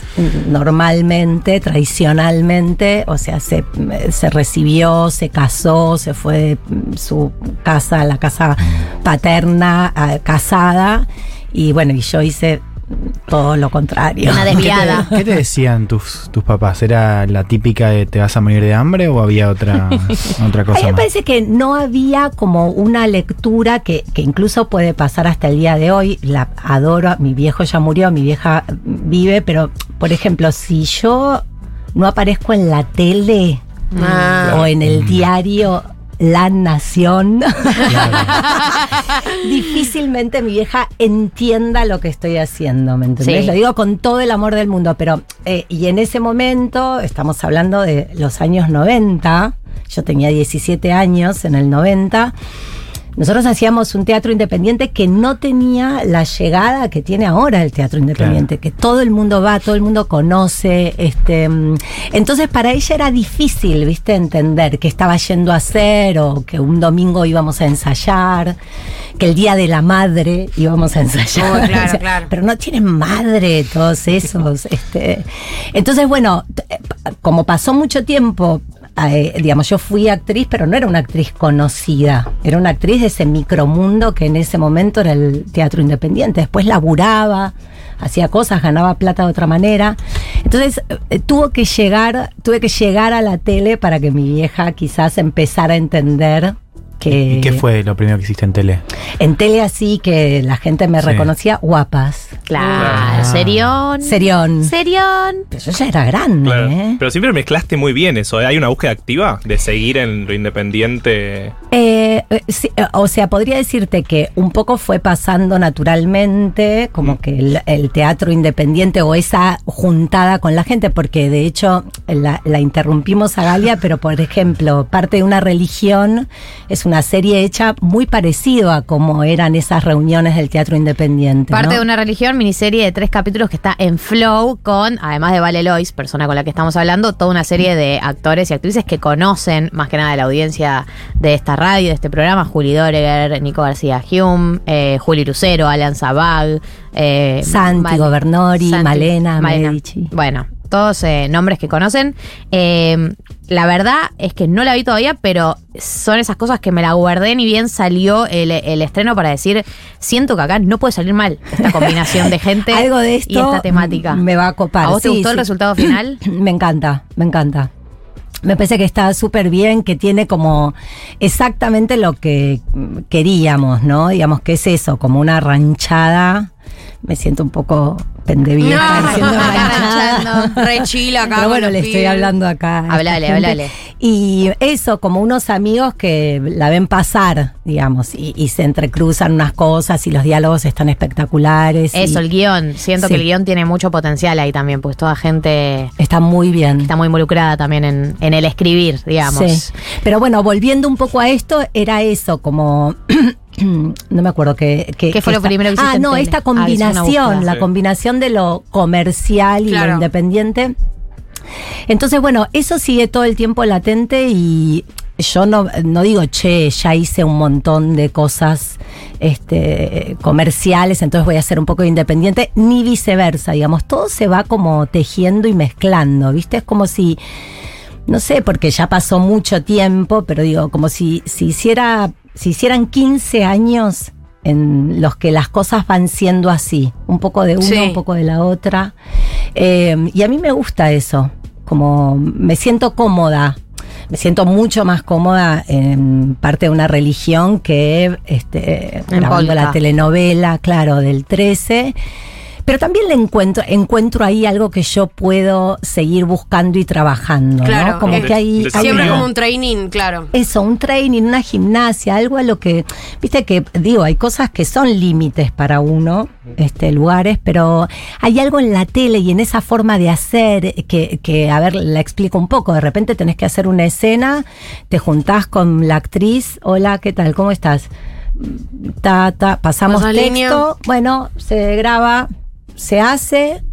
normalmente, tradicionalmente. O sea, se, se recibió, se casó, se fue de su casa, la casa paterna, a- casada. Y bueno, y yo hice mm, todo lo contrario. Una desviada. ¿Qué te decían tus, tus papás? ¿Era la típica de te vas a morir de hambre o había otra, otra A mí cosa me más? parece que no había como una lectura que, que incluso puede pasar hasta el día de hoy. La adoro, mi viejo ya murió, mi vieja vive, pero por ejemplo, si yo no aparezco en la tele Ah. o en el diario La Nación, difícilmente mi vieja entienda lo que estoy haciendo, ¿me entendés? Sí. Lo digo con todo el amor del mundo, pero eh, y en ese momento, estamos hablando de los años 90, yo tenía 17 años en el 90. Nosotros hacíamos un teatro independiente que no tenía la llegada que tiene ahora el teatro independiente, que todo el mundo va, todo el mundo conoce. Este, mm, entonces para ella era difícil, viste, entender qué estaba yendo a hacer o que un domingo íbamos a ensayar, que el día de la madre íbamos a ensayar. Oh, claro, O sea, claro. Pero no tienen madre todos esos. este. Entonces, bueno, eh, como pasó mucho tiempo eh, digamos, yo fui actriz, pero no era una actriz conocida. Era una actriz de ese micromundo que en ese momento era el teatro independiente. Después laburaba, hacía cosas, ganaba plata de otra manera. Entonces, eh, tuvo que llegar, tuve que llegar a la tele para que mi vieja quizás empezara a entender que ¿Y qué fue lo primero que hiciste en tele? en tele así que la gente me Sí. reconocía guapas. Claro, serión. Serión. Serión. Pero yo ya era grande, Claro. ¿eh? Pero siempre mezclaste muy bien eso. ¿eh? Hay una búsqueda activa de seguir en lo independiente. Eh, eh, sí, o sea, podría decirte que un poco fue pasando naturalmente, como que el, el teatro independiente o esa juntada con la gente, porque de hecho la, la interrumpimos a Galia, pero por ejemplo, parte de una religión es una serie hecha muy parecido a cómo eran esas reuniones del teatro independiente. Parte ¿no? de una religión, miniserie de tres capítulos que está en Flow con, además de Vale Lois, persona con la que estamos hablando, toda una serie de actores y actrices que conocen más que nada de la audiencia de esta radio, de este programa, Juli Doreger, Nico García Hume, eh, Juli Lucero, Alan Zabag, eh, Santi Val- Governori, Santi- Malena Medici. Bueno, todos eh, nombres que conocen. Eh, la verdad es que no la vi todavía, pero son esas cosas que me la guardé ni bien salió el, el estreno para decir, siento que acá no puede salir mal esta combinación de gente Algo de esto y esta temática. me va a copar. ¿A vos te Sí, gustó el resultado final? Me encanta, me encanta. Me parece que está súper bien, que tiene como exactamente lo que queríamos, ¿no? Digamos que es eso, como una ranchada. Me siento un poco pendevieja No, ranchada. ranchando, re acá Pero bueno, le estoy hablando acá. Hablale, hablale. Y eso, como unos amigos que la ven pasar, digamos, y, y se entrecruzan unas cosas y los diálogos están espectaculares. y Eso, el guion. Siento Sí. que el guion tiene mucho potencial ahí también, pues toda gente Está muy bien. está muy involucrada también en, en el escribir, digamos. Sí. Pero bueno, volviendo un poco a esto, era eso, como no me acuerdo qué. ¿Qué fue lo esta- primero que hiciste Ah, no, esta Ah, combinación, la Sí. combinación de lo comercial y Claro. lo independiente. Entonces, bueno, eso sigue todo el tiempo latente y yo no, no digo, che, ya hice un montón de cosas este, comerciales, entonces voy a ser un poco independiente, ni viceversa, digamos, todo se va como tejiendo y mezclando, ¿viste? Es como si, no sé, porque ya pasó mucho tiempo, pero digo, como si, si hiciera, si hicieran 15 años en los que las cosas van siendo así, un poco de una, Sí. un poco de la otra. Eh, y a mí me gusta eso, como me siento cómoda. Me siento mucho más cómoda en parte de una religión que este, grabando la telenovela, claro, del 13. Pero también le encuentro, encuentro ahí algo que yo puedo seguir buscando y trabajando. ¿no? Claro, Como eh, que hay, hay Siempre una- como un training, claro. eso, un training, una gimnasia, algo a lo que, viste que, digo, hay cosas que son límites para uno, este, lugares, pero hay algo en la tele y en esa forma de hacer que, que, a ver, la explico un poco, de repente tenés que hacer una escena, te juntás con la actriz, hola, ¿qué tal? ¿Cómo estás? Ta, ta, pasamos texto, línea. bueno, se graba, se hace,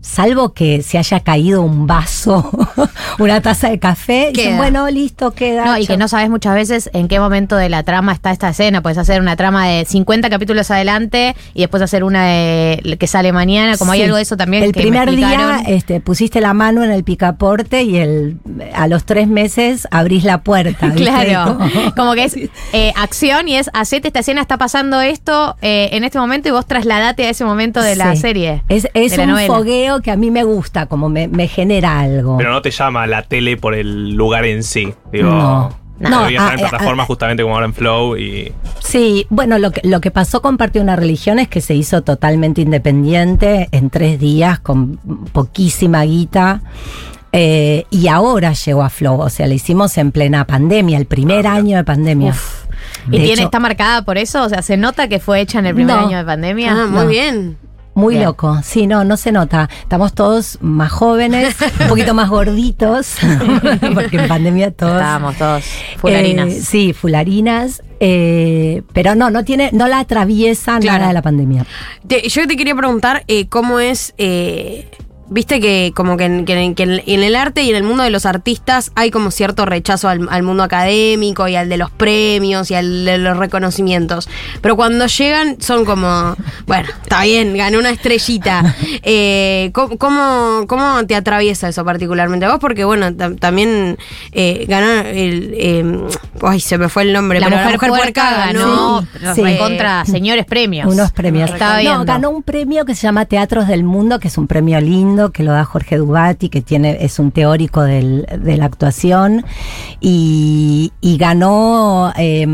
salvo que se haya caído un vaso, una taza de café, dicen, Queda. bueno, listo, queda. No, y que no sabes muchas veces en qué momento de la trama está esta escena. Puedes hacer una trama de 50 capítulos adelante y después hacer una de que sale mañana. Como hay algo de eso también El que primer me día este, pusiste la mano en el picaporte y el, a los tres meses abrís la puerta. Claro, Como- como que es eh, acción y es hacete esta escena, está pasando esto eh, en este momento y vos trasladate a ese momento de la Sí. serie. Es, es de la un novela. fogueo que a mí me gusta, como me, me genera algo. Pero no te llama la tele por el lugar en sí. Digo, No. No, estar en ah, plataformas justamente como ahora en Flow y. Sí, bueno, lo que, lo que pasó con Parte de una Religión es que se hizo totalmente independiente en tres días con poquísima guita. eh, y ahora llegó a Flow, o sea, la hicimos en plena pandemia, el primer año de pandemia. ¿Y De tiene, hecho, está marcada por eso? O sea, ¿se nota que fue hecha en el primer No. año de pandemia? Ah, muy No. bien. Muy Bien. loco, sí, no, no se nota. Estamos todos más jóvenes, un poquito más gorditos, porque en pandemia todos. Estábamos todos fularinas. Eh, sí, fularinas. eh, pero no, no tiene, no la atraviesa Claro. nada de la pandemia. Te- yo te quería preguntar eh, cómo es. Viste que como que, en, que en- que en- el arte y en el mundo de los artistas hay como cierto rechazo al, al mundo académico y al de los premios y al de los reconocimientos. Pero cuando llegan son como, bueno, está bien, ganó una estrellita. Eh, ¿cómo, cómo, cómo te atraviesa eso particularmente a vos? Porque bueno, tam- también eh, ganó el... eh, ay, se me fue el nombre. la, pero mujer puerca ganó los Sí. recontra señores premios. Unos premios. Estaba No, ganó un premio que se llama Teatros del Mundo, que es un premio lindo, que lo da Jorge Dubati, que tiene, es un teórico del- de la actuación. Y, y ganó eh,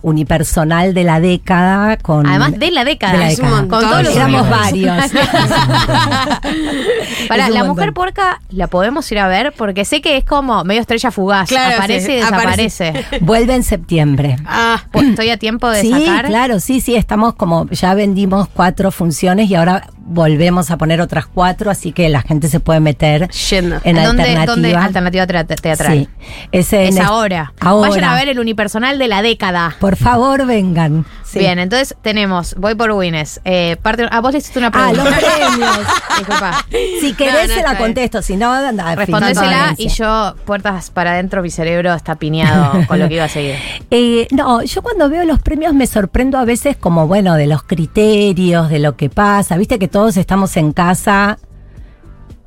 unipersonal de la década con. Además de la década. de la Es un década. montón. Con todos los Éramos varios. Para la mujer puerca la podemos ir a ver porque sé que es como medio estrella fugaz. Claro, aparece sí, y desaparece. Vuelve en septiembre. Ah, Pues Estoy a tiempo de sí, sacar. claro, sí, sí, estamos como, ya vendimos cuatro funciones y ahora volvemos a poner otras cuatro, así que la gente se puede meter yendo. en ¿Dónde, alternativa. dónde alternativa teatral? Sí, ese Es en ahora. ahora. Vayan a ver el unipersonal de la década. Por favor, vengan. Sí. Bien, entonces tenemos, voy por Wines. Eh, parte, ah, vos le hiciste una Ah, pregunta. los premios. Disculpa. Si querés, No, no, se la contesto. Si no, anda. Respondésela y yo, puertas para adentro, mi cerebro está piñado con lo que iba a seguir. Eh, no, yo cuando veo los premios me sorprendo a veces como, bueno, de los criterios, de lo que pasa. Viste que todos estamos en casa.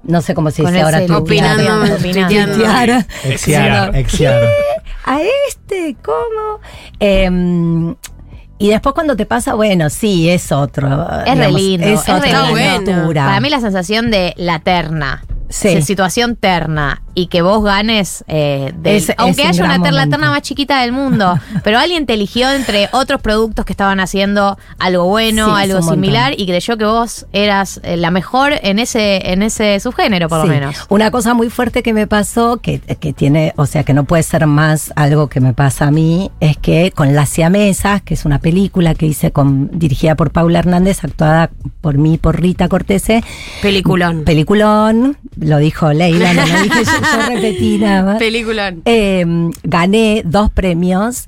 No sé cómo se dice ahora. tuitear. opinando, Opinando. Exiar, exiar. a este, ¿cómo? Em, y después cuando te pasa, bueno, sí, es otro. Es re digamos, lindo. Es Es re otra lindo. aventura. Para mí la sensación de la terna. Sí. de situación terna y que vos ganes eh, del- Es- es aunque un haya una terna, la terna más chiquita del mundo pero alguien te eligió entre otros productos que estaban haciendo algo bueno Sí, algo un montón. similar y creyó que vos eras eh, la mejor en ese en ese subgénero por Sí. lo menos Una cosa muy fuerte que me pasó, que, que tiene, o sea, que no puede ser más algo que me pasa a mí, es que con Las Siamesas, que es una película que hice con, dirigida por Paula Hernández, actuada por mí, y por Rita Cortese. Peliculón. Peliculón, lo dijo Leila, no lo dije yo, yo repetí nada más. Película. Eh, gané dos premios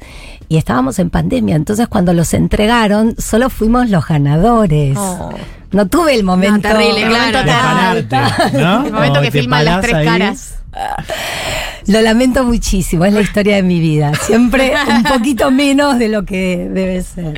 y estábamos en pandemia, entonces cuando los entregaron solo fuimos los ganadores. Oh. No tuve el momento. terrible, el claro. momento ¿no? El momento que filman las tres ahí. caras. Lo lamento muchísimo, es la historia de mi vida. Siempre un poquito menos de lo que debe ser.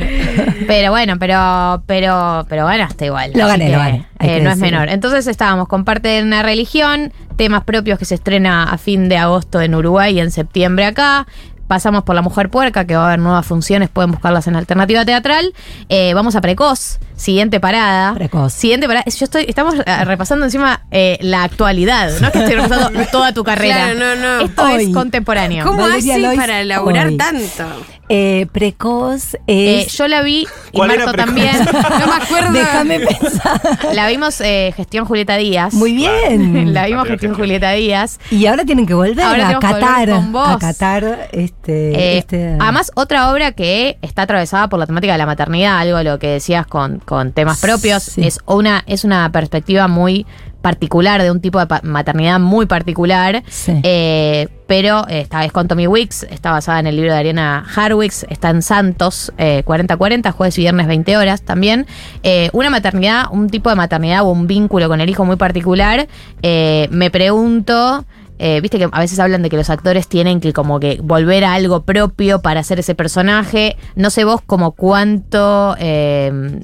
Pero bueno, pero, pero, pero ganaste igual. Lo gané, que, lo gané, eh, no es menor. Entonces estábamos con parte de una religión, temas propios que se estrena a fin de agosto en Uruguay y en septiembre acá. Pasamos por La Mujer Puerca, que va a haber nuevas funciones, pueden buscarlas en Alternativa Teatral. Eh, vamos a Precoz, siguiente parada. Precoz. Siguiente parada. Yo estoy, estamos eh, repasando encima eh, la actualidad, no es que estoy repasando toda tu carrera. Claro, no, no. Esto es contemporáneo. ¿Cómo Valeria hace Lois para laburar hoy. tanto? Eh, precoz Eh, yo la vi y ¿Cuál era Marto también. No me acuerdo. Déjame pensar. La vimos eh, gestión Julieta Díaz. Muy bien. La vimos Rápido, gestión. Julieta Díaz. Y ahora tienen que volver Ahora a Qatar. con vos. A Qatar, este. Eh, este- Además, otra obra que está atravesada por la temática de la maternidad, algo de lo que decías con, con temas propios, Sí. es una, es una perspectiva muy particular, de un tipo de maternidad muy particular. Sí. Eh, pero eh, esta vez con Tommy Wicks, está basada en el libro de Ariana Harwicks, está en Santos, eh, 40-40, jueves y viernes 20 horas también. Eh, una maternidad, un tipo de maternidad o un vínculo con el hijo muy particular. Eh, me pregunto, eh, viste que a veces hablan de que los actores tienen que como que volver a algo propio para hacer ese personaje. No sé vos como cuánto eh,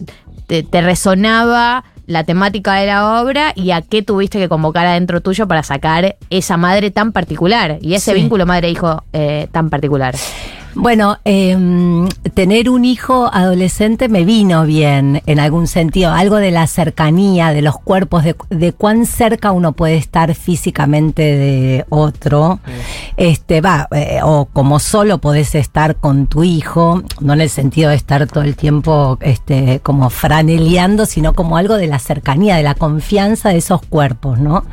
te, te resonaba la temática de la obra y a qué tuviste que convocar adentro tuyo para sacar esa madre tan particular y ese Sí. vínculo madre-hijo eh, tan particular. Bueno, em, tener un hijo adolescente me vino bien en algún sentido, algo de la cercanía, de los cuerpos, de, de cuán cerca uno puede estar físicamente de otro, este va, eh, o como solo podés estar con tu hijo, no en el sentido de estar todo el tiempo este, como franeleando, sino como algo de la cercanía, de la confianza de esos cuerpos, ¿no?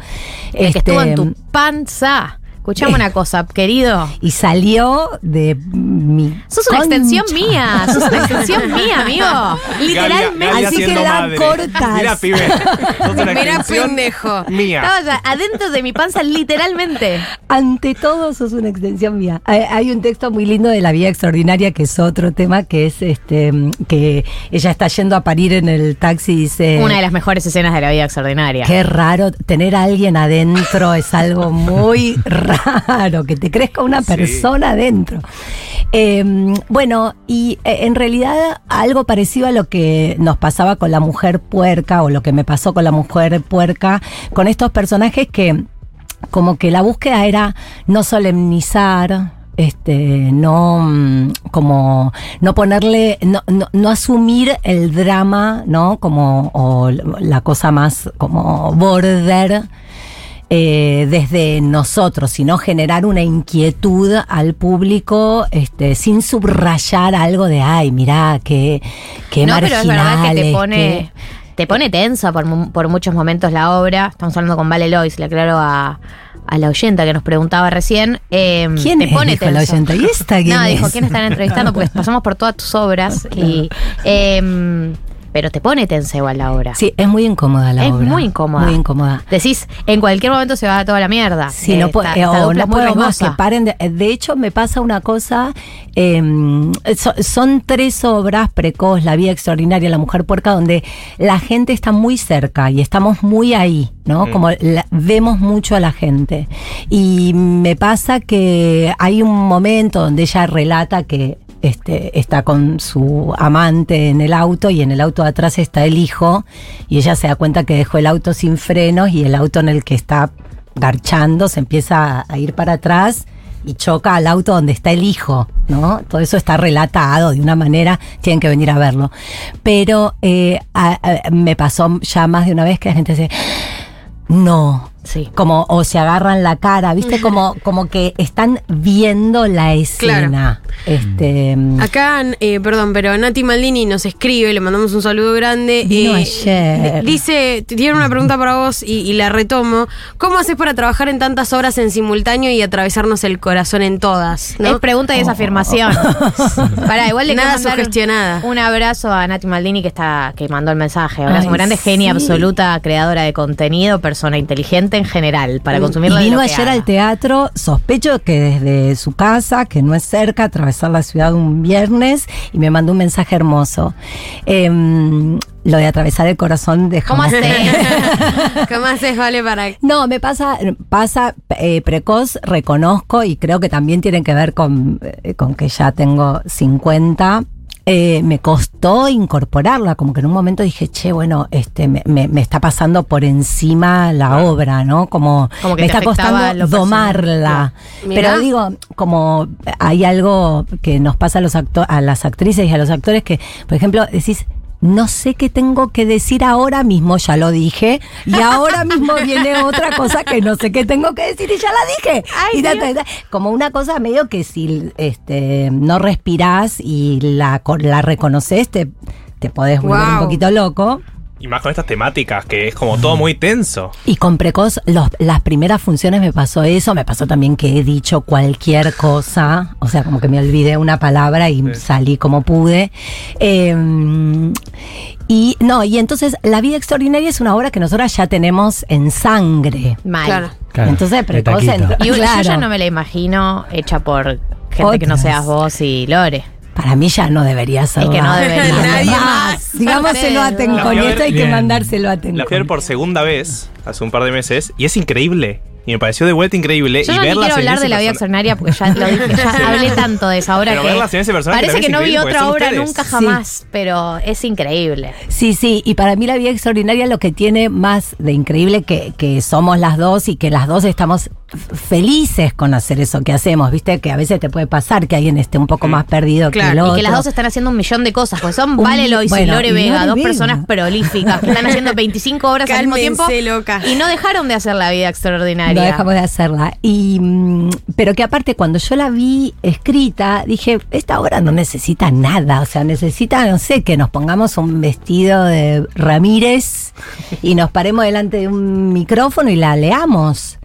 Que estuvo en Este, tu panza. Escuchame una cosa, querido. y salió de mi. Sos una extensión mía, sos una extensión mía, amigo. Literalmente. Así quedan madre. cortas. Mira, pibe. sos una Mira, pendejo. Mía. Estabas adentro de mi panza, literalmente. Ante todo, sos una extensión mía. Hay, hay un texto muy lindo de La Vida Extraordinaria, que es otro tema, que es este que ella está yendo a parir en el taxi y dice. Una de las mejores escenas de la vida extraordinaria. Qué raro, tener a alguien adentro es algo muy raro, que te crezca una persona adentro. Eh, bueno, y eh, en realidad algo parecido a lo que nos pasaba con la mujer puerca o lo que me pasó con la mujer puerca, con estos personajes que como que la búsqueda era no solemnizar, este, no mm, como no ponerle, no, no, no asumir el drama, ¿no? Como o la cosa más como border. Eh, desde nosotros, sino generar una inquietud al público este, sin subrayar algo de, ay, mirá, qué, qué no, pero es verdad que te marginales, pone, qué-". te pone tensa por, por muchos momentos la obra. Estamos hablando con Vale Lois, le aclaro a, a la oyenta que nos preguntaba recién. Eh, ¿Quién te es? pone Dijo la oyenta. ¿Y esta quién No, dijo? ¿quién están entrevistando? Porque pasamos por todas tus obras. y eh, Pero te pone tensa igual la obra. Sí, es muy incómoda la es obra. muy incómoda. Muy incómoda. Decís, en cualquier momento se va a toda la mierda. Sí, Eh, no, puedo, eh, o dupla no es puedo más que paren. De, de hecho, me pasa una cosa. eh, so- son tres obras precoz, La vida extraordinaria, La mujer puerca, donde la gente está muy cerca y estamos muy ahí, ¿no? Mm. Como la- vemos mucho a la gente. Y me pasa que hay un momento donde ella relata que este, está con su amante en el auto y en el auto atrás está el hijo y ella se da cuenta que dejó el auto sin frenos y el auto en el que está garchando se empieza a- ir para atrás y choca al auto donde está el hijo, ¿no? Todo eso está relatado de una manera, tienen que venir a verlo. Pero eh, me pasó ya más de una vez que la gente dice, no. Sí. Como, o se agarran la cara, ¿viste? Como, como que están viendo la escena. Este. Acá, eh, perdón, pero Nati Maldini nos escribe, le mandamos un saludo grande. Vino eh, ayer. di- Dice, tiene una pregunta para vos y, y la retomo. ¿Cómo haces para trabajar en tantas horas en simultáneo y atravesarnos el corazón en todas? ¿no? Es pregunta y es afirmación. Pará, igual le Nada sugestionada. Un abrazo a Nati Maldini que está, que mandó el mensaje. Abrazo Ay, muy grande, genia absoluta, creadora de contenido, persona inteligente. En general, para consumirla Y vino ayer al teatro, sospecho que desde su casa, que no es cerca, atravesar la ciudad un viernes y me mandó un mensaje hermoso. Em, lo de atravesar el corazón de ¿Cómo haces? ¿Cómo haces, Vale, para No, me pasa, pasa eh, precoz, reconozco y creo que también tiene que ver con, eh, con que ya tengo 50. Eh, me costó incorporarla, como que en un momento dije, che, bueno, este, me, me- me está pasando por encima la obra, ¿no? Como, Como que me está costando domarla. Pero digo, como hay algo que nos pasa a, los acto- a las actrices y a los actores que, por ejemplo, decís, no sé qué tengo que decir ahora mismo, ya lo dije, y ahora mismo viene otra cosa que no sé qué tengo que decir y ya la dije. Y como una cosa medio que si este, no respirás y la, la reconoces, te, te podés volver un poquito loco. Y más con estas temáticas, que es como todo muy tenso. Y con Precoz, los- las primeras funciones me pasó eso, me pasó también que he dicho cualquier cosa, o sea, como que me olvidé una palabra y salí como pude. Eh, y no, y entonces La vida extraordinaria es una obra que nosotros ya tenemos en sangre. Mal. Claro. Claro, Entonces, Precoz entró- Y yo ya claro. no me la imagino hecha por gente que no seas vos y Lore. Para mí ya no debería ser. Es que no debería. Nadie más. más. Digámoselo a Tencon. Esto hay que mandárselo a Tencon. La fui a ver por segunda vez, hace un par de meses, y es increíble. Y me pareció de vuelta increíble. Yo y no verlas quiero hablar de la vida extraordinaria porque ya lo dije, ya Sí. hablé tanto de esa obra Pero que verlas en ese personaje parece que no vi otra obra nunca jamás, pero es increíble. Sí, sí, y para mí la vida extraordinaria lo que tiene más de increíble que, que somos las dos y que las dos estamos felices con hacer eso que hacemos, viste, que a veces te puede pasar que alguien esté un poco más perdido que el otro. y que las dos están haciendo un millón de cosas, porque son Un- Vale Lois bueno, y Lore Vega, Lore dos Vega. personas prolíficas que están haciendo 25 obras al mismo tiempo y no dejaron de hacer la vida extraordinaria. No dejamos de hacerla. Y, mm, pero que aparte, cuando yo la vi escrita, dije, esta obra no necesita nada. O sea, necesita, no sé, que nos pongamos un vestido de Ramírez y nos paremos delante de un micrófono y la leamos.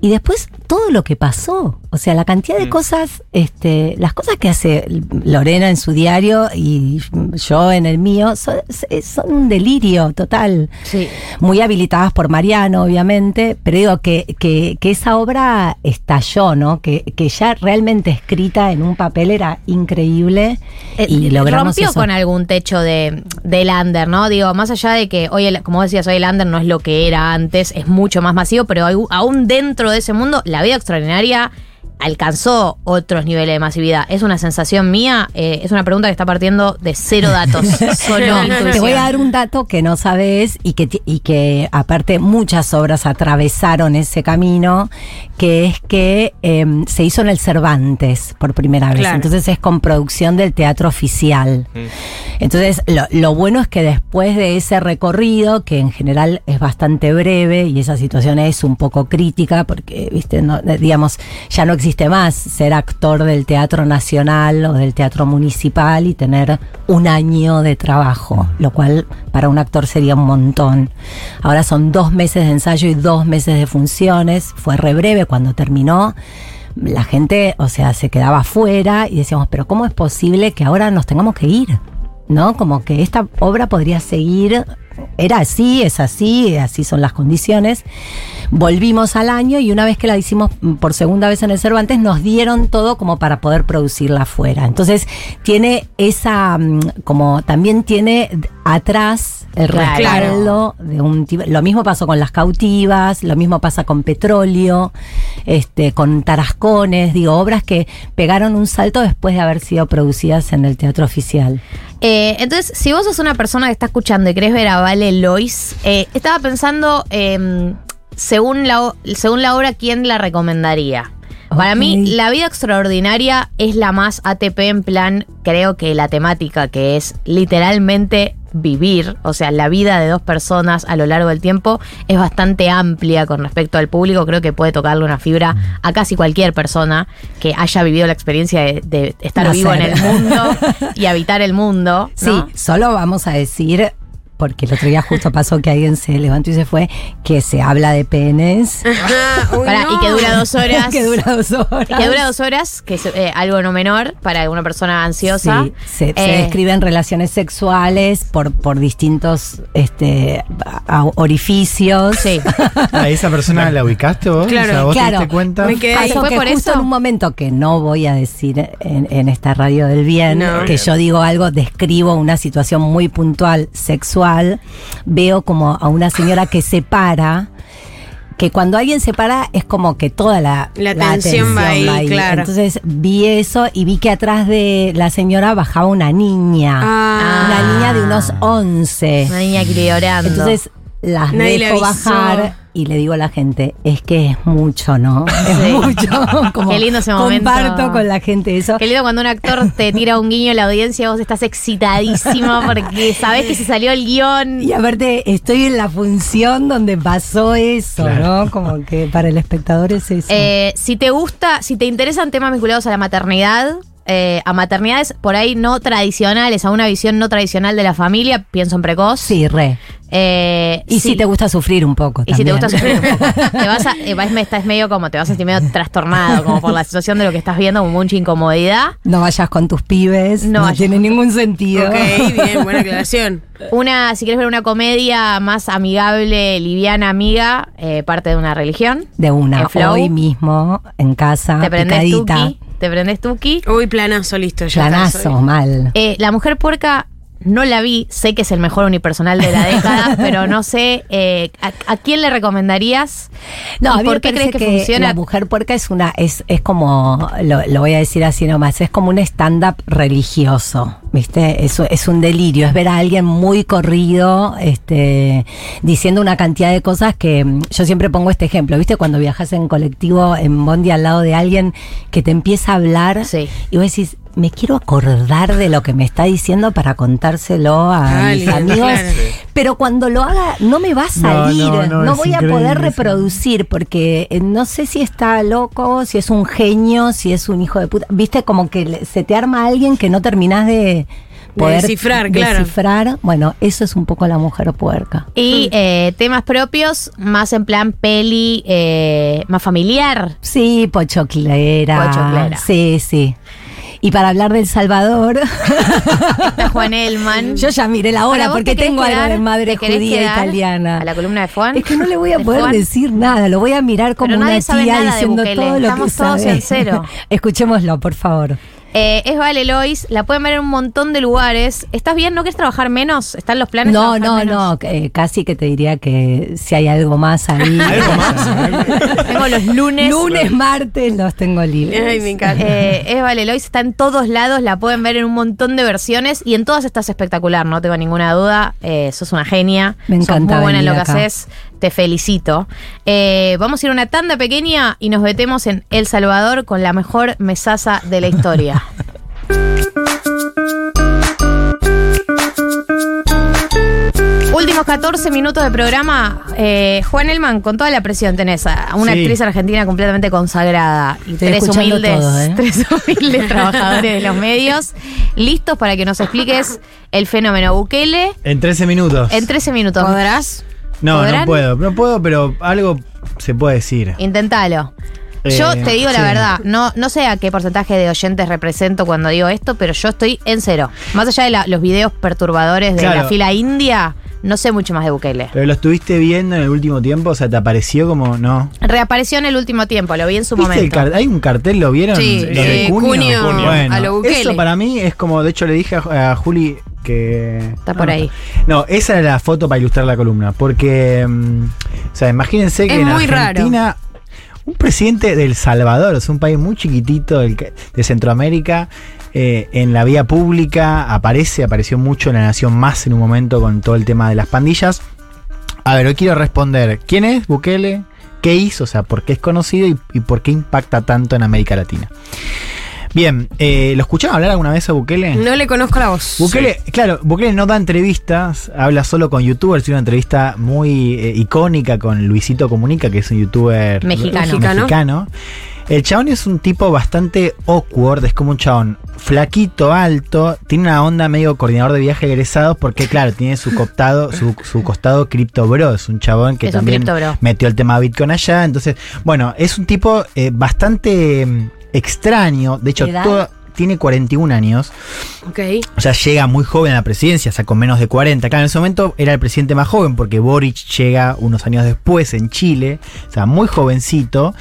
Y después todo lo que pasó, o sea, la cantidad de cosas, este, las cosas que hace Lorena en su diario y yo en el mío, son, son un delirio total Sí. muy habilitadas por Mariano, obviamente, pero digo que, que, que esa obra estalló, ¿no? Que, que ya realmente escrita en un papel era increíble y Eh, logramos rompió eso. con algún techo de del under, ¿no? Digo, más allá de que hoy, el- como decías, hoy el under no es lo que era antes, es mucho más masivo, pero hay- aún dentro de ese mundo, la vida extraordinaria alcanzó otros niveles de masividad. ¿Es una sensación mía? Eh, es una pregunta que está partiendo de cero datos, solo No, intuición. te voy a dar un dato que no sabes y que, y que aparte muchas obras atravesaron ese camino, que es que em, se hizo en el Cervantes por primera vez. Claro. Entonces es con producción del teatro oficial. Entonces, lo, lo bueno es que después de ese recorrido, que en general es bastante breve y esa situación es un poco crítica, porque, viste, no, eh, digamos, ya no existe más ser actor del teatro nacional o del teatro municipal y tener un año de trabajo, lo cual para un actor sería un montón. Ahora son dos meses de ensayo y dos meses de funciones, fue re breve cuando terminó la gente, o sea, se quedaba afuera y decíamos, pero ¿cómo es posible que ahora nos tengamos que ir? ¿No? Como que esta obra podría seguir, era así, es así, así son las condiciones. Volvimos al año y una vez que la hicimos mm, por segunda vez en el Cervantes, nos dieron todo como para poder producirla afuera. Entonces, tiene esa, mm, como también tiene atrás el Claro. respaldo de un Lo mismo pasó con las cautivas, lo mismo pasa con petróleo, este, con tarascones, digo, obras que pegaron un salto después de haber sido producidas en el teatro oficial. Eh, entonces, si vos sos una persona que está escuchando y querés ver a Vale Lois, eh, estaba pensando, eh, según, la, según la obra, ¿quién la recomendaría? Para mí, La vida extraordinaria es la más ATP en plan, creo que la temática que es literalmente vivir, o sea, la vida de dos personas a lo largo del tiempo es bastante amplia con respecto al público, creo que puede tocarle una fibra a casi cualquier persona que haya vivido la experiencia de, de estar vivo en el mundo y habitar el mundo. Sí, solo vamos a decir porque el otro día justo pasó que alguien se levantó y se fue, que se habla de penes. Ajá, uy, Pará, no. Y que dura dos horas. que dura dos horas. Y que dura dos horas, que es eh, algo no menor para una persona ansiosa. Sí, se, se Eh, describen relaciones sexuales por, por distintos este, a- orificios. Sí. ¿A esa persona la ubicaste vos? Claro, o sea, ¿vos te diste cuenta? Me quedé. Pasó ¿Fue que por justo eso? en un momento que no voy a decir en, en esta radio del bien, No. que yo digo algo, describo una situación muy puntual sexual, veo como a una señora que se para, que cuando alguien se para es como que toda la, La atención va ahí, claro. Entonces vi eso y vi que atrás de la señora bajaba una niña, Ah. una niña de unos 11. Una niña que llorando. Entonces las Nadie dejo bajar y le digo a la gente, es que es mucho, ¿no? Es Sí. mucho. Como Qué lindo ese momento. Comparto con la gente eso. Qué lindo cuando un actor te tira un guiño en la audiencia, vos estás excitadísimo porque sabés que se salió el guion. Y aparte, estoy en la función donde pasó eso, Claro. ¿no? Como que para el espectador es eso. Eh, si te gusta, si te interesan temas vinculados a la maternidad, eh, a maternidades por ahí no tradicionales, a una visión no tradicional de la familia, pienso en precoz. sí, re. Eh, Y sí. si te gusta sufrir un poco Y si te gusta sufrir un poco. Te vas a, eh, vas- estás medio como, te vas a sentir medio trastornado, como por la situación de lo que estás viendo, con mucha incomodidad. No vayas con tus pibes, No tiene ningún sentido. Ok, bien, buena aclaración. Una, si quieres ver una comedia más amigable, liviana, amiga, eh, parte de una religión. De una, hoy mismo, en casa, te picadita, tuki, te prendes tuki. Uy, planazo, listo. Ya planazo, mal. Eh, la mujer puerca no la vi, sé que es el mejor unipersonal de la década, pero no sé eh, a, a quién le recomendarías. No, ¿Y a mí por qué crees que, funciona? La mujer puerca es una, es, es como, lo, lo voy a decir así nomás, es como un stand-up religioso, ¿viste? Es, es un delirio, es ver a alguien muy corrido, este, diciendo una cantidad de cosas que mm, yo siempre pongo este ejemplo, ¿viste? Cuando viajas en colectivo, en bondi al lado de alguien que te empieza a hablar Sí. y vos decís, me quiero acordar de lo que me está diciendo para contárselo a Ah, mis amigos, claro. pero cuando lo haga no me va a salir, no, no, no, es voy a poder reproducir porque eh, no sé si está loco, si es un genio, si es un hijo de puta. Viste como que se te arma alguien que no terminás de poder descifrar, claro. descifrar. Bueno, eso es un poco la mujer puerca. Y eh, temas propios, más en plan peli, eh, más familiar. Sí, pochoclera. Pochoclera. Sí, sí. Y para hablar del Salvador, Está Juan Elman. yo ya miré la hora ¿vos porque te tengo algo quedar- de madre te judía italiana. A la columna de Juan. Es que no le voy a ¿De poder Juan? decir nada, lo voy a mirar como una tía diciendo todo lo estamos que todos sabe. en cero. Escuchémoslo, por favor. Eh, es Vale Lois, la pueden ver en un montón de lugares. ¿Estás bien? ¿No quieres trabajar menos? ¿Están los planes? de No, trabajar no, menos? no, eh, casi que te diría que si hay algo más ahí. ¿Algo más? Tengo los lunes. Lunes, martes los tengo libres. Ay, me encanta. Eh, es Vale Lois, está en todos lados, la pueden ver en un montón de versiones y en todas estás espectacular, no tengo ninguna duda. Eh, sos una genia, Me sos encanta muy buena en lo que haces, te felicito. Eh, vamos a ir a una tanda pequeña y nos metemos en El Salvador con la mejor mesaza de la historia. Últimos 14 minutos de programa. Eh, Juan Elman, con toda la presión tenés a una Sí. actriz argentina completamente consagrada y Estoy tres humildes, todo, ¿eh? tres humildes trabajadores de los medios, listos para que nos expliques el fenómeno Bukele En 13 minutos. en 13 minutos. ¿Podrás? No, ¿podrán? no puedo. No puedo, pero algo se puede decir. Inténtalo. Yo Eh, te digo la sí. verdad, no, no sé a qué porcentaje de oyentes represento cuando digo esto, pero yo estoy en cero. Más allá de la- los videos perturbadores de Claro. la fila india, no sé mucho más de Bukele. Pero lo estuviste viendo en el último tiempo, o sea, te apareció como no. Reapareció en el último tiempo, lo vi en su ¿Viste el momento. ¿Hay un cartel, lo vieron? Sí, Los de eh, junio. junio Bueno, a lo Bukele. Eso para mí es como, de hecho le dije a, a Juli que... Está por no, ahí. No, esa era la foto para ilustrar la columna, porque, mm, o sea, imagínense que Es en muy raro. Un presidente del Salvador, sea, un país muy chiquitito de Centroamérica, eh, en la vía pública aparece, apareció mucho en La Nación Más en un momento con todo el tema de las pandillas. A ver, hoy quiero responder, ¿quién es Bukele? ¿Qué hizo? O sea, ¿por qué es conocido y, y por qué impacta tanto en América Latina? Bien, eh, ¿lo escucharon hablar alguna vez a Bukele? No le conozco la voz. Bukele, claro, Bukele no da entrevistas, habla solo con youtubers, tiene una entrevista muy eh, icónica con Luisito Comunica, que es un youtuber Mexicano. Mexicano. mexicano. El chabón es un tipo bastante awkward, es como un chabón flaquito, alto, tiene una onda medio coordinador de viaje egresados porque claro, tiene su costado, su, su costado cripto bro, es un chabón que Es también metió el tema Bitcoin allá, entonces, bueno, es un tipo eh, bastante mm, extraño, de hecho, todo- tiene 41 años. O sea, llega muy joven a la presidencia, o sea, con menos de 40. Acá en ese momento era el presidente más joven porque Boric llega unos años después en Chile, o sea, muy jovencito.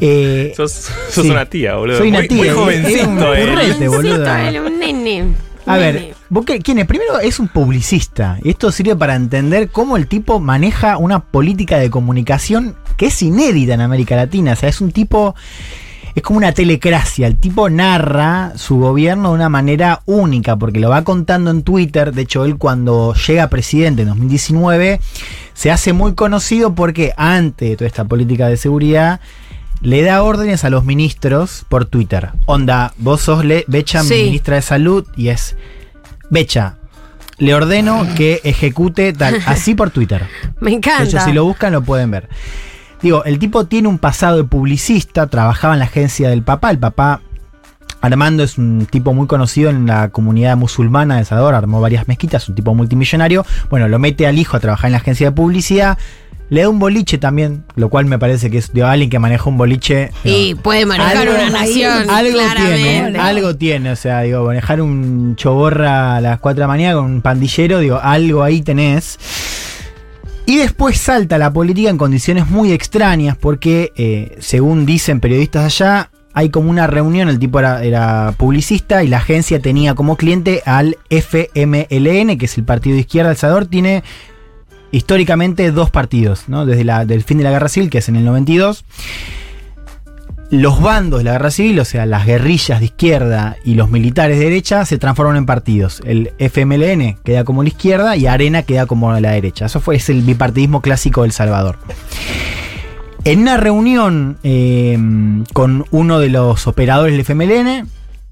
Eh, Sos, sos sí. una tía, boludo. Soy una muy, tía, Muy un jovencito, eh. burrete, boludo. Él, un nene. A ver, Bukele, ¿quién es? Primero es un publicista. Y esto sirve para entender cómo el tipo maneja una política de comunicación que es inédita en América Latina. O sea, es un tipo. Es como una telecracia. El tipo narra su gobierno de una manera única, porque lo va contando en Twitter. De hecho, él cuando llega presidente en 2019, se hace muy conocido porque antes de toda esta política de seguridad, le da órdenes a los ministros por Twitter. Onda, vos sos Le Becha, Sí. ministra de Salud, y es Becha. Le ordeno que ejecute tal, así por Twitter. Me De encanta. hecho, si lo buscan lo pueden ver. Digo, el tipo tiene un pasado de publicista, trabajaba en la agencia del papá. El papá, Armando, es un tipo muy conocido en la comunidad musulmana de Salvador, armó varias mezquitas, un tipo multimillonario. Bueno, lo mete al hijo a trabajar en la agencia de publicidad. Le da un boliche también, lo cual me parece que es de alguien que maneja un boliche. Y puede manejar una nación. Algo claramente. tiene, algo tiene, o sea, digo, manejar un choborra a las 4 de la mañana con un pandillero, digo, algo ahí tenés. Y después salta la política en condiciones muy extrañas porque, eh, según dicen periodistas allá, hay como una reunión, el tipo era, publicista y la agencia tenía como cliente al FMLN, que es el partido de izquierda El Salvador, tiene históricamente dos partidos, ¿no? Desde la, del fin de la guerra civil, que es en el 92. Los bandos de la guerra civil, o sea, las guerrillas de izquierda y los militares de derecha, se transforman en partidos. El FMLN queda como la izquierda y Arena queda como la derecha. Eso fue es el bipartidismo clásico del Salvador. En una reunión eh, con uno de los operadores del FMLN,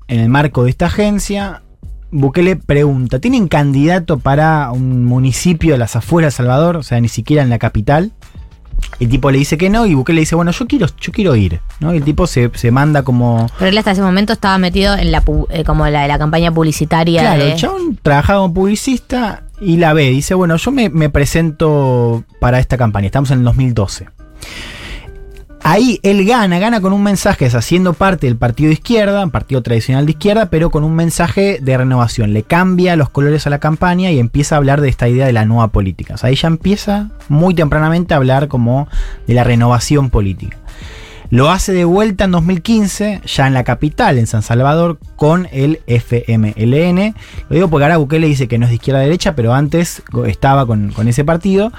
en el marco de esta agencia, Bukele pregunta, ¿tienen candidato para un municipio de las afueras de Salvador? O sea, ni siquiera en la capital. El tipo le dice que no y Bukele dice, bueno, yo quiero, yo quiero ir. ¿no? Y el tipo se, se manda como... Pero él hasta ese momento estaba metido en la eh, como la, la campaña publicitaria Claro, de. el chabón trabajaba como publicista y la ve. Dice, bueno, yo me, me presento para esta campaña. Estamos en el 2012. Ahí él gana, gana con un mensaje, es haciendo parte del partido de izquierda, un partido tradicional de izquierda, pero con un mensaje de renovación. Le cambia los colores a la campaña y empieza a hablar de esta idea de la nueva política. O sea, ahí ya empieza muy tempranamente a hablar como de la renovación política. Lo hace de vuelta en 2015, ya en la capital, en San Salvador, con el FMLN. Lo digo porque ahora Bukele dice que no es de izquierda derecha, pero antes estaba con ese partido.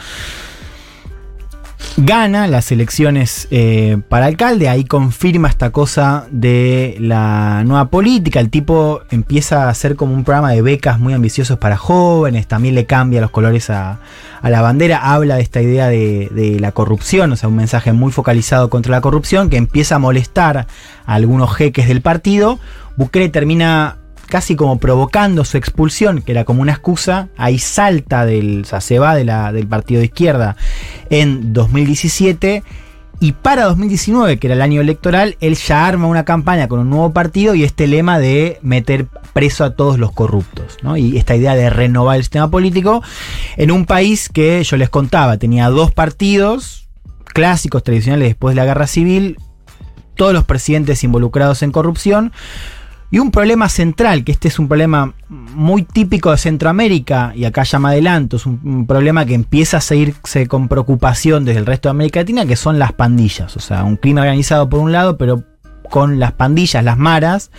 Gana las elecciones eh, para alcalde, ahí confirma esta cosa de la nueva política. El tipo empieza a hacer como un programa de becas muy ambiciosos para jóvenes, también le cambia los colores a, a la bandera, habla de esta idea de, de la corrupción, o sea, un mensaje muy focalizado contra la corrupción que empieza a molestar a algunos jeques del partido. Bukele termina casi como provocando su expulsión, que era como una excusa, ahí salta del, o se va del partido de izquierda en 2017 y para 2019, que era el año electoral, él ya arma una campaña con un nuevo partido y este lema de meter preso a todos los corruptos. Y esta idea de renovar el sistema político en un país que yo les contaba, tenía dos partidos clásicos, tradicionales después de la guerra civil, todos los presidentes involucrados en corrupción, y un problema central, que este es un problema muy típico de Centroamérica, y acá ya me adelanto, es un, problema que empieza a seguirse con preocupación desde el resto de América Latina, que son las pandillas. O sea, un crimen organizado por un lado, pero con las pandillas, las maras,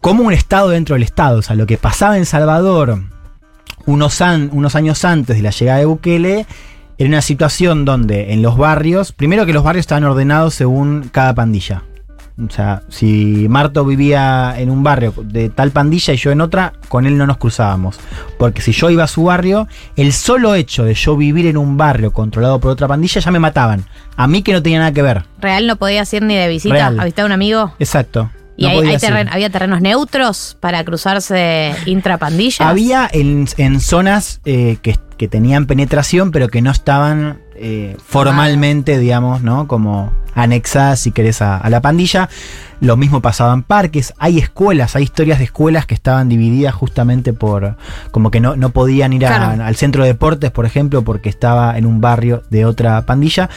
como un Estado dentro del Estado. O sea, lo que pasaba en Salvador unos, unos años antes de la llegada de Bukele, era una situación donde en los barrios, primero que los barrios estaban ordenados según cada pandilla. O sea, si Marto vivía en un barrio de tal pandilla y yo en otra, con él no nos cruzábamos. Porque si yo iba a su barrio, el solo hecho de yo vivir en un barrio controlado por otra pandilla ya me mataban. A mí que no tenía nada que ver. Real no podía ir ni de visita Real. a visitar a un amigo. Exacto. ¿Y no hay, terren- había terrenos neutros para cruzarse intrapandillas? Había en, en zonas eh, que, que tenían penetración, pero que no estaban eh, formalmente, digamos, ¿no? Como anexadas, si querés, a, a la pandilla. Lo mismo pasaba en parques. Hay escuelas, hay historias de escuelas que estaban divididas justamente por. como que no, no podían ir a- Claro. al centro de deportes, por ejemplo, porque estaba en un barrio de otra pandilla.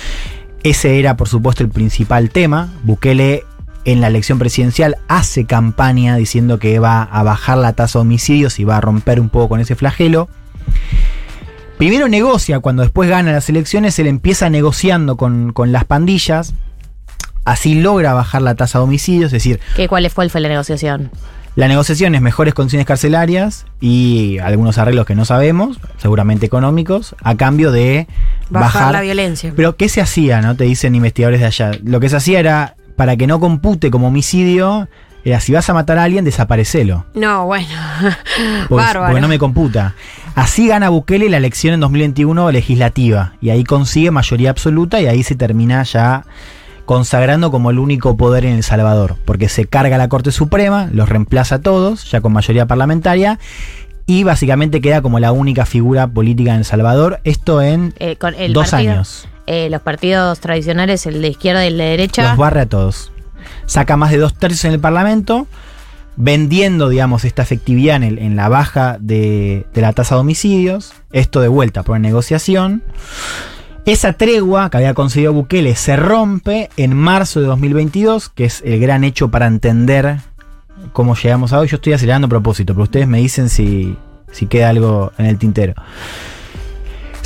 Ese era, por supuesto, el principal tema. Bukele en la elección presidencial hace campaña diciendo que va a bajar la tasa de homicidios y va a romper un poco con ese flagelo. Primero negocia, cuando después gana las elecciones, él empieza negociando con, con las pandillas. Así logra bajar la tasa de homicidios, es decir, ¿Qué, ¿Cuál fue, fue la negociación? la negociación es mejores condiciones carcelarias y algunos arreglos que no sabemos, seguramente económicos, a cambio de Bajar, bajar, la violencia. pero ¿qué se hacía? ¿No? Te dicen investigadores de allá. Lo que se hacía era, para que no compute como homicidio, era si vas a matar a alguien, desaparecelo. No, bueno. Porque, Bárbaro. porque no me computa. Así gana Bukele la elección en 2021 legislativa. Y ahí consigue mayoría absoluta y ahí se termina ya consagrando como el único poder en El Salvador. Porque se carga la Corte Suprema, los reemplaza a todos, ya con mayoría parlamentaria. Y básicamente queda como la única figura política en El Salvador. Esto en Eh, con el dos partido- años. eh, los partidos tradicionales, el de izquierda y el de derecha. Los barre a todos. Saca más de dos tercios en el Parlamento, vendiendo, digamos, esta efectividad en, la baja de, de la tasa de homicidios. Esto de vuelta por negociación. Esa tregua que había conseguido Bukele se rompe en marzo de 2022, que es el gran hecho para entender cómo llegamos a hoy. Yo estoy acelerando a propósito, pero ustedes me dicen si, si queda algo en el tintero.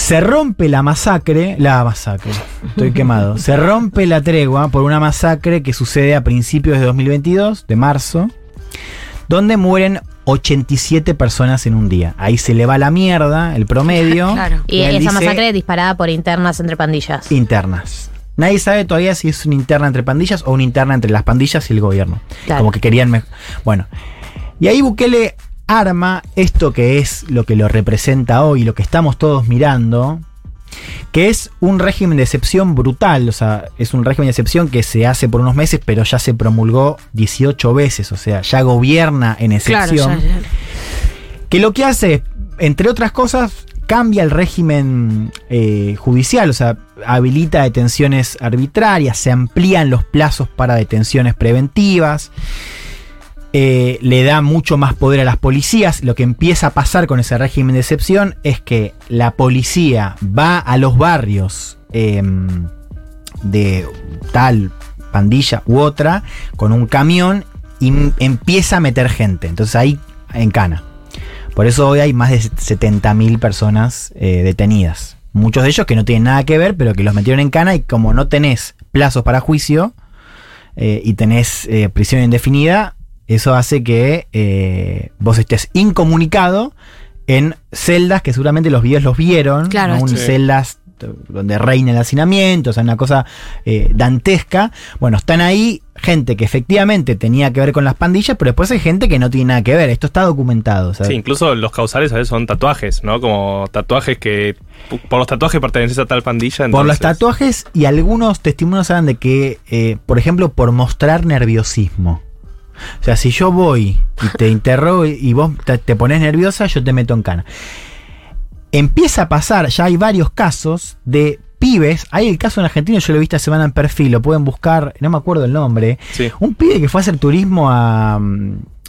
Se rompe la masacre, la masacre, estoy quemado. Se rompe la tregua por una masacre que sucede a principios de 2022, de marzo, donde mueren 87 personas en un día. Ahí se le va la mierda, el promedio. Y él esa dice masacre disparada por internas entre pandillas. internas. Nadie sabe todavía si es una interna entre pandillas o una interna entre las pandillas y el gobierno. Claro. Como que querían. Bueno. Y ahí Bukele arma esto que es lo que lo representa hoy, lo que estamos todos mirando, que es un régimen de excepción brutal. O sea, es un régimen de excepción que se hace por unos meses, pero ya se promulgó 18 veces. O sea, ya gobierna en Claro, excepción ya, ya. que lo que hace, entre otras cosas, cambia el régimen eh, judicial, o sea, habilita detenciones arbitrarias, se amplían los plazos para detenciones preventivas, eh, le da mucho más poder a las policías. Lo que empieza a pasar con ese régimen de excepción es que la policía va a los barrios em, de tal pandilla u otra con un camión y empieza a meter gente. Entonces ahí encana. Por eso hoy hay más de 70.000 personas eh, detenidas. Muchos de ellos que no tienen nada que ver, pero que los metieron en cana y como no tenés plazos para juicio eh, y tenés prisión indefinida, eso hace que eh, vos estés incomunicado en celdas que seguramente los videos los vieron, Claro, ¿no? Un- sí. celdas donde reina el hacinamiento, o sea, una cosa eh, dantesca. Bueno, están ahí gente que efectivamente tenía que ver con las pandillas, pero después hay gente que no tiene nada que ver. Esto está documentado. sea, Sí, incluso los causales a veces son tatuajes, ¿no? Como tatuajes que. Por los tatuajes perteneces a tal pandilla. Por los tatuajes y algunos testimonios hablan de que, eh, por ejemplo, por mostrar nerviosismo. O sea, si yo voy y te interrogo y- vos te, te pones nerviosa, yo te meto en cana. Empieza a pasar, ya hay varios casos de pibes. Hay el caso en Argentina, yo lo vi esta semana en perfil, lo pueden buscar, no me acuerdo el nombre. Sí. Un pibe que fue a hacer turismo a.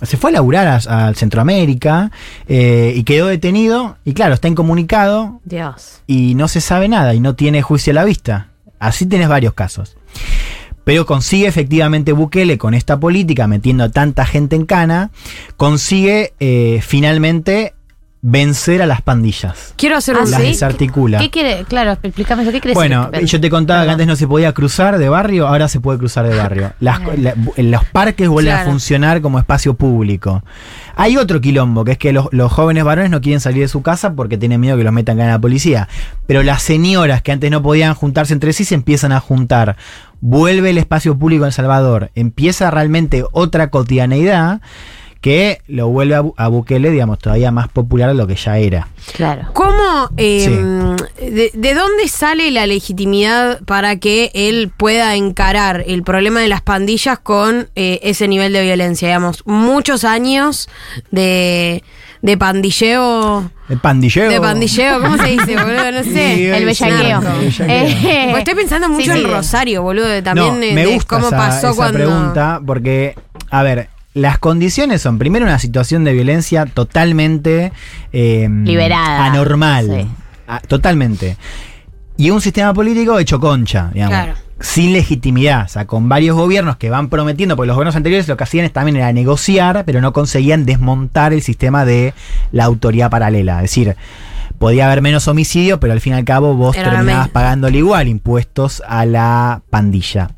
Se fue a laburar a, a Centroamérica eh, y quedó detenido. Y claro, está incomunicado Dios. y no se sabe nada y no tiene juicio a la vista. Así tienes varios casos. Pero consigue efectivamente Bukele con esta política, metiendo a tanta gente en cana, consigue eh, finalmente vencer a las pandillas. Quiero hacer un las ¿sí? desarticula. ¿Qué quiere? Claro, explícame eso. ¿Qué crees? Bueno, yo te contaba que antes no se podía cruzar de barrio, ahora se puede cruzar de barrio. Las, la- los parques vuelven a funcionar como espacio público. Hay otro quilombo, que es que los, los jóvenes varones no quieren salir de su casa porque tienen miedo que los metan en la policía. Pero las señoras que antes no podían juntarse entre sí se empiezan a juntar. Vuelve el espacio público en El Salvador. Empieza realmente otra cotidianeidad que lo vuelve a, Bu- a Bukele, digamos, todavía más popular de lo que ya era. Claro. ¿Cómo, eh, de, de dónde sale la legitimidad para que él pueda encarar el problema de las pandillas con eh, ese nivel de violencia? Digamos, muchos años de, de pandilleo. El pandilleo. De pandilleo, ¿cómo se dice, boludo? No sé. Sí, El bellaqueo. Eh, Pues estoy pensando mucho sí, sí. en Rosario, boludo, de también no, de, me de gusta cómo esa, pasó esa cuando. pregunta porque, a ver, las condiciones son primero una situación de violencia totalmente eh, Liberada. anormal, Sí. Ah, totalmente, y un sistema político hecho concha, digamos. Claro. Sin legitimidad, o sea, con varios gobiernos que van prometiendo, porque los gobiernos anteriores lo que hacían es- también era negociar, pero no conseguían desmontar el sistema de la autoridad paralela. Es decir, podía haber menos homicidio, pero al fin y al cabo vos Era terminabas pagándole igual impuestos a la pandilla.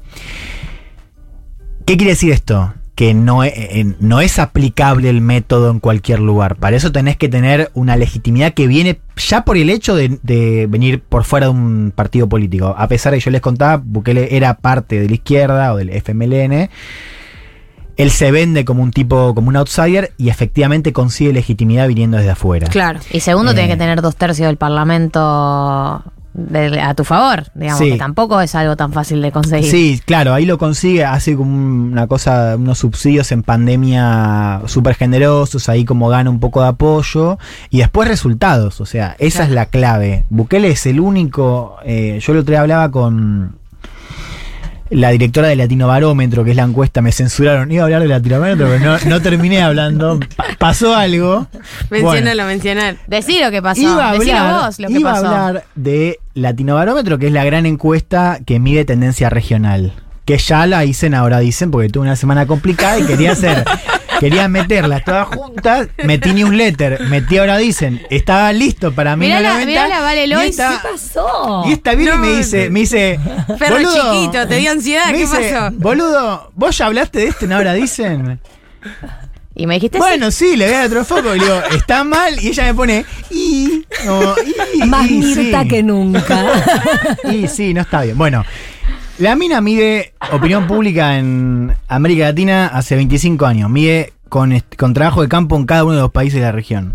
¿Qué quiere decir esto? Que no, e- eh, no es aplicable el método en cualquier lugar. Para eso tenés que tener una legitimidad que viene ya por el hecho de, de venir por fuera de un partido político. A pesar de que yo les contaba, Bukele era parte de la izquierda o del FMLN. Él se vende como un tipo, como un outsider y efectivamente consigue legitimidad viniendo desde afuera. Claro. Y segundo, Eh. tenés que tener dos tercios del Parlamento de- a tu favor, digamos, Sí. que tampoco es algo tan fácil de conseguir. Sí, claro, ahí lo consigue, hace como una cosa, unos subsidios en pandemia súper generosos, ahí como gana un poco de apoyo y después resultados, o sea, esa es la clave. Bukele es el único, eh, yo el otro día hablaba con la directora de Latino Barómetro, que es la encuesta, me censuraron, iba a hablar de Latino Barómetro, pero no, no terminé hablando, Pa- pasó algo. Bueno, Menciónalo, mencionar. Decí lo que pasó. Iba a Decilo hablar, vos lo que iba pasó. a hablar de Latinobarómetro, que es la gran encuesta que mide tendencia regional. Que ya la dicen, ahora dicen, porque tuve una semana complicada y quería hacer, quería meterlas todas juntas, metí newsletter, metí ahora dicen, estaba listo para mí. Mirá la, mirá la Vale y Lois. esta, ¿Qué pasó? y esta viene y me dice, me dice, Perro boludo, chiquito, te dio ansiedad, ¿qué dice, pasó? Boludo, vos ya hablaste de esto, ¿no? Ahora dicen. Y me dijiste Bueno, sí, le voy a otro foco y le digo, está mal, y ella me pone, y, no, y, Más y, Mirta sí. que nunca. Y sí, no está bien. Bueno, la mina mide opinión pública en América Latina hace 25 años. Mide con, con trabajo de campo en cada uno de los países de la región.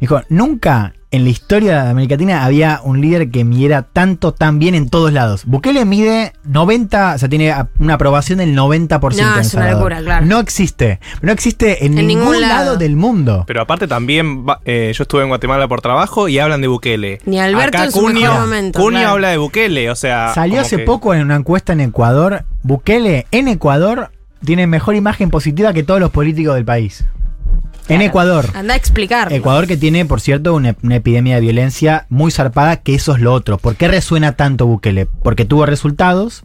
Dijo, nunca en la historia de América Latina había un líder que midiera tanto, tan bien en todos lados. Bukele mide 90, o sea, tiene una aprobación del 90%. No, en es una locura, claro. No existe. No existe en, En ningún, ningún lado. lado. del mundo. Pero aparte también, eh, yo estuve en Guatemala por trabajo y hablan de Bukele. Ni Alberto Acá en su Cunio, mejor momento, Cunio claro. habla de Bukele, o sea... Salió hace que- poco en una encuesta en Ecuador. Bukele en Ecuador tiene mejor imagen positiva que todos los políticos del país. En Ecuador. Anda a explicar. Ecuador que tiene, por cierto, una, una epidemia de violencia muy zarpada, que eso es lo otro. ¿Por qué resuena tanto Bukele? Porque tuvo resultados,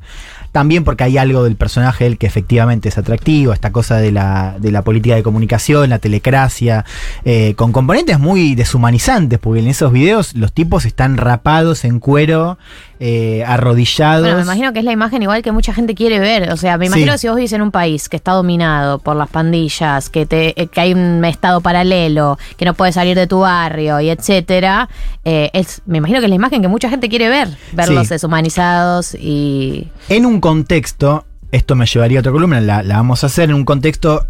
también porque hay algo del personaje él que efectivamente es atractivo, esta cosa de la, de la política de comunicación, la telecracia, eh, con componentes muy deshumanizantes, porque en esos videos los tipos están rapados en cuero, eh, arrodillados. Bueno, me imagino que es la imagen igual que mucha gente quiere ver. O sea, me imagino Sí. si vos vivís en un país que está dominado por las pandillas, que te, eh, que hay un estado paralelo, que no puedes salir de tu barrio y etcétera, eh, es, me imagino que es la imagen que mucha gente quiere ver, verlos Sí. deshumanizados y En un contexto, esto me llevaría a otra columna, la, la vamos a hacer en un contexto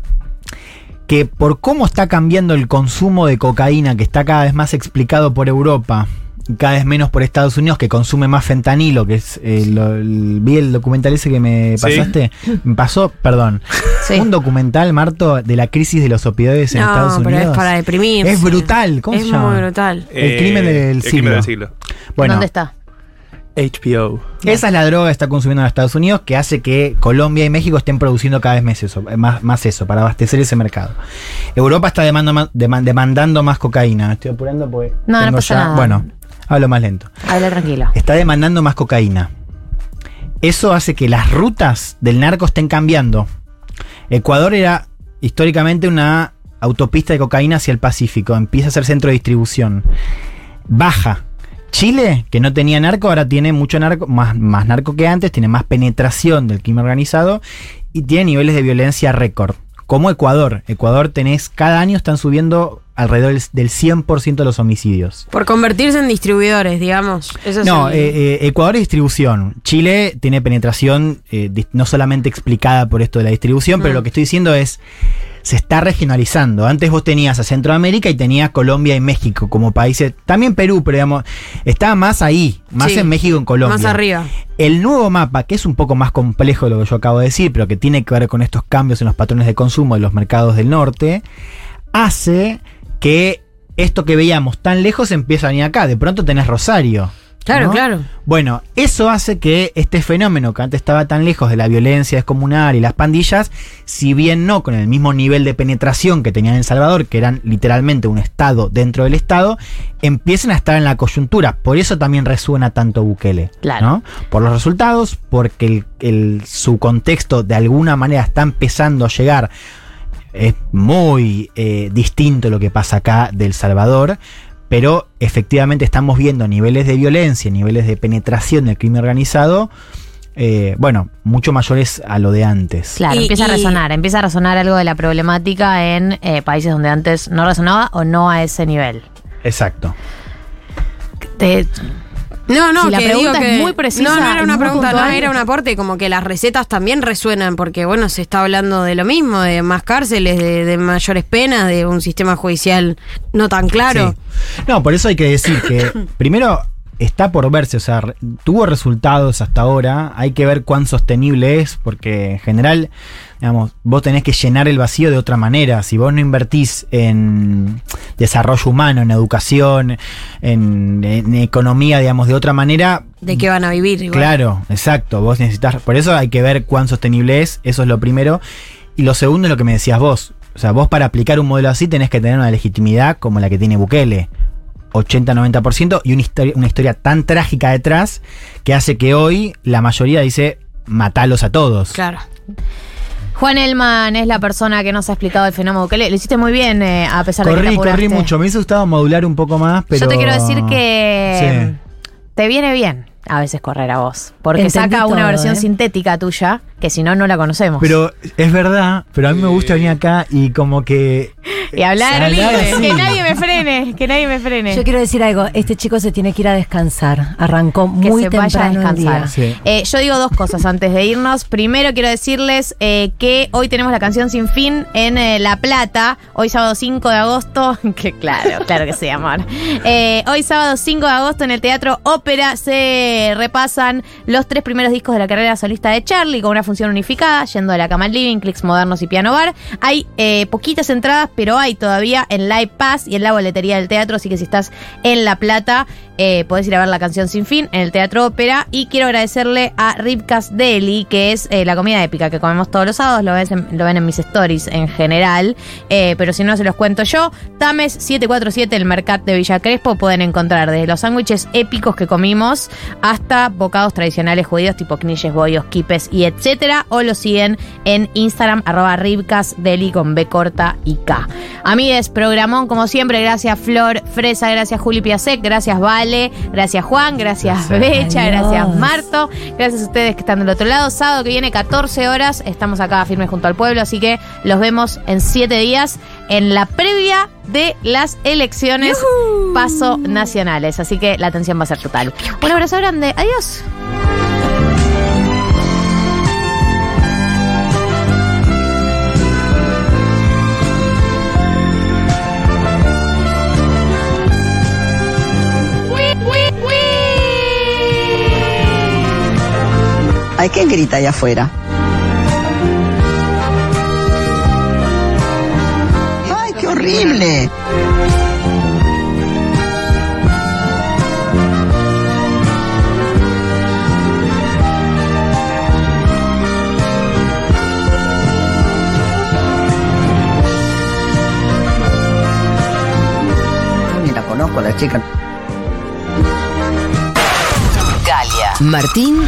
que por cómo está cambiando el consumo de cocaína, que está cada vez más explicado por Europa, y cada vez menos por Estados Unidos, que consume más fentanilo, que es eh, lo- el- vi el documental ese que me Sí. pasaste, me pasó, perdón, Sí. un documental, Marto, de la crisis de los opioides en No, Estados pero Unidos. es para deprimirse. Es brutal, ¿cómo es se llama? muy brutal. El crimen del el siglo. crimen del siglo. Bueno, ¿dónde está? HBO. Esa es la droga que está consumiendo en Estados Unidos que hace que Colombia y México estén produciendo cada vez más eso, más, más eso para abastecer ese mercado. Europa está demandando demandando más cocaína. Estoy apurando porque. No, no pasa ya- nada. Bueno, hablo más lento. Habla tranquilo. Está demandando más cocaína. Eso hace que las rutas del narco estén cambiando. Ecuador era históricamente una autopista de cocaína hacia el Pacífico. Empieza a ser centro de distribución. Baja. Chile, que no tenía narco, ahora tiene mucho narco, más, más narco que antes, tiene más penetración del crimen organizado y tiene niveles de violencia récord. Como Ecuador. Ecuador tenés, cada año están subiendo alrededor del- del 100% de los homicidios. Por convertirse en distribuidores, digamos. Eso No, el- eh, eh, Ecuador es distribución. Chile tiene penetración eh, no solamente explicada por esto de la distribución, pero Mm. lo que estoy diciendo es, se está regionalizando. Antes vos tenías a Centroamérica y tenías Colombia y México como países, también Perú, pero digamos, estaba más ahí, más Sí, en México y en Colombia. Más arriba. El nuevo mapa, que es un poco más complejo de lo que yo acabo de decir, pero que tiene que ver con estos cambios en los patrones de consumo de los mercados del norte, hace que esto que veíamos tan lejos empieza a venir acá. De pronto tenés Rosario. Claro, ¿no? claro. Bueno, eso hace que este fenómeno que antes estaba tan lejos de la violencia descomunal y las pandillas, si bien no con el mismo nivel de penetración que tenían en El Salvador, que eran literalmente un Estado dentro del Estado, empiecen a estar en la coyuntura. Por eso también resuena tanto Bukele. Claro. ¿no? Por los resultados, porque el- el- su contexto de alguna manera está empezando a llegar. Es muy eh, distinto lo que pasa acá del Salvador, pero efectivamente estamos viendo niveles de violencia, niveles de penetración del crimen organizado, eh, bueno, mucho mayores a lo de antes. Claro, Y- empieza a resonar, empieza a resonar algo de la problemática en eh, países donde antes no resonaba o no a ese nivel. Exacto. Te- No, no, Si la que pregunta digo es que- muy precisa No, no era una pregunta, no, era un aporte, como que las recetas también resuenan, porque bueno, se está hablando de lo mismo, de más cárceles, de, de mayores penas, de un sistema judicial no tan claro. Sí. No, por eso hay que decir que primero está por verse, o sea, tuvo resultados hasta ahora, hay que ver cuán sostenible es, porque en general, digamos, vos tenés que llenar el vacío de otra manera. Si vos no invertís en desarrollo humano, en educación, en, en economía, digamos, de otra manera, De qué van a vivir igual. Claro, exacto. Vos necesitas. Por eso hay que ver cuán sostenible es. Eso es lo primero. Y lo segundo es lo que me decías vos. O sea, vos para aplicar un modelo así tenés que tener una legitimidad como la que tiene Bukele. 80-90% y una historia, una historia tan trágica detrás que hace que hoy la mayoría dice matalos a todos. Claro. Juan Elman es la persona que nos ha explicado el fenómeno Bukele. Lo hiciste muy bien, eh, a pesar de que te Corrí, corrí mucho. Me hubiese gustado modular un poco más, pero. Yo te quiero decir que Sí. te viene bien a veces correr a vos. Porque Entendí saca una versión ¿eh? sintética tuya que si no, no la conocemos. Pero es verdad, pero a mí me gusta venir acá y como que. y hablar libre. así. Que nadie me frene, que nadie me frene. Yo quiero decir algo, este chico se tiene que ir a descansar. Arrancó que muy se vaya a temprano el descansar. día. Sí. Eh, yo digo dos cosas antes de irnos. Primero quiero decirles eh, que hoy tenemos la canción Sin Fin en eh, La Plata. Hoy sábado 5 de agosto. Que claro, claro que sí, amor. Eh, hoy sábado 5 de agosto en el Teatro Ópera se repasan los tres primeros discos de la carrera solista de Charlie con una función unificada, yendo de la cama al living, clics modernos y piano bar. Hay eh, poquitas entradas, pero hay todavía en Live Pass y en la boletería del teatro. Así que si estás en La Plata, eh, podés ir a ver la canción Sin Fin en el Teatro Ópera. Y quiero agradecerle a Ribcas Deli, que es eh, la comida épica que comemos todos los sábados. Lo, ves lo ven en mis stories en general. Eh, pero si no, se los cuento yo. Tames 747, el Mercat de Villa Crespo. Pueden encontrar desde los sándwiches épicos que comimos hasta bocados tradicionales judíos tipo knishes, bollos, kipes y etcétera. O lo siguen en Instagram, arroba Ribcas Deli con B corta y K. Amigues, programón como siempre. Gracias Flor Fresa, gracias Juli Piasek, gracias Vale, gracias Juan, gracias Becha, gracias Marto, gracias a ustedes que están del otro lado. Sábado que viene 14 horas, estamos acá firmes junto al pueblo, así que los vemos en 7 días en la previa de las elecciones paso nacionales. Así que la atención va a ser total. Un abrazo grande, adiós. Hay quien grita allá afuera. ¡Ay, qué horrible! Conozco a la chica. Galia, Martín